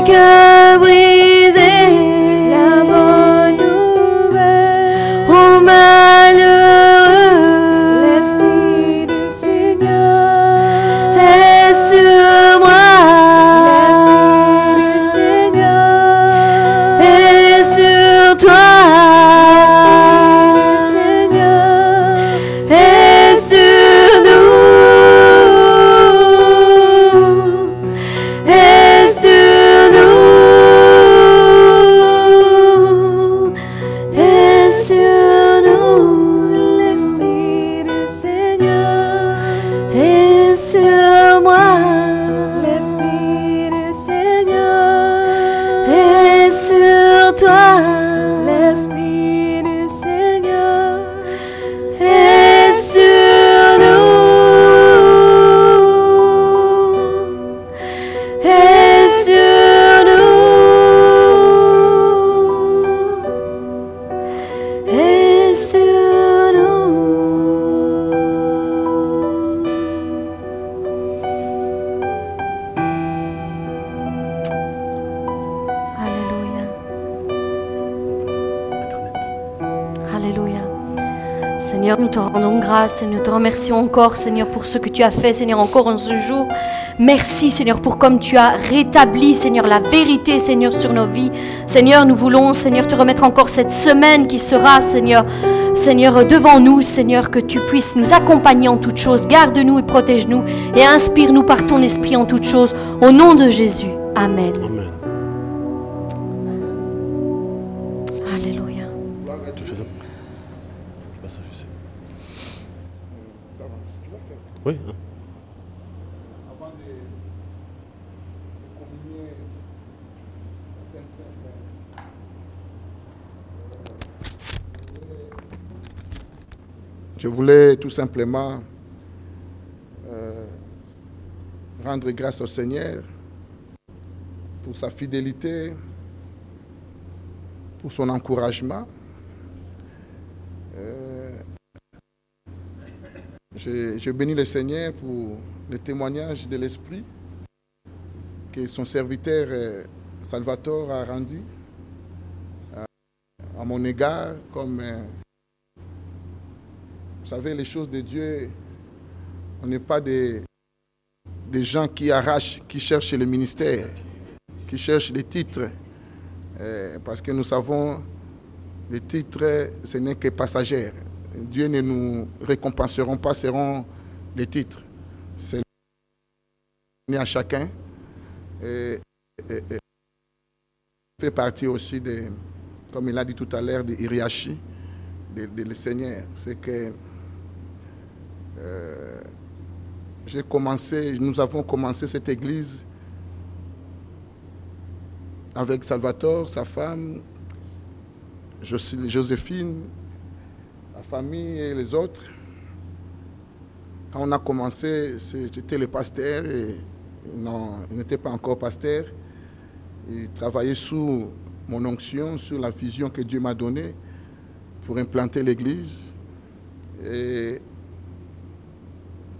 Des cœurs remercions encore, Seigneur, pour ce que tu as fait, Seigneur, encore en ce jour. Merci, Seigneur, pour comme tu as rétabli, Seigneur, la vérité, Seigneur, sur nos vies. Seigneur, nous voulons, Seigneur, te remettre encore cette semaine qui sera, Seigneur, Seigneur, devant nous, Seigneur, que tu puisses nous accompagner en toutes choses. Garde-nous et protège-nous et inspire-nous par ton esprit en toutes choses. Au nom de Jésus. Amen. Simplement euh, rendre grâce au Seigneur pour sa fidélité, pour son encouragement. Euh, je, bénis le Seigneur pour le témoignage de l'Esprit que son serviteur euh, Salvatore a rendu à mon égard comme... vous savez, les choses de Dieu, on n'est pas des, des gens qui arrachent, qui cherchent le ministère, qui cherchent les titres. Euh, parce que nous savons, les titres, ce n'est que passager. Dieu ne nous récompenseront pas, seront les titres. C'est à chacun. Et, fait partie aussi de, comme il a dit tout à l'heure, de Iriachi, de, le Seigneur. C'est que euh, j'ai commencé, nous avons commencé cette église avec Salvatore, sa femme, Joséphine, la famille et les autres. Quand on a commencé, j'étais le pasteur et il n'était pas encore pasteur. Il travaillait sous mon onction, sur la vision que Dieu m'a donnée pour implanter l'église. Et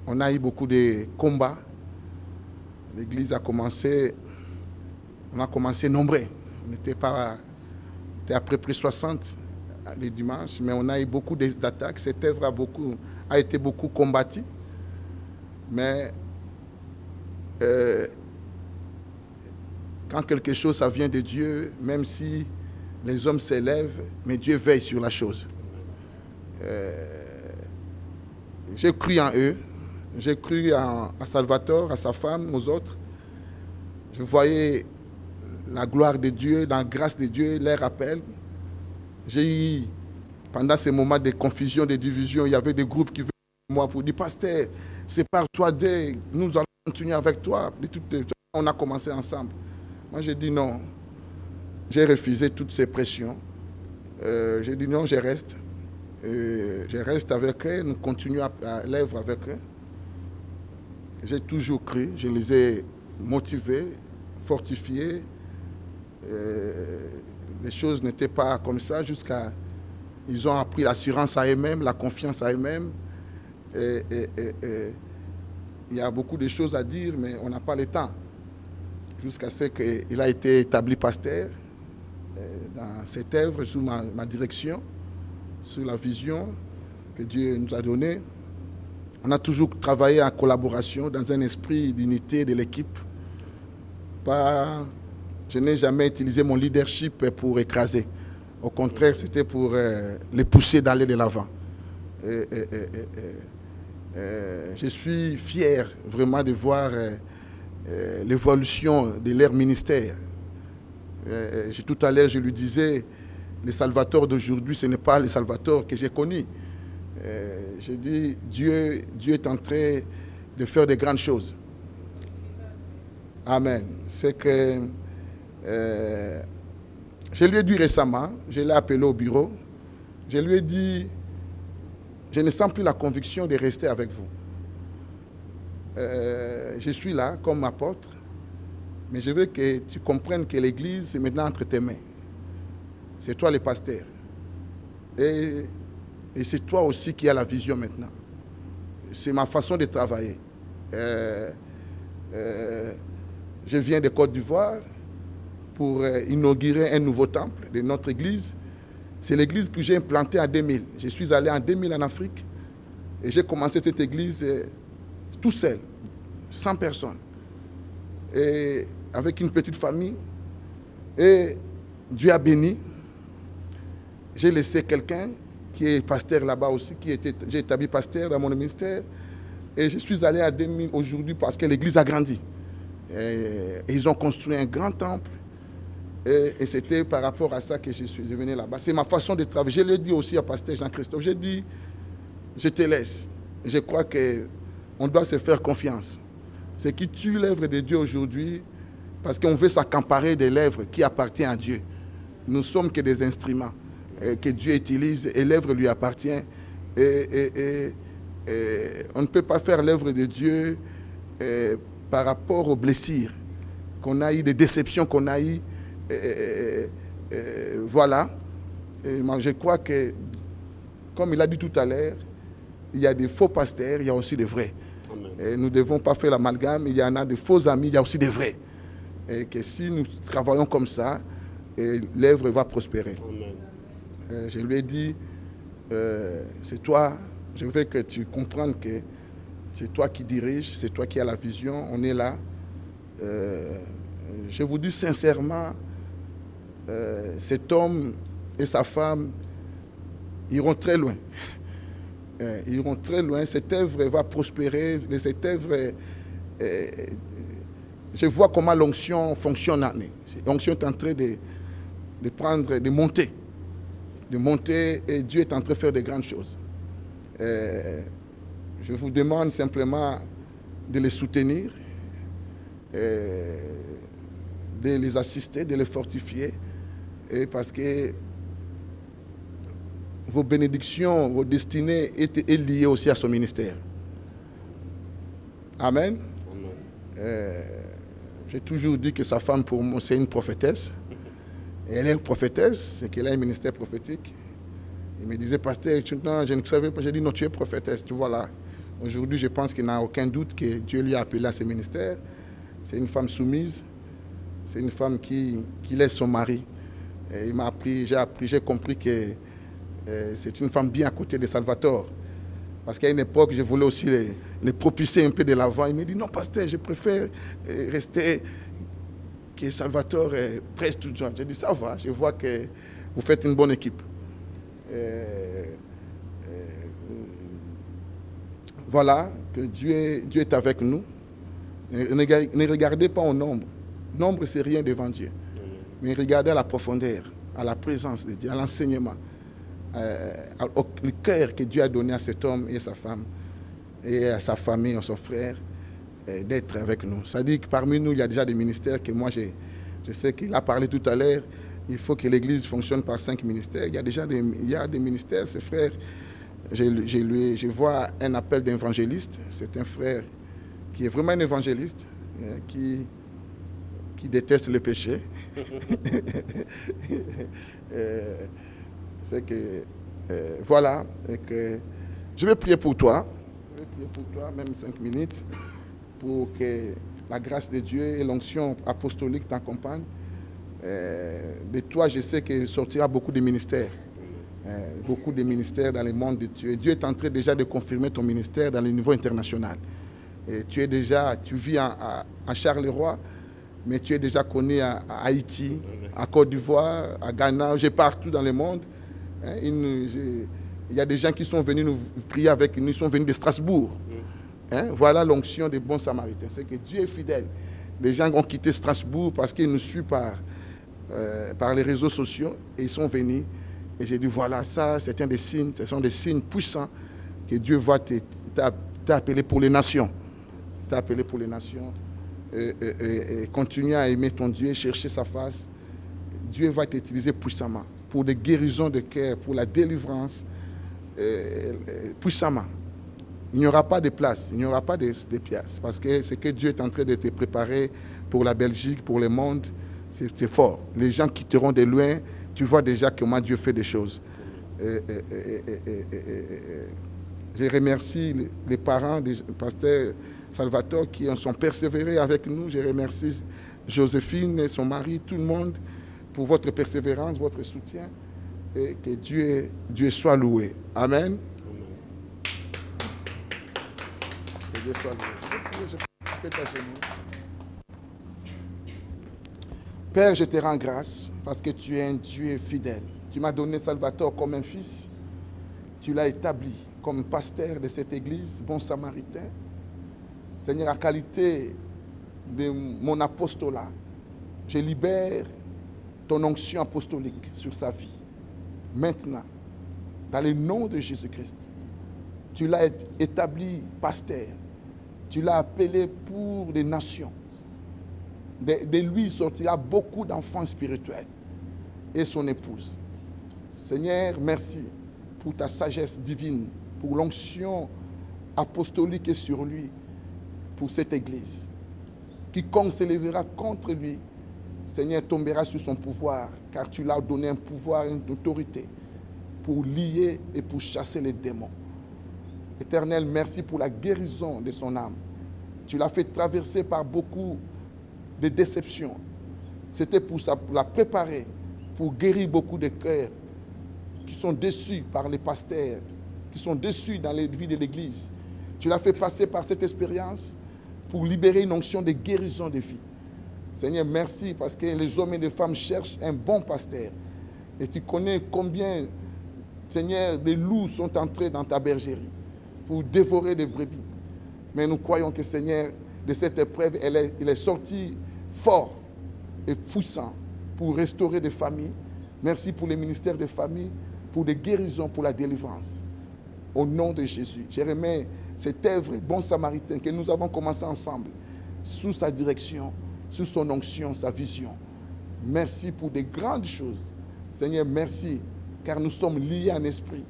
on a eu beaucoup de combats. L'église a commencé, on a commencé nombreux. On n'était pas, on était à peu près 60 les dimanches, mais on a eu beaucoup d'attaques. Cette œuvre a, a été beaucoup combattue. Mais euh, quand quelque chose ça vient de Dieu, même si les hommes s'élèvent, mais Dieu veille sur la chose. Euh, j'ai cru en eux, j'ai cru à Salvatore, à sa femme, aux autres. Je voyais la gloire de Dieu, la grâce de Dieu, les rappels. J'ai eu, pendant ces moments de confusion, de division, il y avait des groupes qui venaient moi pour dire, pasteur, c'est par toi, nous allons continuer avec toi. On a commencé ensemble. Moi, j'ai dit non. J'ai refusé toutes ces pressions. Euh, j'ai dit non, je reste. Euh, je reste avec eux, nous continuons à, l'œuvre avec eux. J'ai toujours cru, je les ai motivés, fortifiés. Euh, les choses n'étaient pas comme ça jusqu'à. Ils ont appris l'assurance à eux-mêmes, la confiance à eux-mêmes. Et, il y a beaucoup de choses à dire, mais on n'a pas le temps. Jusqu'à ce qu'il a été établi pasteur euh, dans cette œuvre sous ma, direction, sous la vision que Dieu nous a donnée. On a toujours travaillé en collaboration dans un esprit d'unité de l'équipe. Pas, je n'ai jamais utilisé mon leadership pour écraser. Au contraire, c'était pour euh, les pousser d'aller de l'avant. Euh, je suis fier vraiment de voir euh, l'évolution de leur ministère. tout à l'heure, je lui disais, le Salvatore d'aujourd'hui, ce n'est pas le Salvatore que j'ai connu. J'ai dit, Dieu, Dieu est en train de faire de grandes choses. Amen. C'est que je lui ai dit récemment, je l'ai appelé au bureau, je lui ai dit, je ne sens plus la conviction de rester avec vous. Euh, je suis là comme apôtre, mais je veux que tu comprennes que l'Église est maintenant entre tes mains. C'est toi le pasteur. C'est toi aussi qui as la vision maintenant. C'est ma façon de travailler. Euh, euh, je viens de Côte d'Ivoire pour inaugurer un nouveau temple de notre Église. C'est l'église que j'ai implantée en 2000. Je suis allé en 2000 en Afrique et j'ai commencé cette église euh, tout seul, sans personne, et avec une petite famille. Et Dieu a béni. J'ai laissé quelqu'un qui est pasteur là-bas aussi, qui était, j'ai établi pasteur dans mon ministère. Et je suis allé à 2000 aujourd'hui parce que l'église a grandi. ils ont construit un grand temple. Et, c'était par rapport à ça que je suis venu là-bas. C'est ma façon de travailler. Je l'ai dit aussi à Pasteur Jean-Christophe. J'ai dit, je te laisse. Je crois qu'on doit se faire confiance. Ce qui tue l'œuvre de Dieu aujourd'hui, parce qu'on veut s'accaparer de l'œuvre qui appartient à Dieu. Nous sommes que des instruments que Dieu utilise et l'œuvre lui appartient. Et, on ne peut pas faire l'œuvre de Dieu par rapport aux blessures qu'on a eues, des déceptions qu'on a eues voilà. Moi, je crois que, comme il a dit tout à l'heure, il y a des faux pasteurs, il y a aussi des vrais. Et nous ne devons pas faire l'amalgame, il y en a des faux amis, il y a aussi des vrais. Et que si nous travaillons comme ça, l'œuvre va prospérer. Je lui ai dit, euh, c'est toi, je veux que tu comprennes que c'est toi qui diriges, c'est toi qui as la vision, on est là. Euh, je vous dis sincèrement, euh, cet homme et sa femme iront très loin. Euh, ils iront très loin. Cette œuvre va prospérer. Cette œuvre, euh, je vois comment l'onction fonctionne. L'onction est en train de, de, prendre, de monter. De monter et Dieu est en train de faire de grandes choses. Euh, je vous demande simplement de les soutenir, euh, de les assister, de les fortifier, et parce que vos bénédictions, vos destinées étaient liées aussi à son ministère. Amen. Euh, j'ai toujours dit que sa femme, pour moi, c'est une prophétesse. Et elle est prophétesse, c'est qu'elle a un ministère prophétique. Il me disait, pasteur, je ne savais pas. J'ai dit, non, tu es prophétesse. Tu vois là. Aujourd'hui, je pense qu'il n'y a aucun doute que Dieu lui a appelé à ce ministère. C'est une femme soumise. C'est une femme qui, qui laisse son mari. Il m'a appris, j'ai appris, j'ai compris que euh, c'est une femme bien à côté de Salvatore. Parce qu'à une époque, je voulais aussi les, les propulser un peu de l'avant. Il m'a dit, non, pasteur, je préfère euh, rester que Salvatore presse tout temps. J'ai dit, ça va, je vois que vous faites une bonne équipe. Euh, voilà, que Dieu est, avec nous. Ne, regardez pas au nombre. Nombre, c'est rien devant Dieu. Mais regardez à la profondeur, à la présence de Dieu, à l'enseignement, euh, au le cœur que Dieu a donné à cet homme et à sa femme, et à sa famille, à son frère, euh, d'être avec nous. Ça dit que parmi nous, il y a déjà des ministères que moi, je sais qu'il a parlé tout à l'heure. Il faut que l'Église fonctionne par cinq ministères. Il y a déjà des, il y a des ministères, ces frères je vois un appel d'évangéliste. C'est un frère qui est vraiment un évangéliste, hein, qui, qui déteste le péché. Euh, c'est que, euh, voilà, que je vais prier pour toi. Je vais prier pour toi, même cinq minutes, pour que la grâce de Dieu et l'onction apostolique t'accompagnent. Euh, de toi, je sais qu'il sortira beaucoup de ministères. Euh, beaucoup de ministères dans le monde de Dieu. Est en train déjà de confirmer ton ministère dans le niveau international. Et tu es déjà, tu vis à, Charleroi, mais tu es déjà connu à, Haïti, à Côte d'Ivoire, à Ghana, j'ai partout dans le monde. Hein, il y a des gens qui sont venus nous prier avec nous, ils sont venus de Strasbourg. Hein, voilà l'onction des bons samaritains. C'est que Dieu est fidèle. Les gens ont quitté Strasbourg parce qu'ils nous suivent par, euh, par les réseaux sociaux et ils sont venus. Et j'ai dit, voilà, ça, c'est un des signes, ce sont des signes puissants que Dieu va t'appeler pour les nations. T'appeler pour les nations. Et, continuer à aimer ton Dieu, chercher sa face. Dieu va t'utiliser puissamment pour des guérisons de cœur, pour la délivrance, puissamment. Il n'y aura pas de place, il n'y aura pas de, pièces, parce que ce que Dieu est en train de te préparer pour la Belgique, pour le monde, c'est fort. Les gens quitteront de loin, tu vois déjà comment Dieu fait des choses. je remercie les parents du pasteur Salvatore qui sont persévérés avec nous. Je remercie Joséphine et son mari, tout le monde, pour votre persévérance, votre soutien. Et que Dieu soit loué. Amen. Que Dieu soit. Père, je te rends grâce parce que tu es un Dieu fidèle. Tu m'as donné Salvatore comme un fils. Tu l'as établi comme pasteur de cette église, bon samaritain. Seigneur, à qualité de mon apostolat, je libère ton onction apostolique sur sa vie. Maintenant, dans le nom de Jésus-Christ, tu l'as établi pasteur. Tu l'as appelé pour les nations de, lui sortira beaucoup d'enfants spirituels et son épouse. Seigneur, merci pour ta sagesse divine, pour l'onction apostolique sur lui, pour cette église. Quiconque s'élèvera contre lui, Seigneur, tombera sur son pouvoir, car tu l'as donné un pouvoir, une autorité pour lier et pour chasser les démons. Éternel, merci pour la guérison de son âme. Tu l'as fait traverser par beaucoup de déception. C'était pour, la préparer, pour guérir beaucoup de cœurs qui sont déçus par les pasteurs, qui sont déçus dans les vies de l'Église. Tu l'as fait passer par cette expérience pour libérer une onction de guérison de vie. Seigneur, merci parce que les hommes et les femmes cherchent un bon pasteur. Et tu connais combien, Seigneur, des loups sont entrés dans ta bergerie pour dévorer des brebis. Mais nous croyons que, Seigneur, de cette épreuve, elle est, il est sorti fort et puissant pour restaurer des familles. Merci pour les ministères des familles. pour des guérisons, pour la délivrance. Au nom de Jésus. Je remets cette œuvre, bon samaritain, que nous avons commencé ensemble, sous sa direction, sous son onction, sa vision. Merci pour des grandes choses. Seigneur, merci, car nous sommes liés en esprit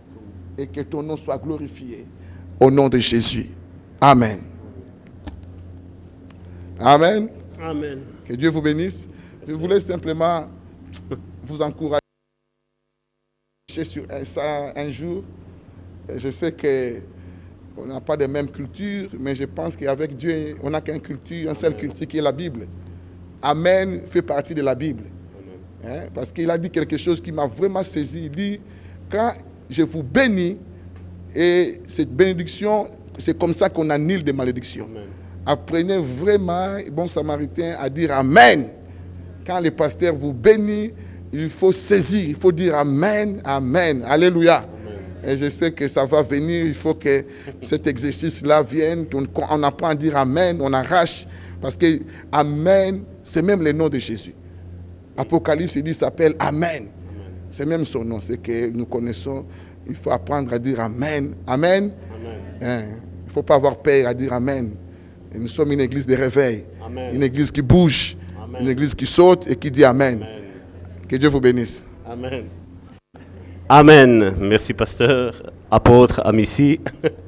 et que ton nom soit glorifié. Au nom de Jésus. Amen. Amen. Amen. Que Dieu vous bénisse. Je voulais simplement vous encourager sur ça un jour. Je sais que on n'a pas de même culture, mais je pense qu'avec Dieu, on n'a qu'une culture, une seule culture qui est la Bible. Amen fait partie de la Bible. Hein, parce qu'il a dit quelque chose qui m'a vraiment saisi. Il dit, quand je vous bénis, et cette bénédiction, c'est comme ça qu'on annule des malédictions. Apprenez vraiment, bon samaritain, à dire Amen. Quand le pasteur vous bénit, il faut saisir, il faut dire Amen, Amen. Alléluia. Et je sais que ça va venir, il faut que cet exercice-là vienne, qu'on on apprend à dire Amen, on arrache, parce que Amen, c'est même le nom de Jésus. Apocalypse, il dit, s'appelle Amen. C'est même son nom, c'est que nous connaissons. Il faut apprendre à dire Amen. Amen. Hein? Il ne faut pas avoir peur à dire Amen. Et nous sommes une église de réveil, une église qui bouge, une église qui saute et qui dit Amen. Que Dieu vous bénisse. Amen. Amen. Merci, pasteur, apôtre, amici.